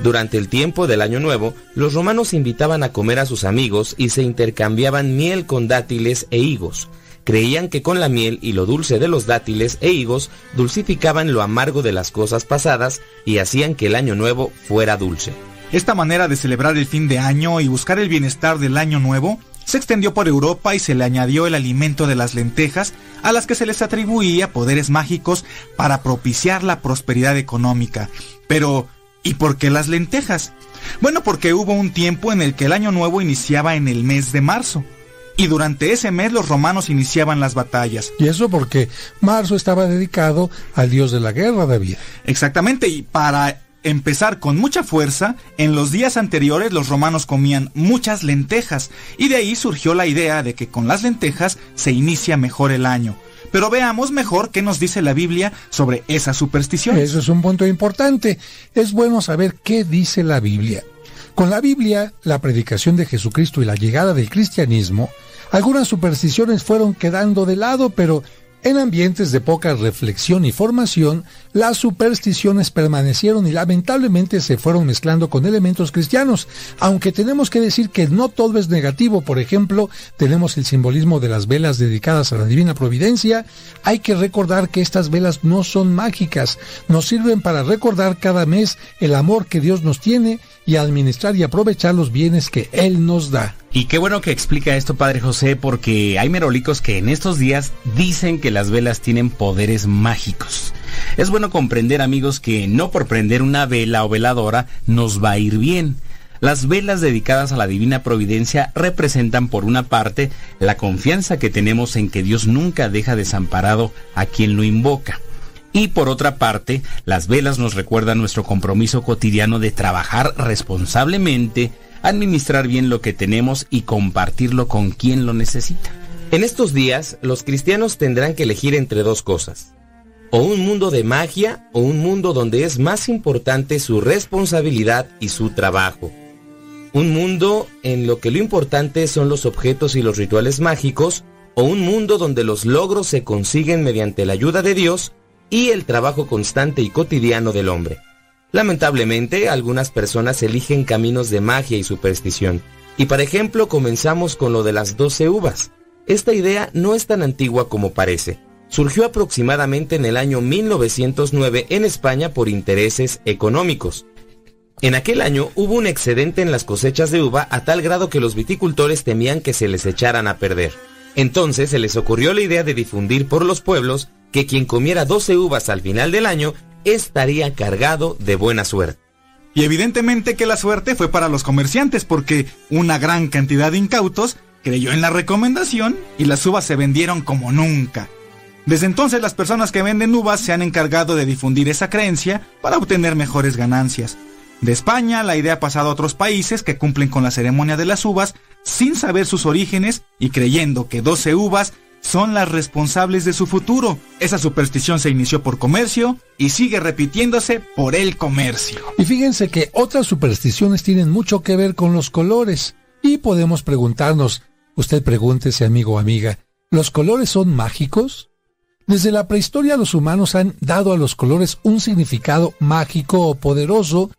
Speaker 22: Durante el tiempo del año nuevo, los romanos invitaban a comer a sus amigos y se intercambiaban miel con dátiles e higos. Creían que con la miel y lo dulce de los dátiles e higos dulcificaban lo amargo de las cosas pasadas y hacían que el año nuevo fuera dulce.
Speaker 23: Esta manera de celebrar el fin de año y buscar el bienestar del año nuevo se extendió por Europa y se le añadió el alimento de las lentejas a las que se les atribuía poderes mágicos para propiciar la prosperidad económica. Pero, ¿y por qué las lentejas? Bueno, porque hubo un tiempo en el que el año nuevo iniciaba en el mes de marzo. Y durante ese mes los romanos iniciaban las batallas.
Speaker 20: Y eso porque marzo estaba dedicado al dios de la guerra, David.
Speaker 23: Exactamente, y para empezar con mucha fuerza, en los días anteriores los romanos comían muchas lentejas, y de ahí surgió la idea de que con las lentejas se inicia mejor el año. Pero veamos mejor qué nos dice la Biblia sobre esa superstición.
Speaker 20: Eso es un punto importante. Es bueno saber qué dice la Biblia. Con la Biblia, la predicación de Jesucristo y la llegada del cristianismo, algunas supersticiones fueron quedando de lado, pero en ambientes de poca reflexión y formación, las supersticiones permanecieron y lamentablemente se fueron mezclando con elementos cristianos, aunque tenemos que decir que no todo es negativo. Por ejemplo, tenemos el simbolismo de las velas dedicadas a la divina providencia. Hay que recordar que estas velas no son mágicas, nos sirven para recordar cada mes el amor que Dios nos tiene y administrar y aprovechar los bienes que Él nos da.
Speaker 21: Y qué bueno que explica esto, Padre José, porque hay merolicos que en estos días dicen que las velas tienen poderes mágicos. Es bueno comprender, amigos, que no por prender una vela o veladora nos va a ir bien. Las velas dedicadas a la divina providencia representan por una parte la confianza que tenemos en que Dios nunca deja desamparado a quien lo invoca. Y por otra parte, las velas nos recuerdan nuestro compromiso cotidiano de trabajar responsablemente, administrar bien lo que tenemos y compartirlo con quien lo necesita.
Speaker 22: En estos días, los cristianos tendrán que elegir entre dos cosas. O un mundo de magia o un mundo donde es más importante su responsabilidad y su trabajo. Un mundo en lo que lo importante son los objetos y los rituales mágicos o un mundo donde los logros se consiguen mediante la ayuda de Dios y el trabajo constante y cotidiano del hombre. Lamentablemente, algunas personas eligen caminos de magia y superstición. Y por ejemplo, comenzamos con lo de las 12 uvas. Esta idea no es tan antigua como parece. Surgió aproximadamente en el año 1909 en España por intereses económicos. En aquel año hubo un excedente en las cosechas de uva a tal grado que los viticultores temían que se les echaran a perder. Entonces se les ocurrió la idea de difundir por los pueblos que quien comiera 12 uvas al final del año estaría cargado de buena suerte.
Speaker 23: Y evidentemente que la suerte fue para los comerciantes porque una gran cantidad de incautos creyó en la recomendación y las uvas se vendieron como nunca. Desde entonces las personas que venden uvas se han encargado de difundir esa creencia para obtener mejores ganancias. De España la idea ha pasado a otros países que cumplen con la ceremonia de las uvas sin saber sus orígenes y creyendo que 12 uvas son las responsables de su futuro. Esa superstición se inició por comercio y sigue repitiéndose por el comercio.
Speaker 20: Y fíjense que otras supersticiones tienen mucho que ver con los colores. Y podemos preguntarnos, usted pregúntese amigo o amiga, ¿los colores son mágicos? Desde la prehistoria los humanos han dado a los colores un significado mágico o poderoso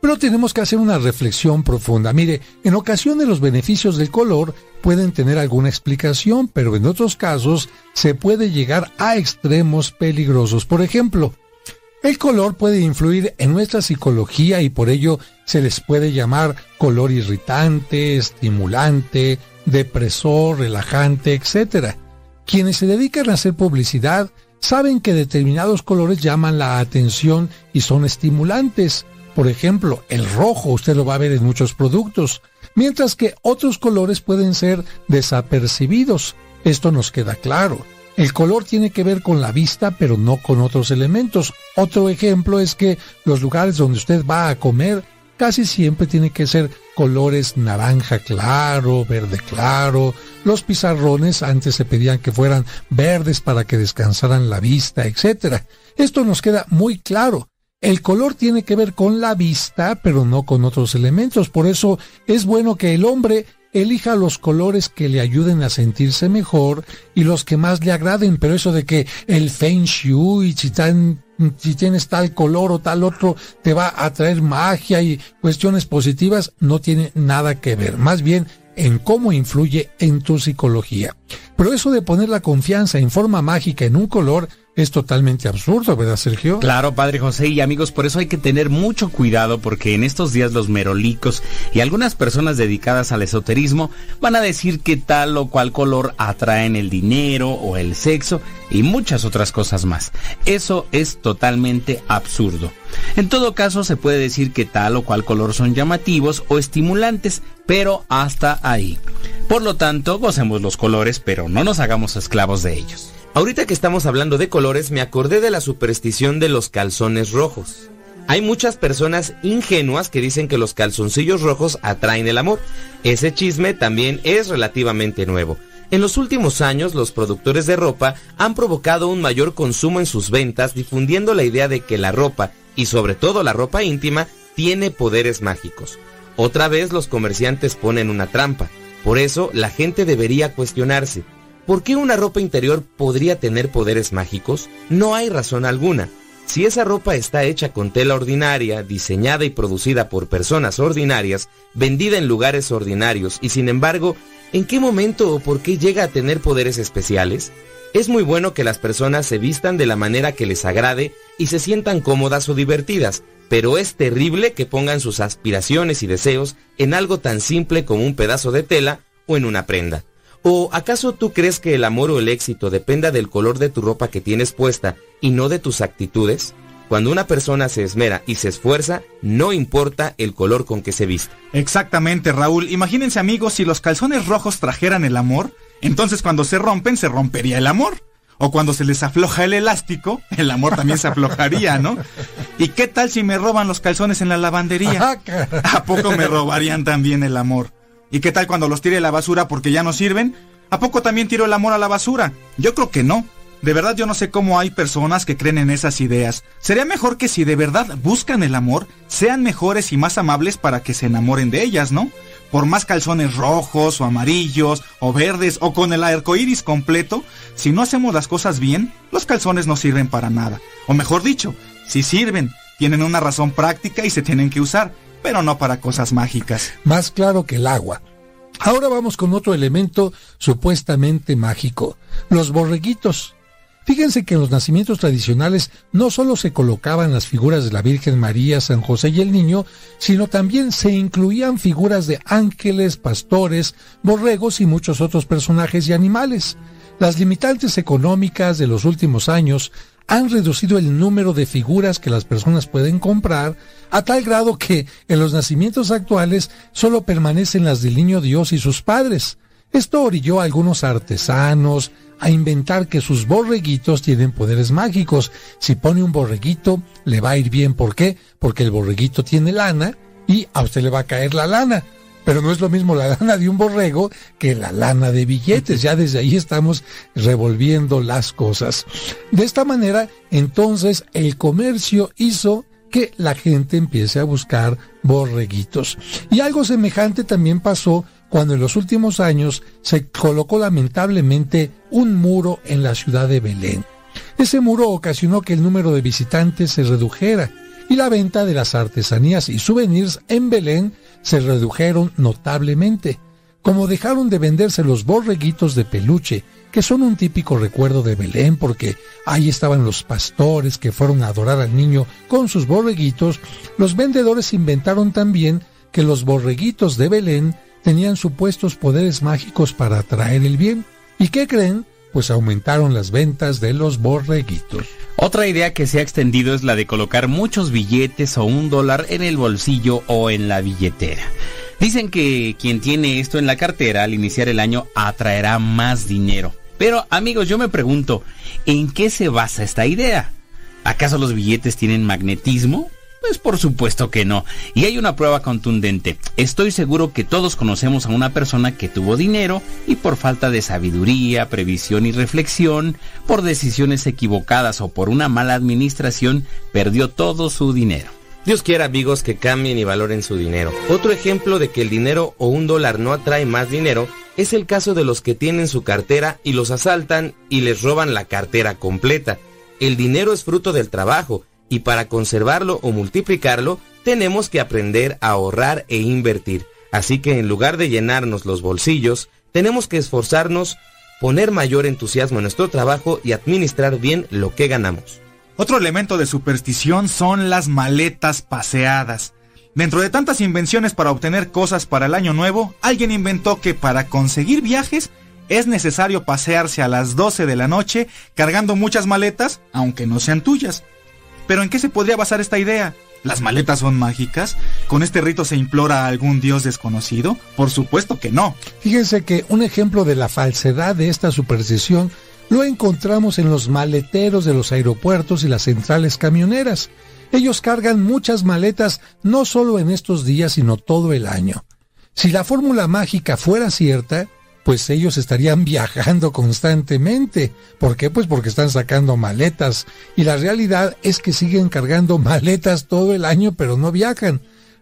Speaker 20: pero tenemos que hacer una reflexión profunda. Mire, en ocasiones los beneficios del color pueden tener alguna explicación, pero en otros casos se puede llegar a extremos peligrosos. Por ejemplo, el color puede influir en nuestra psicología y por ello se les puede llamar color irritante, estimulante, depresor, relajante, etc. Quienes se dedican a hacer publicidad saben que determinados colores llaman la atención y son estimulantes. Por ejemplo, el rojo usted lo va a ver en muchos productos, mientras que otros colores pueden ser desapercibidos. Esto nos queda claro. El color tiene que ver con la vista, pero no con otros elementos. Otro ejemplo es que los lugares donde usted va a comer casi siempre tiene que ser colores naranja claro, verde claro. Los pizarrones antes se pedían que fueran verdes para que descansaran la vista, etc. Esto nos queda muy claro. El color tiene que ver con la vista, pero no con otros elementos. Por eso es bueno que el hombre elija los colores que le ayuden a sentirse mejor y los que más le agraden, pero eso de que el feng shui, si, si tienes tal color o tal otro, te va a traer magia y cuestiones positivas, no tiene nada que ver. Más bien en cómo influye en tu psicología. Pero eso de poner la confianza en forma mágica en un color es totalmente absurdo, ¿verdad, Sergio?
Speaker 21: Claro, padre José y amigos, por eso hay que tener mucho cuidado porque en estos días los merolicos y algunas personas dedicadas al esoterismo van a decir que tal o cual color atraen el dinero o el sexo y muchas otras cosas más. Eso es totalmente absurdo. En todo caso, se puede decir que tal o cual color son llamativos o estimulantes, pero hasta ahí. Por lo tanto, gocemos los colores, pero no nos hagamos esclavos de ellos.
Speaker 22: Ahorita que estamos hablando de colores, me acordé de la superstición de los calzones rojos. Hay muchas personas ingenuas que dicen que los calzoncillos rojos atraen el amor. Ese chisme también es relativamente nuevo. En los últimos años, los productores de ropa han provocado un mayor consumo en sus ventas, difundiendo la idea de que la ropa, y sobre todo la ropa íntima, tiene poderes mágicos. Otra vez los comerciantes ponen una trampa. Por eso, la gente debería cuestionarse, ¿Por qué una ropa interior podría tener poderes mágicos? No hay razón alguna. Si esa ropa está hecha con tela ordinaria, diseñada y producida por personas ordinarias, vendida en lugares ordinarios y sin embargo, ¿en qué momento o por qué llega a tener poderes especiales? Es muy bueno que las personas se vistan de la manera que les agrade y se sientan cómodas o divertidas, pero es terrible que pongan sus aspiraciones y deseos en algo tan simple como un pedazo de tela o en una prenda. ¿O acaso tú crees que el amor o el éxito dependa del color de tu ropa que tienes puesta y no de tus actitudes? Cuando una persona se esmera y se esfuerza, no importa el color con que se viste.
Speaker 23: Exactamente, Raúl. Imagínense amigos, si los calzones rojos trajeran el amor, entonces cuando se rompen se rompería el amor. O cuando se les afloja el elástico, el amor también se aflojaría, ¿no? ¿Y qué tal si me roban los calzones en la lavandería? ¿A poco me robarían también el amor? ¿Y qué tal cuando los tire a la basura porque ya no sirven? ¿A poco también tiro el amor a la basura? Yo creo que no. De verdad yo no sé cómo hay personas que creen en esas ideas. Sería mejor que si de verdad buscan el amor, sean mejores y más amables para que se enamoren de ellas, ¿no? Por más calzones rojos o amarillos o verdes o con el arco iris completo, si no hacemos las cosas bien, los calzones no sirven para nada. O mejor dicho, si sirven, tienen una razón práctica y se tienen que usar pero no para cosas mágicas.
Speaker 20: Más claro que el agua. Ahora vamos con otro elemento supuestamente mágico, los borreguitos. Fíjense que en los nacimientos tradicionales no solo se colocaban las figuras de la Virgen María, San José y el Niño, sino también se incluían figuras de ángeles, pastores, borregos y muchos otros personajes y animales. Las limitantes económicas de los últimos años han reducido el número de figuras que las personas pueden comprar a tal grado que en los nacimientos actuales solo permanecen las del niño Dios y sus padres. Esto orilló a algunos artesanos a inventar que sus borreguitos tienen poderes mágicos. Si pone un borreguito, le va a ir bien. ¿Por qué? Porque el borreguito tiene lana y a usted le va a caer la lana pero no es lo mismo la lana de un borrego que la lana de billetes. Ya desde ahí estamos revolviendo las cosas. De esta manera, entonces, el comercio hizo que la gente empiece a buscar borreguitos. Y algo semejante también pasó cuando en los últimos años se colocó lamentablemente un muro en la ciudad de Belén. Ese muro ocasionó que el número de visitantes se redujera y la venta de las artesanías y souvenirs en Belén se redujeron notablemente, como dejaron de venderse los borreguitos de peluche, que son un típico recuerdo de Belén porque ahí estaban los pastores que fueron a adorar al niño con sus borreguitos, los vendedores inventaron también que los borreguitos de Belén tenían supuestos poderes mágicos para atraer el bien. ¿Y qué creen? Pues aumentaron las ventas de los borreguitos.
Speaker 21: Otra idea que se ha extendido es la de colocar muchos billetes o un dólar en el bolsillo o en la billetera. Dicen que quien tiene esto en la cartera al iniciar el año atraerá más dinero. Pero amigos, yo me pregunto, ¿en qué se basa esta idea? ¿Acaso los billetes tienen magnetismo? Pues por supuesto que no. Y hay una prueba contundente. Estoy seguro que todos conocemos a una persona que tuvo dinero y por falta de sabiduría, previsión y reflexión, por decisiones equivocadas o por una mala administración, perdió todo su dinero.
Speaker 22: Dios quiera amigos que cambien y valoren su dinero. Otro ejemplo de que el dinero o un dólar no atrae más dinero es el caso de los que tienen su cartera y los asaltan y les roban la cartera completa. El dinero es fruto del trabajo y para conservarlo o multiplicarlo tenemos que aprender a ahorrar e invertir. Así que en lugar de llenarnos los bolsillos, tenemos que esforzarnos, poner mayor entusiasmo en nuestro trabajo y administrar bien lo que ganamos.
Speaker 23: Otro elemento de superstición son las maletas paseadas. Dentro de tantas invenciones para obtener cosas para el año nuevo, alguien inventó que para conseguir viajes es necesario pasearse a las 12 de la noche cargando muchas maletas, aunque no sean tuyas. Pero ¿en qué se podría basar esta idea? ¿Las maletas son mágicas? ¿Con este rito se implora a algún dios desconocido? Por supuesto que no.
Speaker 20: Fíjense que un ejemplo de la falsedad de esta superstición lo encontramos en los maleteros de los aeropuertos y las centrales camioneras. Ellos cargan muchas maletas no solo en estos días, sino todo el año. Si la fórmula mágica fuera cierta, pues ellos estarían viajando constantemente. ¿Por qué? Pues porque están sacando maletas. Y la realidad es que siguen cargando maletas todo el año, pero no viajan.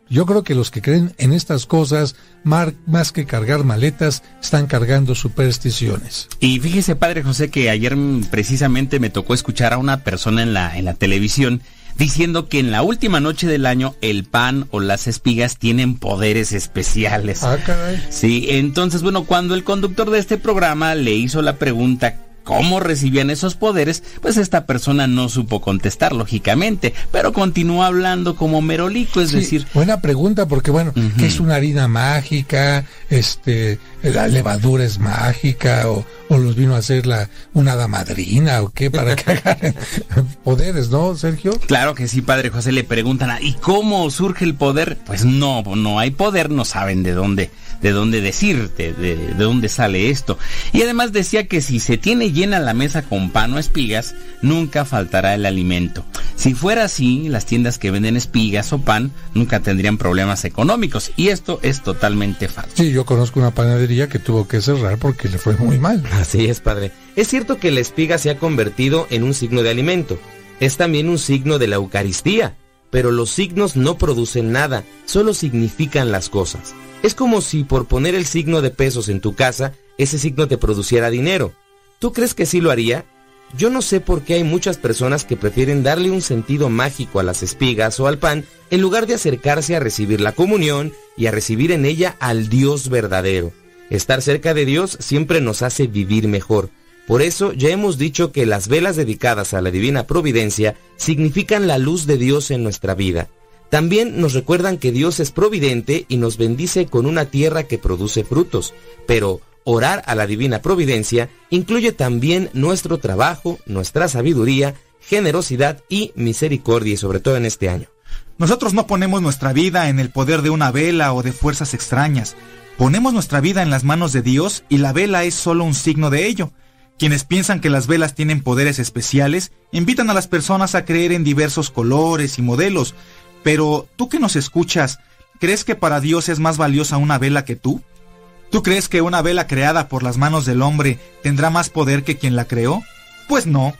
Speaker 20: Yo creo que los que creen en estas cosas, más que cargar maletas, están cargando supersticiones.
Speaker 21: Y fíjese, Padre José, que ayer precisamente me tocó escuchar a una persona en la, en la televisión diciendo que en la última noche del año el pan o las espigas tienen poderes especiales.
Speaker 20: Ah, caray.
Speaker 21: Sí, entonces, bueno, cuando el conductor de este programa le hizo la pregunta cómo recibían esos poderes, pues esta persona no supo contestar, lógicamente, pero continuó hablando como merolico, es
Speaker 20: Sí,
Speaker 21: decir,
Speaker 20: buena pregunta porque bueno, ¿qué es una harina mágica? Este, la levadura es mágica o, o los vino a hacer la una hada madrina o qué para que poderes, ¿no, Sergio?
Speaker 21: Claro que sí, padre José, le preguntan, "Ah, ¿y cómo surge el poder? Pues no, no hay poder, no saben de dónde, de dónde decirte, de, de dónde sale esto. Y además decía que si se tiene llena la mesa con pan o espigas, nunca faltará el alimento. Si fuera así, las tiendas que venden espigas o pan nunca tendrían problemas económicos. Y esto es totalmente falso.
Speaker 20: Sí, yo conozco una panadería que tuvo que cerrar porque le fue muy mal.
Speaker 22: Así es, padre. Es cierto que la espiga se ha convertido en un signo de alimento. Es también un signo de la Eucaristía. Pero los signos no producen nada, solo significan las cosas. Es como si por poner el signo de pesos en tu casa, ese signo te produciera dinero. ¿Tú crees que sí lo haría? Yo no sé por qué hay muchas personas que prefieren darle un sentido mágico a las espigas o al pan en lugar de acercarse a recibir la comunión y a recibir en ella al Dios verdadero. Estar cerca de Dios siempre nos hace vivir mejor. Por eso ya hemos dicho que las velas dedicadas a la divina providencia significan la luz de Dios en nuestra vida. También nos recuerdan que Dios es providente y nos bendice con una tierra que produce frutos. Pero orar a la divina providencia incluye también nuestro trabajo, nuestra sabiduría, generosidad y misericordia, y sobre todo en este año.
Speaker 23: Nosotros no ponemos nuestra vida en el poder de una vela o de fuerzas extrañas. Ponemos nuestra vida en las manos de Dios y la vela es solo un signo de ello. Quienes piensan que las velas tienen poderes especiales invitan a las personas a creer en diversos colores y modelos. Pero tú que nos escuchas, ¿crees que para Dios es más valiosa una vela que tú? ¿Tú crees que una vela creada por las manos del hombre tendrá más poder que quien la creó? Pues no.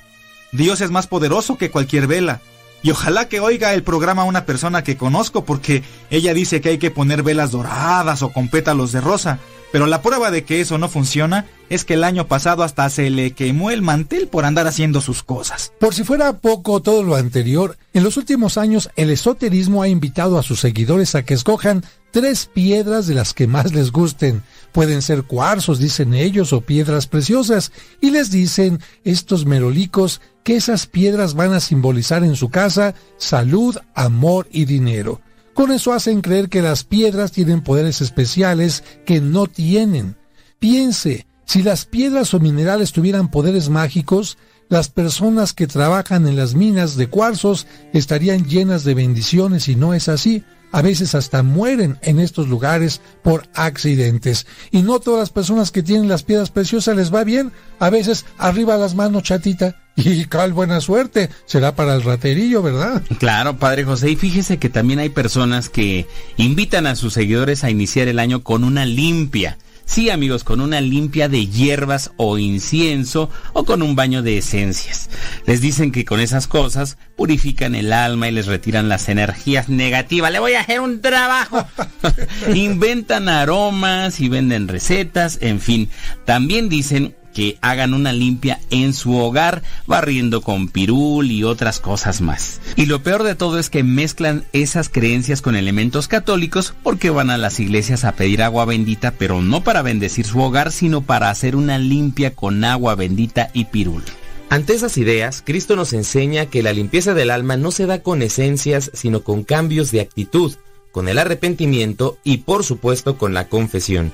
Speaker 23: Dios es más poderoso que cualquier vela. Y ojalá que oiga el programa una persona que conozco porque ella dice que hay que poner velas doradas o con pétalos de rosa. Pero la prueba de que eso no funciona es que el año pasado hasta se le quemó el mantel por andar haciendo sus cosas.
Speaker 20: Por si fuera poco todo lo anterior, en los últimos años el esoterismo ha invitado a sus seguidores a que escojan tres piedras de las que más les gusten. Pueden ser cuarzos, dicen ellos, o piedras preciosas, y les dicen estos merolicos que esas piedras van a simbolizar en su casa salud, amor y dinero. Con eso hacen creer que las piedras tienen poderes especiales que no tienen. Piense, si las piedras o minerales tuvieran poderes mágicos, las personas que trabajan en las minas de cuarzos estarían llenas de bendiciones y no es así.
Speaker 24: a veces hasta mueren en estos lugares por accidentes. Y no todas las personas que tienen las piedras preciosas les va bien. A veces arriba las manos chatita. Y cal buena suerte. Será para el raterillo, ¿verdad?
Speaker 21: Claro, Padre José. Y fíjese que también hay personas que invitan a sus seguidores a iniciar el año con una limpia. Sí, amigos, con una limpia de hierbas o incienso o con un baño de esencias. Les dicen que con esas cosas purifican el alma y les retiran las energías negativas. Le voy a hacer un trabajo. Inventan aromas y venden recetas, en fin. También dicen que hagan una limpia en su hogar, barriendo con pirul y otras cosas más. Y lo peor de todo es que mezclan esas creencias con elementos católicos porque van a las iglesias a pedir agua bendita, pero no para bendecir su hogar, sino para hacer una limpia con agua bendita y pirul.
Speaker 22: Ante esas ideas, Cristo nos enseña que la limpieza del alma no se da con esencias, sino con cambios de actitud, con el arrepentimiento y por supuesto con la confesión.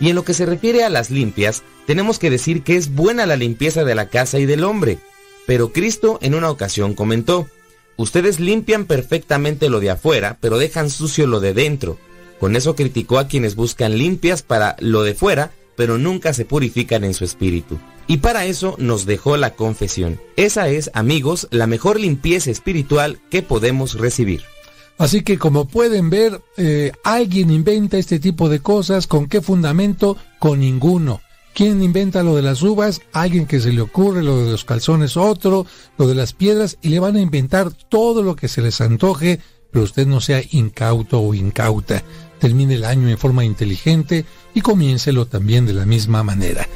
Speaker 22: Y en lo que se refiere a las limpias, tenemos que decir que es buena la limpieza de la casa y del hombre. Pero Cristo en una ocasión comentó, ustedes limpian perfectamente lo de afuera, pero dejan sucio lo de dentro. Con eso criticó a quienes buscan limpias para lo de fuera, pero nunca se purifican en su espíritu. Y para eso nos dejó la confesión. Esa es, amigos, la mejor limpieza espiritual que podemos recibir.
Speaker 24: Así que como pueden ver, eh, alguien inventa este tipo de cosas. ¿Con qué fundamento? Con ninguno. ¿Quién inventa lo de las uvas? Alguien que se le ocurre, lo de los calzones otro, lo de las piedras, y le van a inventar todo lo que se les antoje, pero usted no sea incauto o incauta. Termine el año en forma inteligente y comiéncelo también de la misma manera.